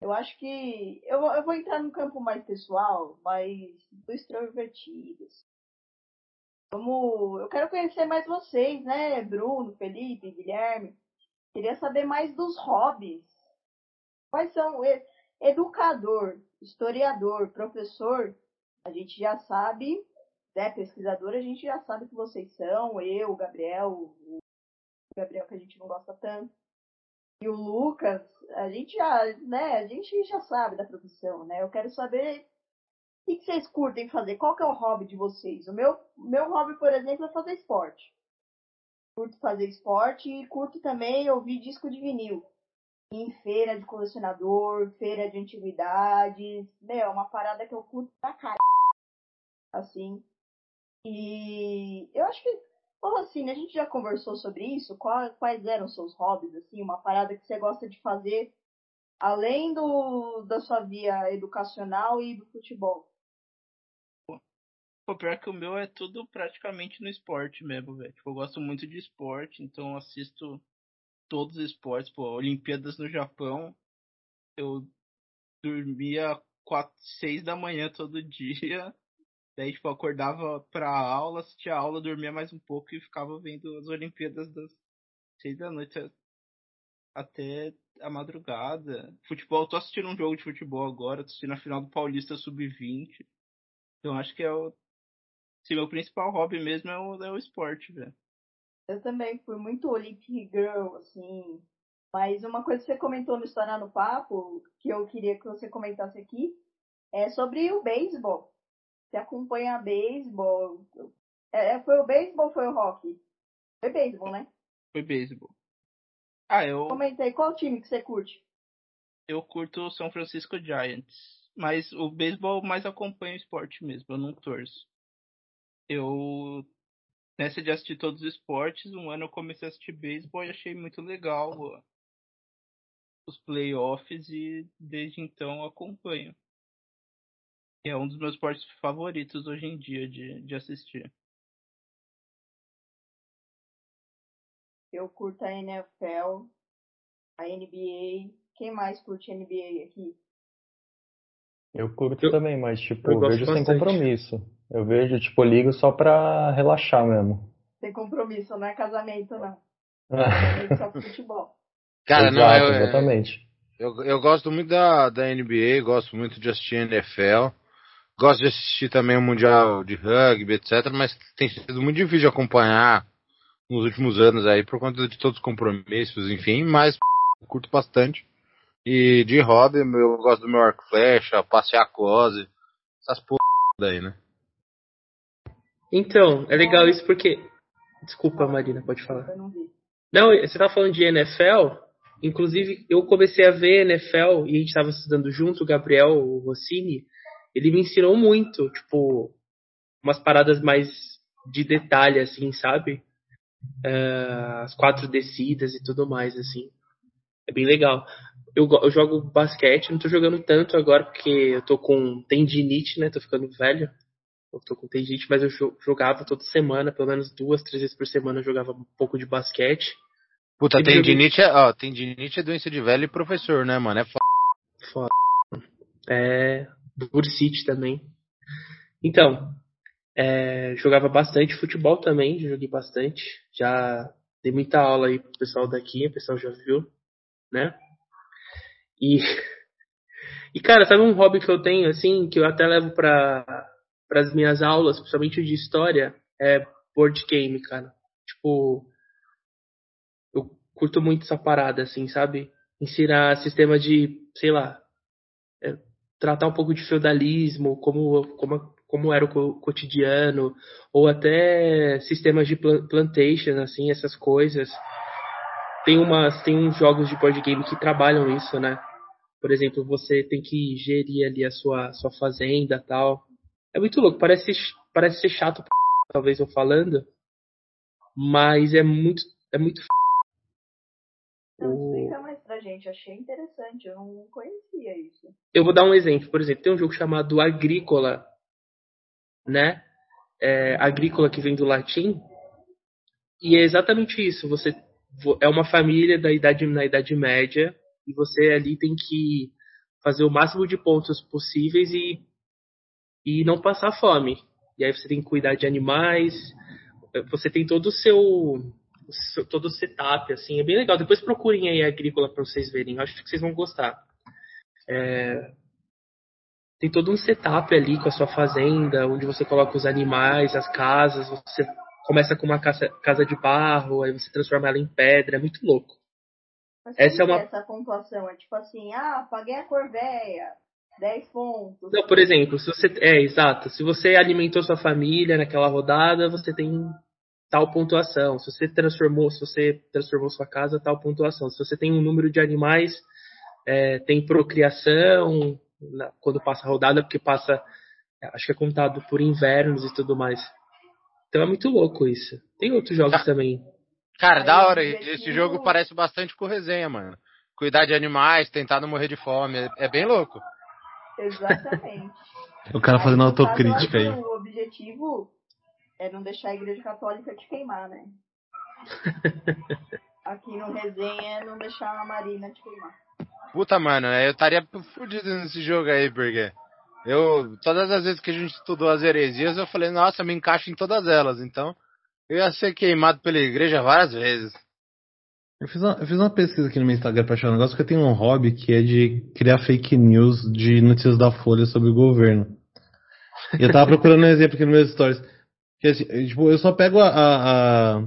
Eu acho que eu, eu vou entrar num campo mais pessoal, mais do extrovertidos. Como eu quero conhecer mais vocês, né, Bruno, Felipe, Guilherme. Queria saber mais dos hobbies. Quais são educador, historiador, professor? A gente já sabe, né, pesquisador, a gente já sabe que vocês são, eu, o Gabriel, o Gabriel que a gente não gosta tanto. E o Lucas, a gente já, né, a gente já sabe da profissão, né? Eu quero saber o que vocês curtem fazer? Qual que é o hobby de vocês? O meu, meu hobby, por exemplo, é fazer esporte. Curto fazer esporte e curto também ouvir disco de vinil. Em feira de colecionador, feira de antiguidades. Meu, é uma parada que eu curto pra caralho. Assim. E eu acho que, bom, assim, a gente já conversou sobre isso. Quais eram seus hobbies, assim? Uma parada que você gosta de fazer além do, da sua via educacional e do futebol? Pô, pior que o meu é tudo praticamente no esporte mesmo, velho. Tipo, eu gosto muito de esporte, então assisto todos os esportes. Pô, Olimpíadas no Japão, eu dormia 4, 6 da manhã todo dia. Daí, tipo, acordava pra aula, assistia a aula, dormia mais um pouco e ficava vendo as Olimpíadas das 6 da noite até a madrugada. Futebol, tô assistindo um jogo de futebol agora, tô assistindo a final do Paulista Sub-20. Então acho que é o se meu principal hobby mesmo é o, é o esporte, velho. Eu também fui muito Olympic Girl, assim. Mas uma coisa que você comentou no História no Papo, que eu queria que você comentasse aqui, é sobre o beisebol. Você acompanha beisebol. É, foi o beisebol ou foi o hockey? Foi beisebol, né? Foi beisebol. Ah, eu, Comentei qual time que você curte. eu curto o São Francisco Giants. Mas o beisebol mais acompanha o esporte mesmo, eu não torço. Eu, nessa de assistir todos os esportes, um ano eu comecei a assistir beisebol e achei muito legal ó, os playoffs e desde então eu acompanho. É um dos meus esportes favoritos hoje em dia de, de assistir. Eu curto a NFL, a NBA. Quem mais curte NBA aqui? Eu curto Eu- também, mas tipo, eu eu vejo sem bastante. compromisso. Eu vejo, tipo, ligo só pra relaxar mesmo. Sem compromisso, não é casamento, não. Casamento só pro futebol. Cara, não, Exato, eu, é, exatamente. eu, eu gosto muito da, da NBA, gosto muito de assistir NFL. Gosto de assistir também o Mundial de Rugby, etc. Mas tem sido muito difícil de acompanhar nos últimos anos aí, por conta de todos os compromissos, enfim. Mas curto bastante. E de hobby, eu gosto do meu arco e flecha, passear com Ozzy, essas porra daí, né? Então, é legal isso porque. Desculpa, Marina, pode falar. Eu não vi. Não, você tá falando de NFL. Inclusive, eu comecei a ver NFL e a gente tava estudando junto, o Gabriel o Rossini. Ele me ensinou muito, tipo, umas paradas mais de detalhe, assim, sabe? Ah, as quatro descidas e tudo mais, assim. É bem legal. Eu, eu jogo basquete, não tô jogando tanto agora porque eu tô com tendinite, né? Tô ficando velho. Eu tô com tendinite, mas eu jo- jogava toda semana, pelo menos duas, três vezes por semana eu jogava um pouco de basquete. Puta, tendinite é, ó, tendinite é doença de velho e professor, né, mano? É foda. Foda. É, bursite também. Então, é, jogava bastante futebol também, já joguei bastante. Já dei muita aula aí pro pessoal daqui, o pessoal já viu, né? E, e cara, sabe um hobby que eu tenho, assim, que eu até levo para as minhas aulas, principalmente de história, é board game, cara. Tipo, eu curto muito essa parada, assim, sabe? Ensinar sistema de, sei lá, é, tratar um pouco de feudalismo, como, como, como era o co- cotidiano, ou até sistemas de plan- plantation, assim, essas coisas. Tem umas, tem uns jogos de board game que trabalham isso, né? Por exemplo, você tem que gerir ali a sua, sua fazenda tal. É muito louco, parece, parece ser chato, talvez eu falando, mas é muito, é muito Não, O- explica mais pra gente. Achei interessante. Eu não conhecia isso. Eu vou dar um exemplo. Por exemplo, tem um jogo chamado Agrícola, né? É, agrícola que vem do latim. E é exatamente isso. Você vo- é uma família da idade na idade média e você ali tem que fazer o máximo de pontos possíveis e e não passar fome. E aí você tem que cuidar de animais. Você tem todo o seu, todo o setup assim, é bem legal. Depois procurem aí agrícola para vocês verem. Eu acho que vocês vão gostar tem todo um setup ali com a sua fazenda, onde você coloca os animais, as casas, você começa com uma casa, casa de barro, aí você transforma ela em pedra, é muito louco. Mas Essa é uma- essa pontuação? É tipo assim, ah, paguei a corveia, 10 pontos. Não, por exemplo, se você. É, exato. Se você alimentou sua família naquela rodada, você tem tal pontuação. Se você transformou, se você transformou sua casa, tal pontuação. Se você tem um número de animais, é, tem procriação na- quando passa a rodada, porque passa. Acho que é contado por invernos e tudo mais. Então é muito louco isso. Tem outros jogos também. Cara, da o hora. Esse jogo parece bastante com resenha, mano. Cuidar de animais, tentar não morrer de fome. É, é bem louco. Exatamente. O cara fazendo Aí, autocrítica eu aí. O objetivo é não deixar a igreja católica te queimar, né? Aqui no resenha é não deixar a Marina te queimar. Puta, mano, eu estaria fudido nesse jogo aí, porque eu, todas as vezes que a gente estudou as heresias, eu falei, nossa, me encaixo em todas elas, então eu ia ser queimado pela igreja várias vezes. Eu fiz, uma, eu fiz uma pesquisa aqui no meu Instagram pra achar um negócio, porque eu tenho um hobby que é de criar fake news de notícias da Folha sobre o governo. E eu tava procurando um exemplo aqui nos meus stories. Que, assim, tipo, eu só pego a, a,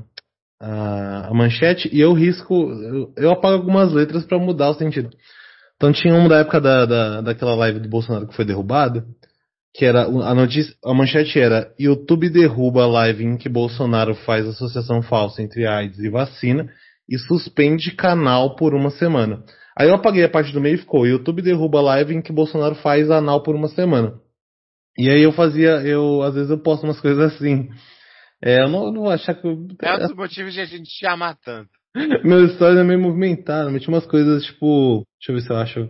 a, a manchete e eu risco. Eu, eu apago algumas letras pra mudar o sentido. Então tinha uma da época da, da, daquela live do Bolsonaro que foi derrubada, que era a notícia, a manchete era YouTube derruba a live em que Bolsonaro faz associação falsa entre AIDS e vacina e suspende canal por uma semana. Aí eu apaguei a parte do meio e ficou YouTube derruba a live em que Bolsonaro faz anal por uma semana. E aí eu fazia, eu às vezes eu posto umas coisas assim. É, eu não, não vou achar que eu, É um dos motivos de a gente te amar tanto. meu stories é meio movimentado, meti umas coisas tipo. Deixa eu ver se eu acho.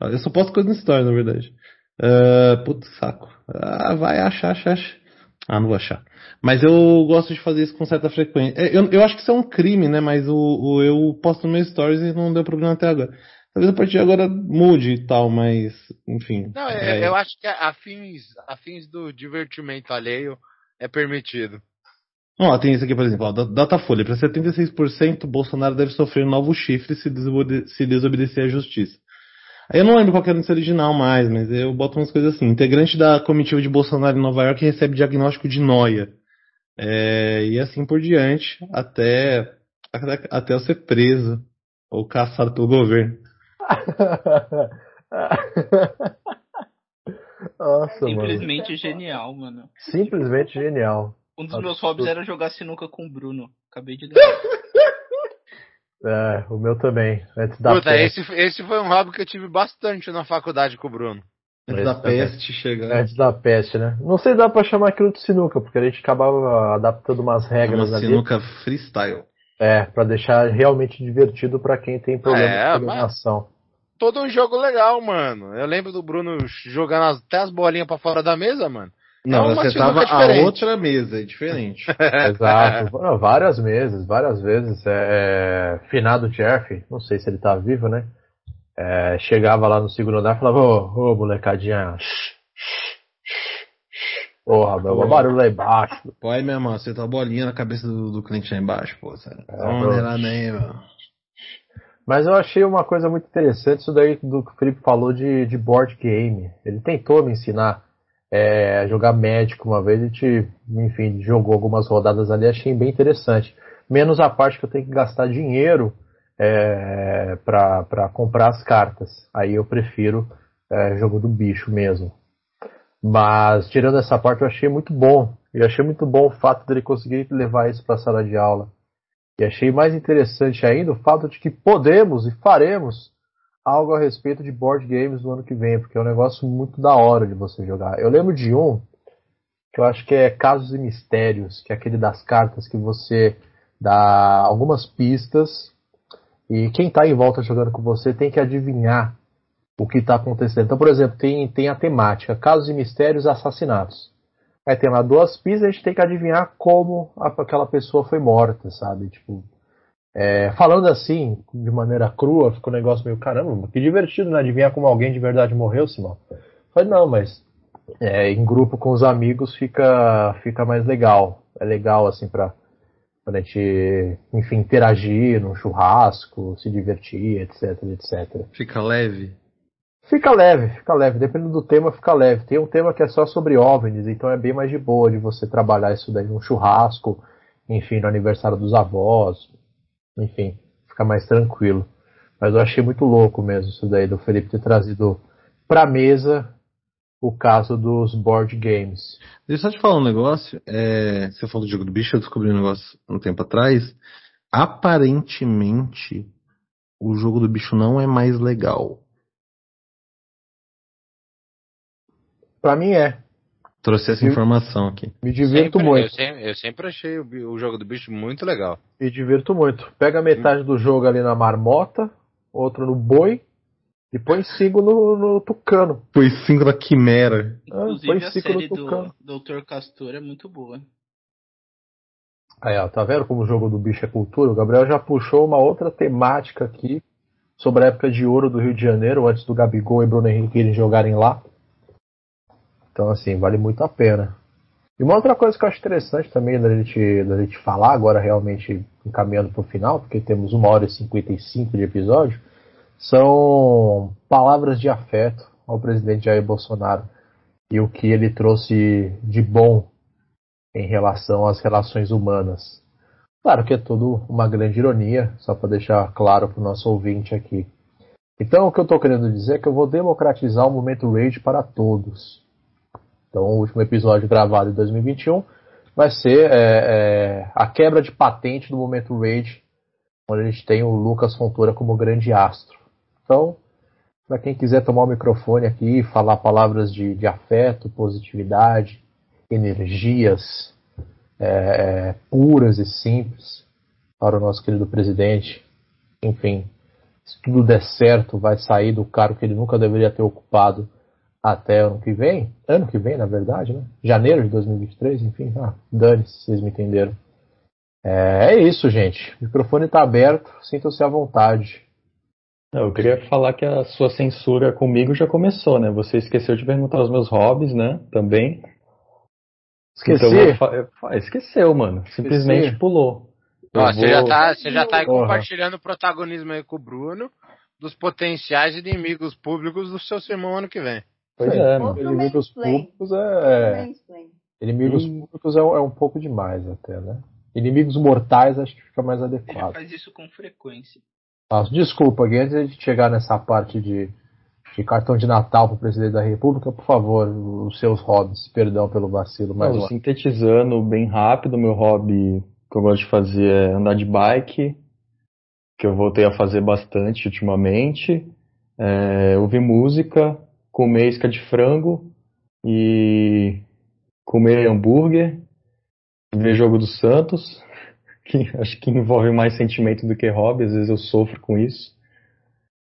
Eu só posto coisas no story, na verdade. Uh, puto saco. Ah, vai achar, acha, acha. Ah, não vou achar. Mas eu gosto de fazer isso com certa frequência. É, Eu, eu acho que isso é um crime, né? Mas o, o eu posto no meu stories e não deu problema até agora. Talvez a partir de agora mude e tal, mas enfim. Não, é- É. eu acho que a fins, a fins do divertimento alheio é permitido. Ó, tem isso aqui, por exemplo, ó, Datafolha. Para 76%, Bolsonaro deve sofrer novo chifre se, desobede- se desobedecer à justiça. Eu não lembro qual que era esse original mais, mas eu boto umas coisas assim. Integrante da comitiva de Bolsonaro em Nova York recebe diagnóstico de noia. É, e assim por diante, até, até, até eu ser preso ou caçado pelo governo. Nossa, mano. Simplesmente genial, mano. Simplesmente genial. Um dos meus hobbies era jogar sinuca com o Bruno. Acabei de lembrar. É, o meu também. Antes da Puta, peste. esse, esse foi um hobby que eu tive bastante na faculdade com o Bruno. Antes Esse da peste chegar. Antes da peste, né? Não sei se dá pra chamar aquilo de sinuca, porque a gente acabava adaptando umas regras uma ali. sinuca freestyle. É, pra deixar realmente divertido pra quem tem problema É, de coordenação. Todo um jogo legal, mano. Eu lembro do Bruno jogando as- até as bolinhas pra fora da mesa, mano. Não, É você tava sinuca a outra mesa, é diferente. Exato. Várias vezes, várias vezes. É, finado Jeff, não sei se ele tá vivo, né? É, chegava lá no segundo andar e falava, ô, molecadinha. shh, shh, shh. Porra, meu, o barulho lá embaixo. Pô, aí, meu irmão, você tá a bolinha na cabeça do, do cliente lá embaixo, pô. Sério. É, aí. Mas eu achei uma coisa muito interessante isso daí do que o Felipe falou de, de board game. Ele tentou me ensinar é, jogar médico uma vez, a gente, enfim, jogou algumas rodadas ali, achei bem interessante. Menos a parte que eu tenho que gastar dinheiro é, para comprar as cartas. Aí eu prefiro é, jogo do bicho mesmo. Mas tirando essa parte, eu achei muito bom. Eu achei muito bom o fato dele conseguir levar isso para a sala de aula. E achei mais interessante ainda o fato de que podemos e faremos algo a respeito de board games no ano que vem, porque é um negócio muito da hora de você jogar. Eu lembro de um que eu acho que é Casos e Mistérios, que é aquele das cartas que você dá algumas pistas e quem está em volta jogando com você tem que adivinhar o que está acontecendo. Então, por exemplo, tem, tem a temática Casos e Mistérios Assassinatos. Aí tem lá duas pistas, a gente tem que adivinhar como aquela pessoa foi morta, sabe? Tipo, é, falando assim, de maneira crua, ficou um negócio meio, caramba, que divertido, né? Adivinhar como alguém de verdade morreu, Simão. Falei, não, mas é, em grupo com os amigos fica, fica mais legal. É legal, assim, pra, pra gente, enfim, interagir num churrasco, se divertir, etc, etc. Fica leve. Fica leve, fica leve. Dependendo do tema, fica leve. Tem um tema que é só sobre OVNIs, então é bem mais de boa de você trabalhar isso daí num churrasco, enfim, no aniversário dos avós, enfim, fica mais tranquilo. Mas eu achei muito louco mesmo isso daí do Felipe ter trazido pra mesa o caso dos board games. Deixa eu só te falar um negócio. É, você falou do jogo do bicho, eu descobri um negócio um tempo atrás. Aparentemente, o jogo do bicho não é mais legal. Pra mim é. Trouxe essa informação aqui. Me divirto Sempre- muito. Eu sempre, eu sempre achei o, o jogo do bicho muito legal. Me divirto muito. Pega metade do jogo ali na marmota, outro no boi, e põe cinco no, no tucano. Foi cinco da Quimera. Ah, Inclusive põe a cinco no série do tucano. Dr. Castor é muito boa. Aí, ó, tá vendo como o jogo do bicho é cultura? O Gabriel já puxou uma outra temática aqui sobre a época de ouro do Rio de Janeiro, antes do Gabigol e Bruno Henrique irem jogarem lá. Então, assim, vale muito a pena. E uma outra coisa que eu acho interessante também da gente, da gente falar, agora realmente encaminhando pro final, porque temos uma hora e 55 de episódio, são palavras de afeto ao presidente Jair Bolsonaro e o que ele trouxe de bom em relação às relações humanas. Claro que é tudo uma grande ironia, só para deixar claro para o nosso ouvinte aqui. Então, o que eu estou querendo dizer é que eu vou democratizar o momento Rage para todos. Então, o último episódio gravado em 2021 vai ser é, é, a quebra de patente do momento Rage, onde a gente tem o Lucas Fontoura como grande astro. Então, para quem quiser tomar o microfone aqui e falar palavras de, de afeto, positividade, energias é, é, puras e simples para o nosso querido presidente, enfim, se tudo der certo, vai sair do cargo que ele nunca deveria ter ocupado até ano que vem. Ano que vem, na verdade, né? Janeiro de 2023, enfim. Ah, dane-se, vocês me entenderam. É, é isso, gente. O microfone está aberto, sintam-se à vontade. Eu queria falar que a sua censura comigo já começou, né? Você esqueceu de perguntar os meus hobbies, né? Também. Esqueci? Então, esqueceu, mano. Simplesmente Esqueci. pulou. Você, vou- já tá, você já tá aí Porra. compartilhando o protagonismo aí com o Bruno dos potenciais inimigos públicos do seu sermão ano que vem. Pois é, mano. Outro Inimigos públicos é. Mansplain. Inimigos Hum. públicos é, um- é um pouco demais até, né? Inimigos mortais acho que fica mais Ele adequado. faz isso com frequência. Ah, desculpa, Gui, antes de a gente chegar nessa parte de, de cartão de Natal para o presidente da República, por favor, os seus hobbies. Perdão pelo vacilo, mais Não, sintetizando bem rápido, meu hobby que eu gosto de fazer é andar de bike, que eu voltei a fazer bastante ultimamente, é, ouvir música, comer isca de frango e comer hambúrguer, ver jogo do Santos, que acho que envolve mais sentimento do que hobby, às vezes eu sofro com isso.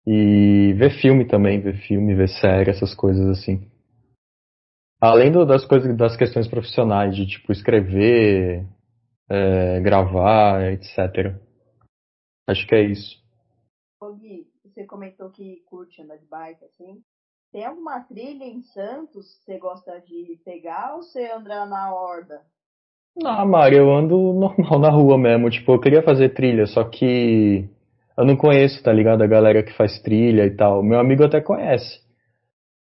E ver filme também, ver filme, ver série, essas coisas assim. Além do- das coisas, das questões profissionais, de tipo escrever, é, gravar, etc. Acho que é isso. Ô Gui, você comentou que curte andar de bike, assim. Tem alguma trilha em Santos que você gosta de pegar ou você anda na horda? Ah, Mari, eu ando normal na rua mesmo. Tipo, eu queria fazer trilha, só que eu não conheço, tá ligado? A galera que faz trilha e tal. Meu amigo até conhece.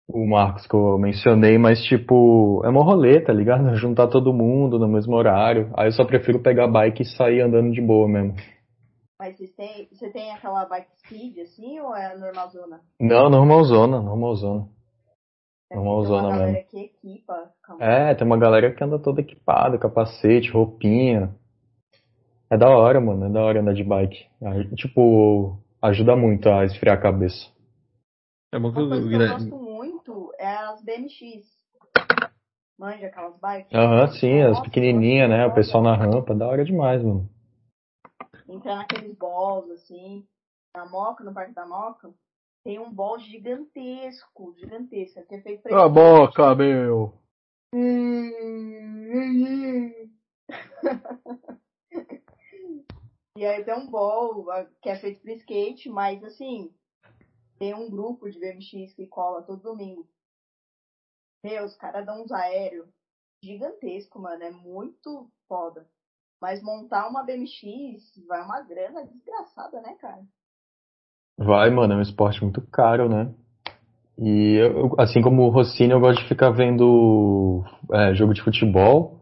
O Marcos que eu mencionei, mas tipo, é uma rolê, tá ligado? Juntar todo mundo no mesmo horário. Aí eu só prefiro pegar bike e sair andando de boa mesmo. Mas vocês têm, você tem aquela bike speed, assim, ou é normalzona? Não, normalzona, normalzona. É, Normalzona tem uma galera mesmo. que equipa. calma. É, tem uma galera que anda toda equipada, capacete, roupinha. É da hora, mano, é da hora andar de bike. Ah, Tipo, ajuda muito a esfriar a cabeça. É bom que Uma o coisa que eu gosto muito é as BMX. Manja aquelas bikes? Aham, sim, as pequenininhas, né? O pessoal na rampa, da hora demais, mano. Entrar naqueles balls, assim, na Moca, no Parque da Moca, tem um ball gigantesco, gigantesco, que é feito pra a boca, meu! e aí tem um ball ah, que é feito para skate, mas assim, tem um grupo de BMX que cola todo domingo. Meu, os caras dão uns aéreos gigantesco, mano, é muito foda. Mas montar uma BMX vai uma grana desgraçada, né, cara? Vai, mano, é um esporte muito caro, né? E eu, assim como o Rossini, eu gosto de ficar vendo é, jogo de futebol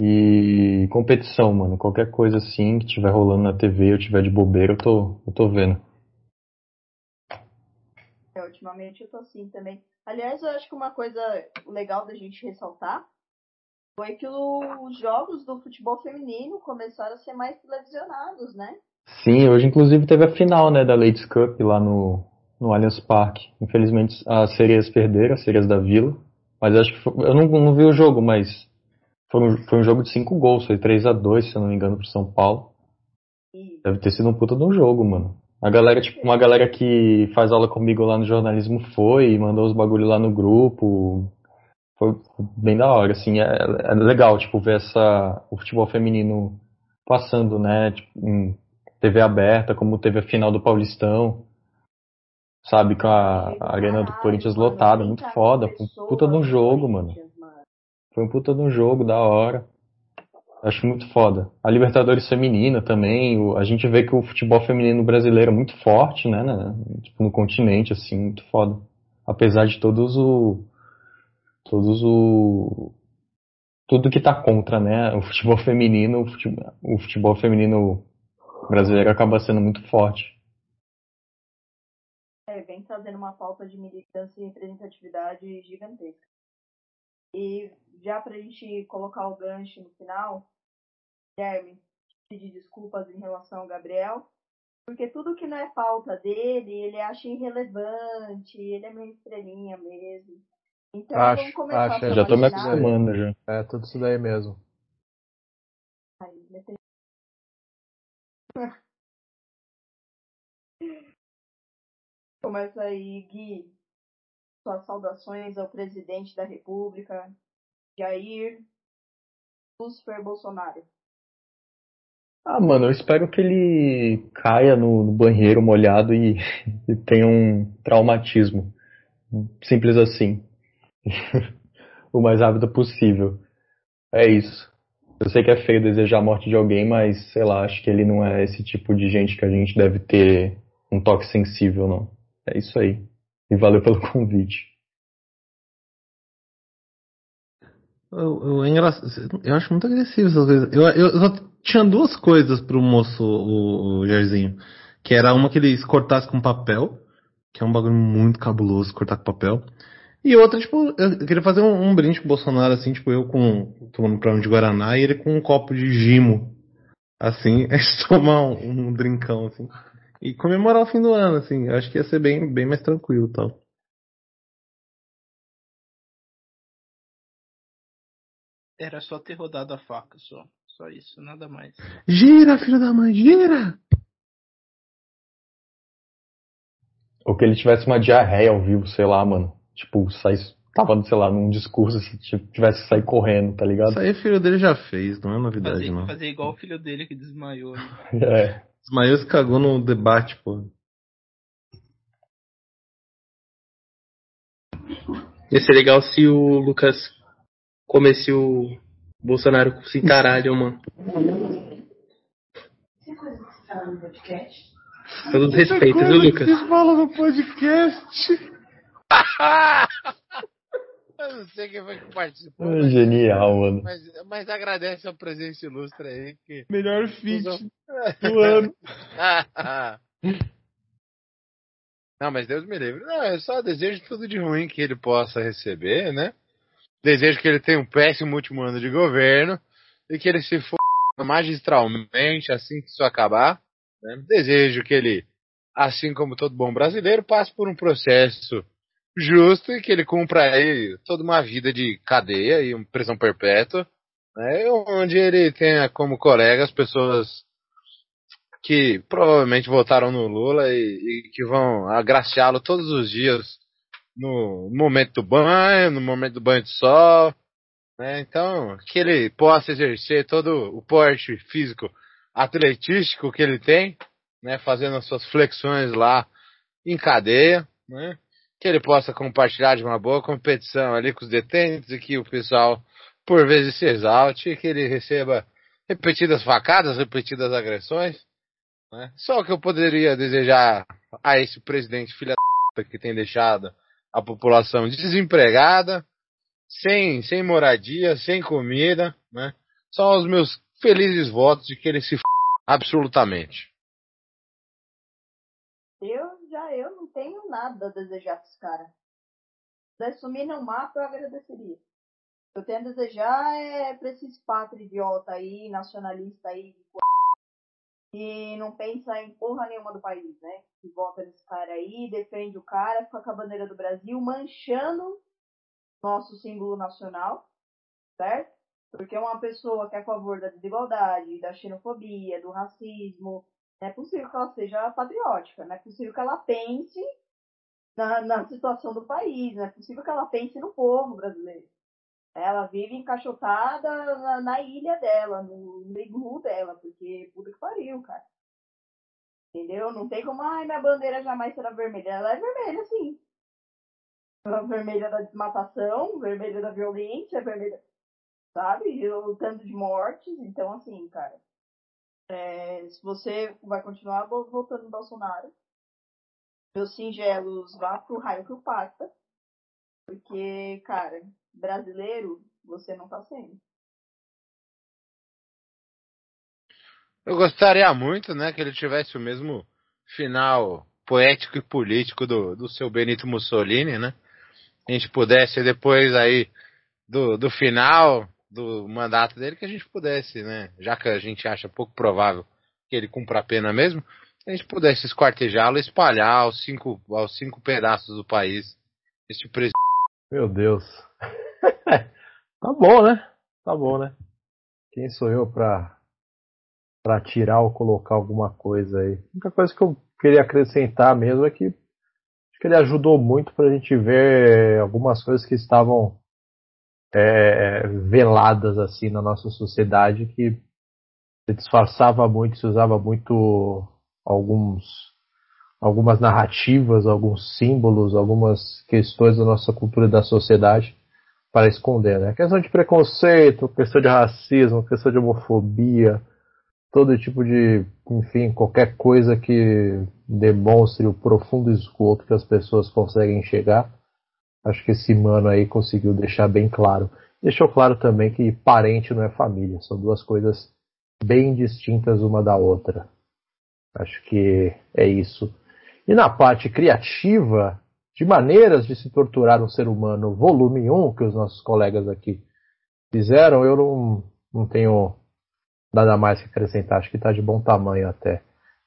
e competição, mano. Qualquer coisa assim que tiver rolando na TV, eu tiver de bobeira, eu tô, eu tô vendo. É, ultimamente eu tô assim também. Aliás, eu acho que uma coisa legal da gente ressaltar foi que os jogos do futebol feminino começaram a ser mais televisionados, né? Sim, hoje inclusive teve a final, né, da Ladies Cup lá no, no Allianz Parque. Infelizmente as sereias perderam, as sereias da Vila. Mas acho que foi, eu não, não vi o jogo, mas foi um, foi um jogo de cinco gols, foi 3 a 2 se eu não me engano, pro São Paulo. E Deve ter sido um puta de um jogo, mano. A galera, tipo, uma galera que faz aula comigo lá no jornalismo foi e mandou os bagulho lá no grupo. Foi bem da hora, assim, é, é legal, tipo, ver essa, o futebol feminino passando, né, tipo, em TV aberta, como teve a final do Paulistão, sabe, com a, a arena do Corinthians lotada, muito 30 foda, foi um puta de um jogo, mano. Foi um puta de um jogo, da hora. Acho muito foda. A Libertadores feminina também, o- a gente vê que o futebol feminino brasileiro é muito forte, né, né, tipo, no continente, assim, muito foda. Apesar de todos o, todos o, tudo que tá contra, né? O futebol feminino, o futebol, o futebol feminino brasileiro acaba sendo muito forte. É, vem trazendo uma falta de militância e representatividade gigantesca. E já pra gente colocar o gancho no final, Guilherme, pedir desculpas em relação ao Gabriel, porque tudo que não é pauta dele, ele acha irrelevante, ele é meio estrelinha mesmo. Então Acho, vamos começar acho, a. Já tô me acostumando já. É tudo isso daí mesmo. Aí, Começa aí, Gui, suas saudações ao presidente da República, Jair Lucifer Bolsonaro. Ah, mano, eu espero que ele caia no, no banheiro molhado e, e tenha um traumatismo. Simples assim. o mais rápido possível. É isso. Eu sei que é feio desejar a morte de alguém, mas sei lá, acho que ele não é esse tipo de gente que a gente deve ter um toque sensível, não. É isso aí. E valeu pelo convite. Eu, eu, é eu acho muito agressivo essas coisas. Eu, eu, tinha duas coisas pro moço, o, o Jairzinho. Que era uma que ele cortasse com papel, que é um bagulho muito cabuloso cortar com papel. E outra, tipo, eu queria fazer um, um brinde com o Bolsonaro, assim, tipo, eu com tomando problema de Guaraná e ele com um copo de gimo. Assim, a gente tomar um, um drinkão, assim. E comemorar o fim do ano, assim. Eu acho que ia ser bem, bem mais tranquilo e tal. Era só ter rodado a faca, só. Só isso, nada mais. Gira, filho da mãe, gira! Ou que ele tivesse uma diarreia ao vivo, sei lá, mano. Tipo, sai, tava, sei lá, num discurso, se tivesse que sair correndo, tá ligado? Isso aí o filho dele já fez, não é novidade, Fazer, não. fazer igual o filho dele que desmaiou. Né? É. Ismael se cagou no debate, pô. Ia ser legal se o Lucas comesse o Bolsonaro com cintaralho, mano. Todos os respeitos, viu, Lucas? fala no podcast. Eu não sei quem foi que participou, É mas, Genial, mano. mas, mas agradece a presença ilustre aí. Que... Melhor feat do ano. Não, mas Deus me livre. Não, eu só desejo tudo de ruim que ele possa receber, né? Desejo que ele tenha um péssimo último ano de governo e que ele se for magistralmente assim que isso acabar. né? Desejo que ele, assim como todo bom brasileiro, passe por um processo justo e que ele cumpra aí toda uma vida de cadeia e prisão perpétua, né? onde ele tenha como colegas pessoas que provavelmente votaram no Lula e, e que vão agraciá-lo todos os dias no momento do banho, no momento do banho de sol, né? Então, que ele possa exercer todo o porte físico atletístico que ele tem, né? Fazendo as suas flexões lá em cadeia, né? Que ele possa compartilhar de uma boa competição ali com os detentes e que o pessoal, por vezes, se exalte e que ele receba repetidas facadas, repetidas agressões, né? Só o que eu poderia desejar a esse presidente filha da que tem deixado a população desempregada, sem, sem moradia, sem comida, né? São os meus felizes votos de que ele se f... absolutamente. Eu já eu não tenho nada a desejar pra esse cara. Se sumir no mapa, eu agradeceria. O que eu tenho a desejar é pra esses pátria idiota aí, nacionalista aí, de que não pensa em porra nenhuma do país, né? Que vota nesse cara aí, defende o cara, fica com a bandeira do Brasil, manchando nosso símbolo nacional, certo? Porque uma pessoa que é a favor da desigualdade, da xenofobia, do racismo, é possível que ela seja patriótica, não é possível que ela pense na, na situação do país, não é possível que ela pense no povo brasileiro. Ela vive encaixotada na, na ilha dela, no, no iglu dela, porque puta que pariu, cara. Entendeu? Não tem como, ai, minha bandeira jamais será vermelha. Ela é vermelha, sim. Ela é vermelha da desmatação, vermelha da violência, vermelha, sabe? O tanto de mortes. Então, assim, cara. É, se você vai continuar votando no Bolsonaro, meus singelos, vá pro raio que o pata. Porque, cara, brasileiro, você não tá sendo. Eu gostaria muito, né, que ele tivesse o mesmo final poético e político do, do seu Benito Mussolini, né? A gente pudesse depois aí do, do final do mandato dele que a gente pudesse, né? Já que a gente acha pouco provável que ele cumpra a pena mesmo, a gente pudesse esquartejá-lo e espalhar aos cinco, aos cinco pedaços do país esse presidente. Meu Deus. tá bom, né? Tá bom, né? Quem sou eu pra, pra tirar ou colocar alguma coisa aí? A única coisa que eu queria acrescentar mesmo é que acho que ele ajudou muito pra gente ver algumas coisas que estavam é, veladas assim na nossa sociedade que se disfarçava muito, se usava muito alguns algumas narrativas, alguns símbolos, algumas questões da nossa cultura e da sociedade para esconder, né? Questão de preconceito, questão de racismo, questão de homofobia, todo tipo de, enfim, qualquer coisa que demonstre o profundo esgoto que as pessoas conseguem chegar. Acho que esse mano aí conseguiu deixar bem claro. Deixou claro também que parente não é família, são duas coisas bem distintas uma da outra. Acho que é isso. E na parte criativa, de maneiras de se torturar um ser humano, volume 1, que os nossos colegas aqui fizeram, eu não, não tenho nada mais que acrescentar. Acho que está de bom tamanho até.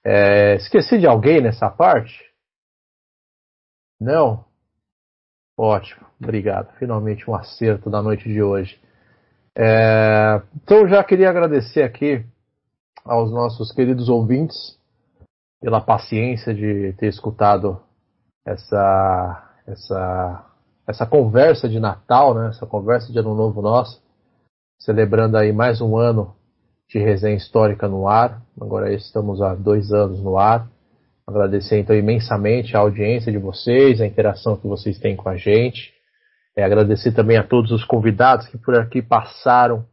É, esqueci de alguém nessa parte? Não? Ótimo, obrigado. Finalmente um acerto da noite de hoje. É, então já queria agradecer aqui aos nossos queridos ouvintes pela paciência de ter escutado essa essa essa conversa de Natal, né? Essa conversa de Ano Novo nossa, celebrando aí mais um ano de resenha histórica no ar. Agora estamos há dois anos no ar. Agradecer então imensamente a audiência de vocês, a interação que vocês têm com a gente. É, agradecer também a todos os convidados que por aqui passaram.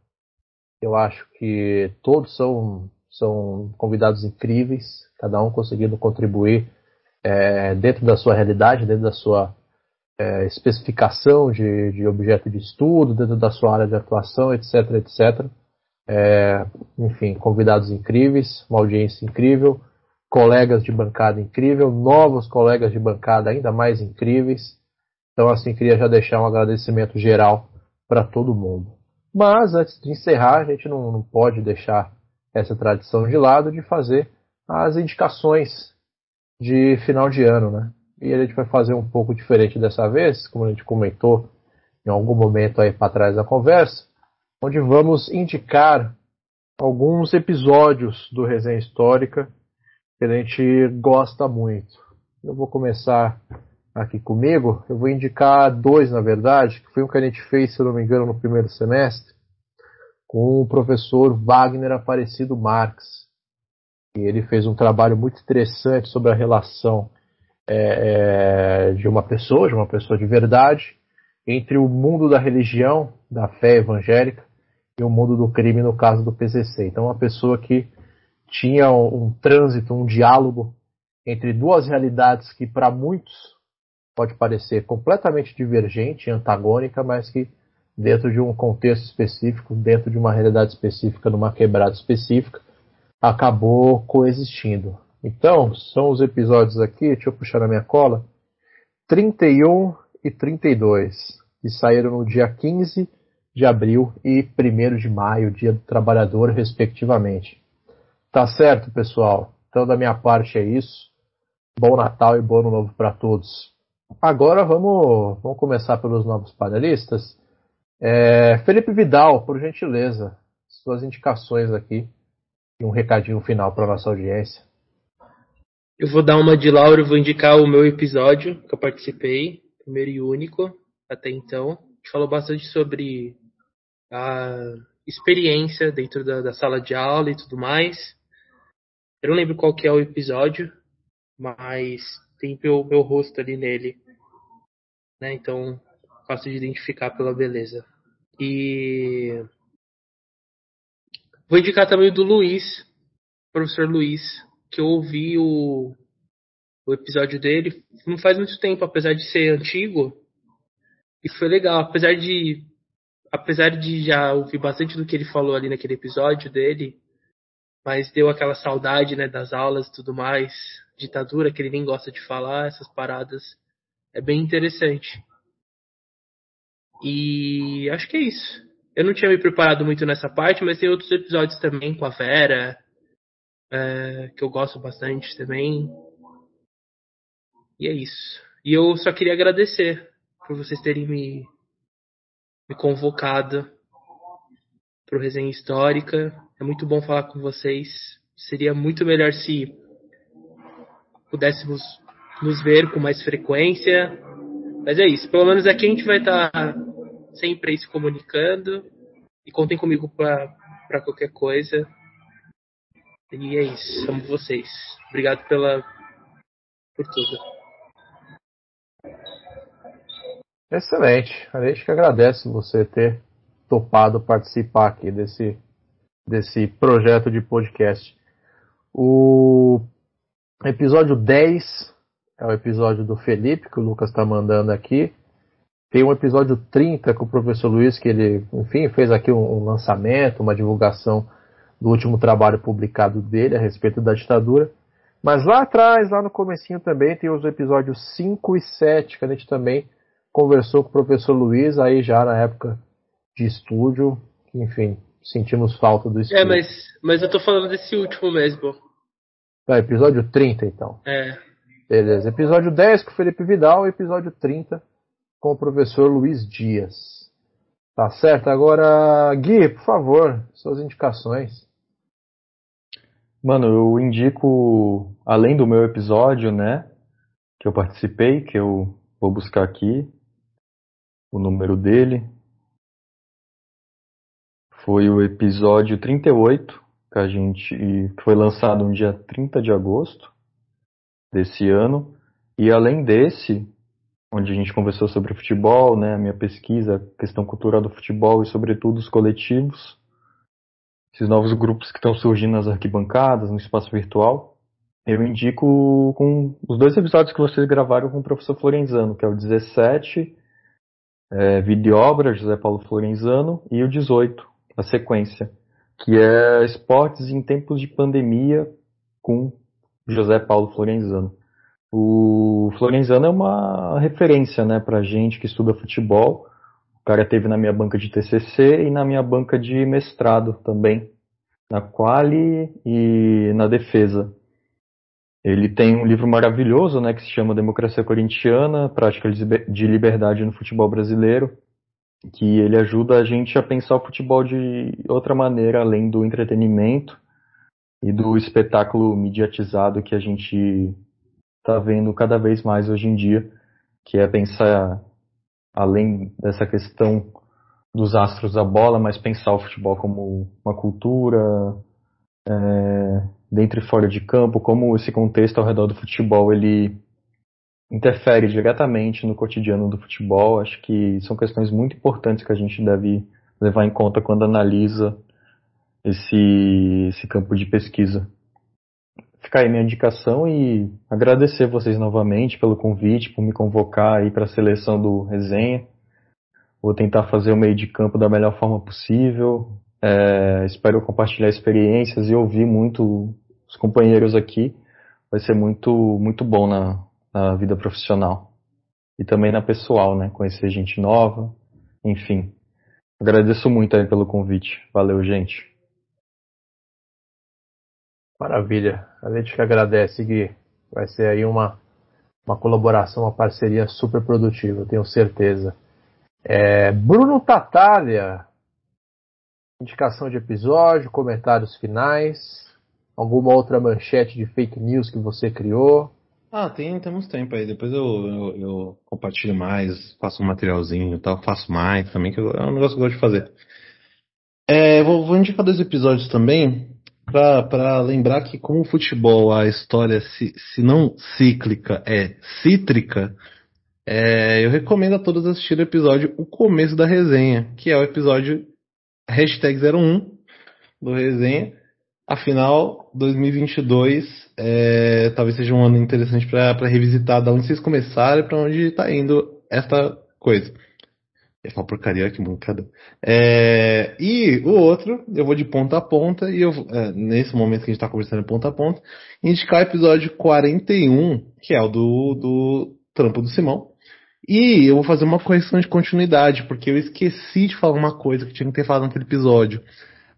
Eu acho que todos são, são convidados incríveis cada um conseguindo contribuir é, dentro da sua realidade, dentro da sua é, especificação de, de, objeto de estudo, dentro da sua área de atuação, etc, etc. É, enfim, convidados incríveis, uma audiência incrível, colegas de bancada incrível, novos colegas de bancada ainda mais incríveis. Então, assim, queria já deixar um agradecimento geral para todo mundo. Mas, antes de encerrar, a gente não, não pode deixar essa tradição de lado de fazer as indicações de final de ano, né? E a gente vai fazer um pouco diferente dessa vez, como a gente comentou em algum momento aí para trás da conversa, onde vamos indicar alguns episódios do Resenha Histórica que a gente gosta muito. Eu vou começar aqui comigo, eu vou indicar dois, na verdade, que foi um que a gente fez, se não me engano, no primeiro semestre, com o professor Wagner Aparecido Marx. E ele fez um trabalho muito interessante sobre a relação é, é, de uma pessoa, de uma pessoa de verdade, entre o mundo da religião, da fé evangélica, e o mundo do crime, no caso do PCC. Então, uma pessoa que tinha um, um trânsito, um diálogo entre duas realidades que, para muitos, pode parecer completamente divergente, antagônica, mas que, dentro de um contexto específico, dentro de uma realidade específica, numa quebrada específica, acabou coexistindo. Então, são os episódios aqui, deixa eu puxar na minha cola, 31 e 32, que saíram no dia 15 de abril e 1 de maio, dia do trabalhador, respectivamente. Tá certo, pessoal? Então, da minha parte é isso. Bom Natal e bom Ano Novo para todos. Agora vamos, vamos começar pelos novos panelistas. É, Felipe Vidal, por gentileza, suas indicações aqui e um recadinho final para nossa audiência. Eu vou dar uma de Laura, vou indicar o meu episódio que eu participei, primeiro e único até então. A gente falou bastante sobre a experiência dentro da, da sala de aula e tudo mais. Eu não lembro qual que é o episódio, mas tem meu, meu rosto ali nele. Né? Então, fácil de identificar pela beleza. E Vou indicar também o do Luiz, professor Luiz, que eu ouvi o, o episódio dele não faz muito tempo, apesar de ser antigo. E foi legal, apesar de apesar de já ouvir bastante do que ele falou ali naquele episódio dele, mas deu aquela saudade, né, das aulas e tudo mais, ditadura que ele nem gosta de falar, essas paradas. É bem interessante. E acho que é isso. Eu não tinha me preparado muito nessa parte, mas tem outros episódios também com a Vera, é, que eu gosto bastante também. E é isso. E eu só queria agradecer por vocês terem me, me convocado para Resenha Histórica. É muito bom falar com vocês. Seria muito melhor se pudéssemos nos ver com mais frequência. Mas é isso. Pelo menos aqui a gente vai estar tá sempre aí se comunicando. E contem comigo para qualquer coisa. E é isso. Amo vocês. Obrigado pela por tudo. Excelente. A gente que agradece você ter topado participar aqui desse, desse projeto de podcast. O episódio 10 é o episódio do Felipe, que o Lucas está mandando aqui. Tem um episódio 30 com o professor Luiz, que ele, enfim, fez aqui um, um lançamento, uma divulgação do último trabalho publicado dele a respeito da ditadura. Mas lá atrás, lá no comecinho também, tem os episódios 5 e 7, que a gente também conversou com o professor Luiz, aí já na época de estúdio, enfim, sentimos falta do é, estúdio. É, mas, mas eu tô falando desse último mesmo. É, episódio 30 então. É. Beleza. Episódio 10 com o Felipe Vidal, episódio 30 com o professor Luiz Dias. Tá certo? Agora, Gui, por favor, suas indicações. Mano, eu indico, além do meu episódio, né, que eu participei, que eu vou buscar aqui, o número dele. Foi o episódio 38, que a gente que foi lançado no dia 30 de agosto desse ano. E além desse, onde a gente conversou sobre futebol, né, a minha pesquisa, questão cultural do futebol e sobretudo os coletivos, esses novos grupos que estão surgindo nas arquibancadas, no espaço virtual, eu indico com os dois episódios que vocês gravaram com o professor Florenzano, que é o 17, é, Videobra, José Paulo Florenzano, e o 18, a sequência, que é Esportes em Tempos de Pandemia com José Paulo Florenzano. O Florenzano é uma referência, né, pra gente que estuda futebol. O cara teve na minha banca de TCC e na minha banca de mestrado também, na quali e na defesa. Ele tem um livro maravilhoso, né, que se chama Democracia Corintiana, Prática de Liberdade no Futebol Brasileiro, que ele ajuda a gente a pensar o futebol de outra maneira, além do entretenimento e do espetáculo mediatizado que a gente está vendo cada vez mais hoje em dia, que é pensar além dessa questão dos astros da bola, mas pensar o futebol como uma cultura, é, dentro e fora de campo, como esse contexto ao redor do futebol ele interfere diretamente no cotidiano do futebol. Acho que são questões muito importantes que a gente deve levar em conta quando analisa esse, esse campo de pesquisa ficar aí minha indicação e agradecer vocês novamente pelo convite, por me convocar aí para a seleção do resenha. Vou tentar fazer o meio de campo da melhor forma possível. É, espero compartilhar experiências e ouvir muito os companheiros aqui. Vai ser muito, muito bom na, na vida profissional. E também na pessoal, né? Conhecer gente nova. Enfim. Agradeço muito aí pelo convite. Valeu, gente. Maravilha. A gente que agradece, Gui. Vai ser aí uma, uma colaboração, uma parceria super produtiva, tenho certeza. É, Bruno Tatália. Indicação de episódio, comentários finais. Alguma outra manchete de fake news que você criou? Ah, tem, temos tempo aí. Depois eu, eu, eu compartilho mais, faço um materialzinho e tal, faço mais também, que é um negócio que eu gosto de fazer. É, vou, vou indicar dois episódios também para lembrar que como o futebol a história se, se não cíclica é cítrica, é, eu recomendo a todos assistir o episódio O Começo da Resenha, que é o episódio hashtag 01 do Resenha. Afinal, 2022 é, talvez seja um ano interessante para revisitar de onde vocês começaram e para onde está indo esta coisa. É uma porcaria, que mancada. É, e o outro, eu vou de ponta a ponta, e eu, é, nesse momento que a gente está conversando de ponta a ponta, indicar o episódio 41, que é o do, do Trampo do Simão. E eu vou fazer uma correção de continuidade, porque eu esqueci de falar uma coisa que tinha que ter falado naquele episódio.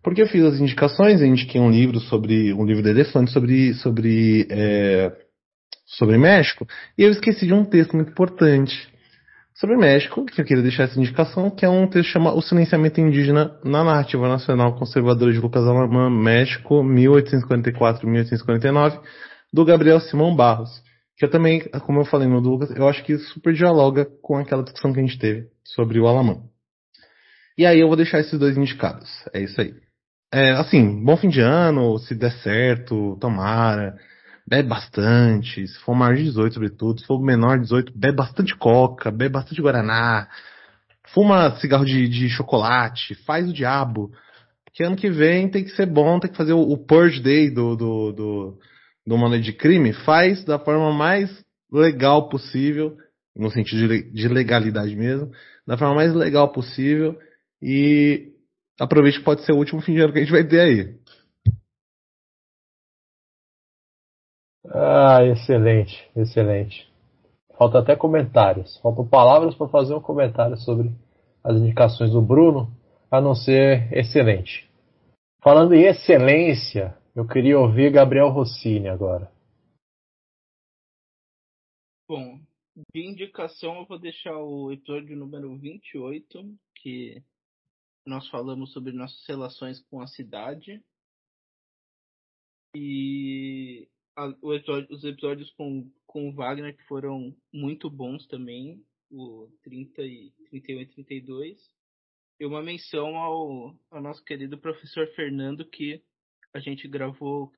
Porque eu fiz as indicações, eu indiquei um livro sobre, um livro de elefante sobre, sobre, é, sobre México, e eu esqueci de um texto muito importante sobre México, que eu queria deixar essa indicação, que é um texto chamado O Silenciamento Indígena na Narrativa Nacional Conservadora de Lucas Alamã, México, 1844-1849, do Gabriel Simão Barros. Que eu também, como eu falei no Lucas, eu acho que super dialoga com aquela discussão que a gente teve sobre o Alamã. E aí eu vou deixar esses dois indicados. É isso aí. É, assim, bom fim de ano, se der certo, tomara. Bebe bastante, se for maior de 18, sobretudo, se for menor de 18, bebe bastante coca, bebe bastante guaraná, fuma cigarro de, de chocolate, faz o diabo. Porque ano que vem tem que ser bom, tem que fazer o, o purge day do, do, do, do Mano de Crime, faz da forma mais legal possível, no sentido de, de legalidade mesmo, da forma mais legal possível e aproveite que pode ser o último fim de ano que a gente vai ter aí. Ah, excelente, excelente. Falta até comentários. Faltam palavras para fazer um comentário sobre as indicações do Bruno, a não ser excelente. Falando em excelência, eu queria ouvir Gabriel Rossini agora. Bom, de indicação eu vou deixar o episódio número 28, que nós falamos sobre nossas relações com a cidade. E episódio, os episódios com, com o Wagner que foram muito bons também, o 30 e 31 e 32. E uma menção ao, ao nosso querido professor Fernando, que a gente gravou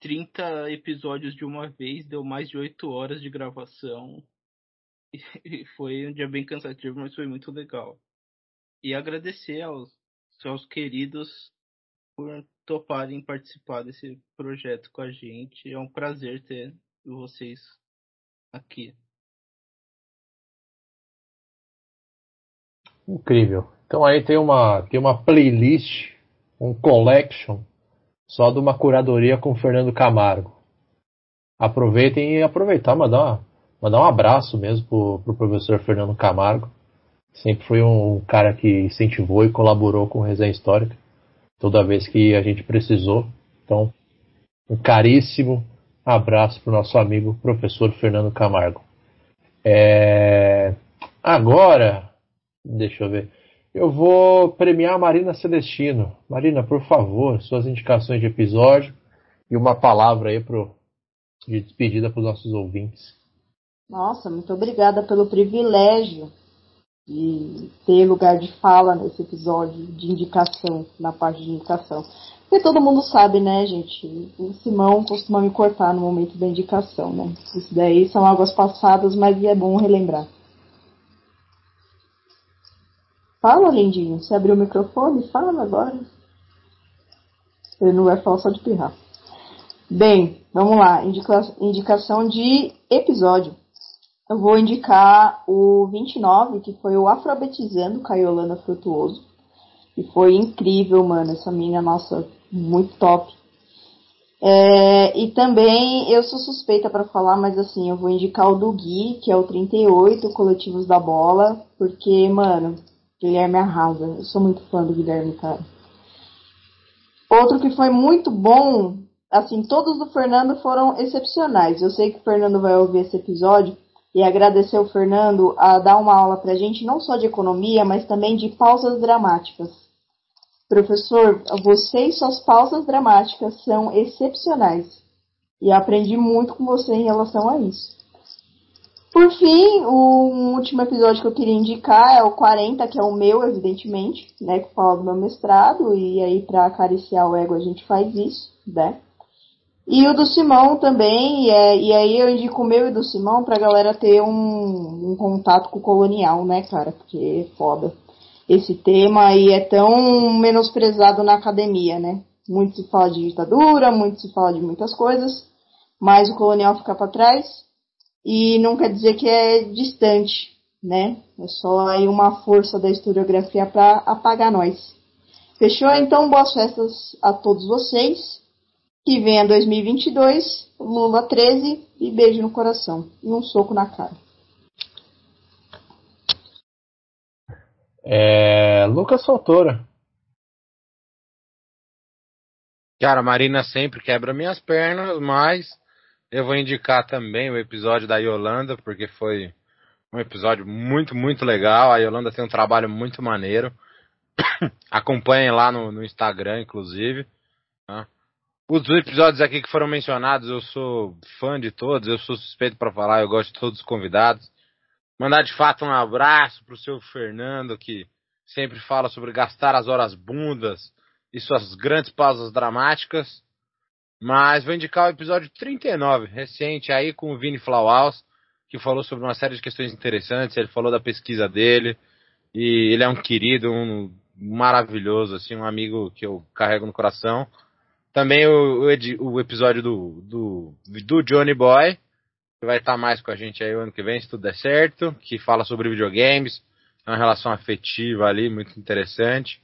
30 episódios de uma vez, deu mais de 8 horas de gravação. E foi um dia bem cansativo, mas foi muito legal. E agradecer aos seus queridos por toparem participar desse projeto com a gente. É um prazer ter vocês aqui. Incrível. Então aí tem uma, tem uma playlist, um collection, só de uma curadoria com o Fernando Camargo. Aproveitem e aproveitar, mandar, uma, mandar um abraço mesmo pro, pro professor Fernando Camargo. Sempre foi um cara que incentivou e colaborou com Resenha Histórica toda vez que a gente precisou. Então, um caríssimo abraço para o nosso amigo professor Fernando Camargo. É... Agora, deixa eu ver. Eu vou premiar a Marina Celestino. Marina, por favor, suas indicações de episódio e uma palavra aí pro, de despedida para os nossos ouvintes. Nossa, muito obrigada pelo privilégio de ter lugar de fala nesse episódio de indicação, na parte de indicação. Porque todo mundo sabe, né, gente? O Simão costuma me cortar no momento da indicação, né? Isso daí são águas passadas, mas é bom relembrar. Fala, lindinho. Você abriu o microfone? Fala agora. Ele não vai falar só de pirrar. Bem, vamos lá. Indica indicação de episódio eu vou indicar o 29, que foi o Afrobetizando Caiolana Frutuoso. E foi incrível, mano. Essa menina, nossa, muito top. É, e também eu sou suspeita para falar, mas assim, eu vou indicar o do Gui, que é o 38, Coletivos da Bola, porque, mano, Guilherme arrasa. Eu sou muito fã do Guilherme, cara. Outro que foi muito bom, assim, todos do Fernando foram excepcionais. Eu sei que o Fernando vai ouvir esse episódio, e agradecer o Fernando a dar uma aula para a gente, não só de economia, mas também de pausas dramáticas. Professor, você e suas pausas dramáticas são excepcionais. E aprendi muito com você em relação a isso. Por fim, o último episódio que eu queria indicar é o 40, que é o meu, evidentemente, né, que fala do meu mestrado, e aí para acariciar o ego a gente faz isso, né? E o do Simão também, e, é, e aí eu indico o meu e do Simão pra galera ter um, um contato com o colonial, né, cara? Porque é foda. Esse tema aí é tão menosprezado na academia, né? Muito se fala de ditadura, muito se fala de muitas coisas, mas o colonial fica para trás e não quer dizer que é distante né? É só aí uma força da historiografia para apagar nós. Fechou? Então, boas festas a todos vocês. Que venha 2022, Lula 13 e beijo no coração. E um soco na cara. É, Lucas Fontoura. Cara, a Marina sempre quebra minhas pernas, mas eu vou indicar também o episódio da Yolanda, porque foi um episódio muito, muito legal. A Yolanda tem um trabalho muito maneiro. Acompanhem lá no, no Instagram, inclusive. Tá? Os episódios aqui que foram mencionados, eu sou fã de todos, eu sou suspeito para falar, eu gosto de todos os convidados. Mandar de fato um abraço pro seu Fernando, que sempre fala sobre gastar as horas bundas e suas grandes pausas dramáticas. Mas vou indicar o episódio 39, recente aí com o Vini Flauhaus, que falou sobre uma série de questões interessantes, ele falou da pesquisa dele, e ele é um querido, um maravilhoso, assim, um amigo que eu carrego no coração. Também o, o, o episódio do, do, do Johnny Boy, que vai estar mais com a gente aí o ano que vem, se tudo der certo, que fala sobre videogames, uma relação afetiva ali, muito interessante.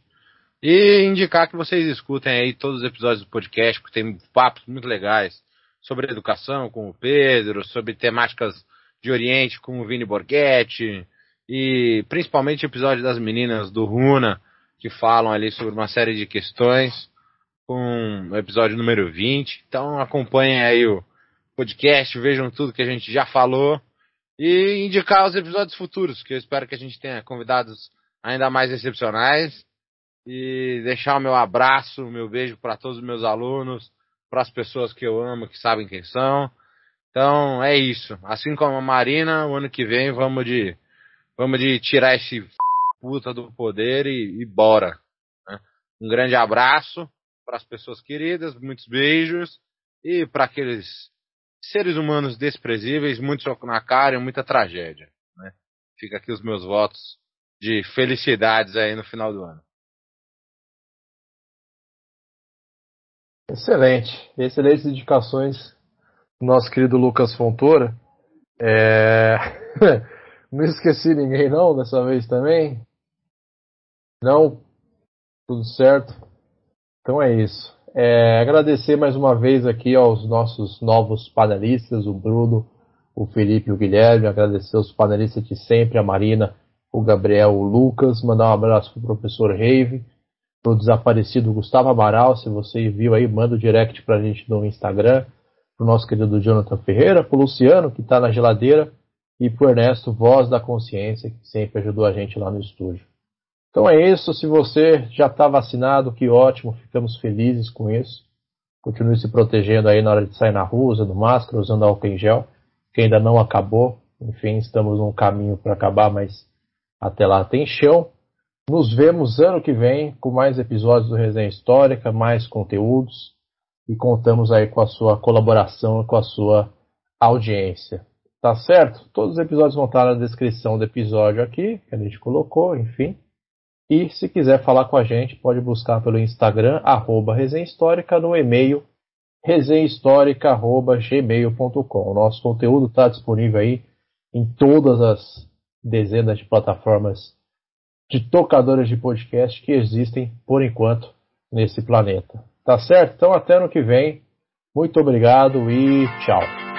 E indicar que vocês escutem aí todos os episódios do podcast, porque tem papos muito legais sobre educação com o Pedro, sobre temáticas de Oriente com o Vini Borghetti, e principalmente o episódio das meninas do Runa, que falam ali sobre uma série de questões, com o episódio número 20. Então acompanhem aí o podcast, vejam tudo que a gente já falou e indicar os episódios futuros, que eu espero que a gente tenha convidados ainda mais excepcionais. E deixar o meu abraço, o meu beijo para todos os meus alunos, para as pessoas que eu amo, que sabem quem são. Então é isso. Assim como a Marina, o ano que vem vamos de vamos de tirar esse puta do poder e, e bora. Né? Um grande abraço para as pessoas queridas, muitos beijos e para aqueles seres humanos desprezíveis, muito soco na cara e muita tragédia. Né? Fica aqui os meus votos de felicidades aí no final do ano. Excelente, excelentes indicações nosso querido Lucas Fontoura. É... não esqueci ninguém não dessa vez também. Não, tudo certo. Então é isso. É, agradecer mais uma vez aqui aos nossos novos panelistas, o Bruno, o Felipe o Guilherme. Agradecer os panelistas de sempre, a Marina, o Gabriel, o Lucas. Mandar um abraço para o professor Rave pro desaparecido Gustavo Amaral. Se você viu aí, manda o direct pra gente no Instagram. Pro nosso querido Jonathan Ferreira, pro Luciano, que tá na geladeira, e pro Ernesto, voz da consciência, que sempre ajudou a gente lá no estúdio. Então é isso. Se você já está vacinado, que ótimo, ficamos felizes com isso. Continue se protegendo aí na hora de sair na rua, usando máscara, usando álcool em gel, que ainda não acabou. Enfim, estamos num caminho para acabar, mas até lá tem chão. Nos vemos ano que vem com mais episódios do Resenha Histórica, mais conteúdos e contamos aí com a sua colaboração e com a sua audiência. Tá certo? Todos os episódios vão estar na descrição do episódio aqui, que a gente colocou, enfim. E se quiser falar com a gente, pode buscar pelo Instagram, arroba no e-mail resenhahistórica.gmail.com. O nosso conteúdo está disponível aí em todas as dezenas de plataformas de tocadoras de podcast que existem por enquanto nesse planeta. Tá certo? Então até ano que vem. Muito obrigado e tchau.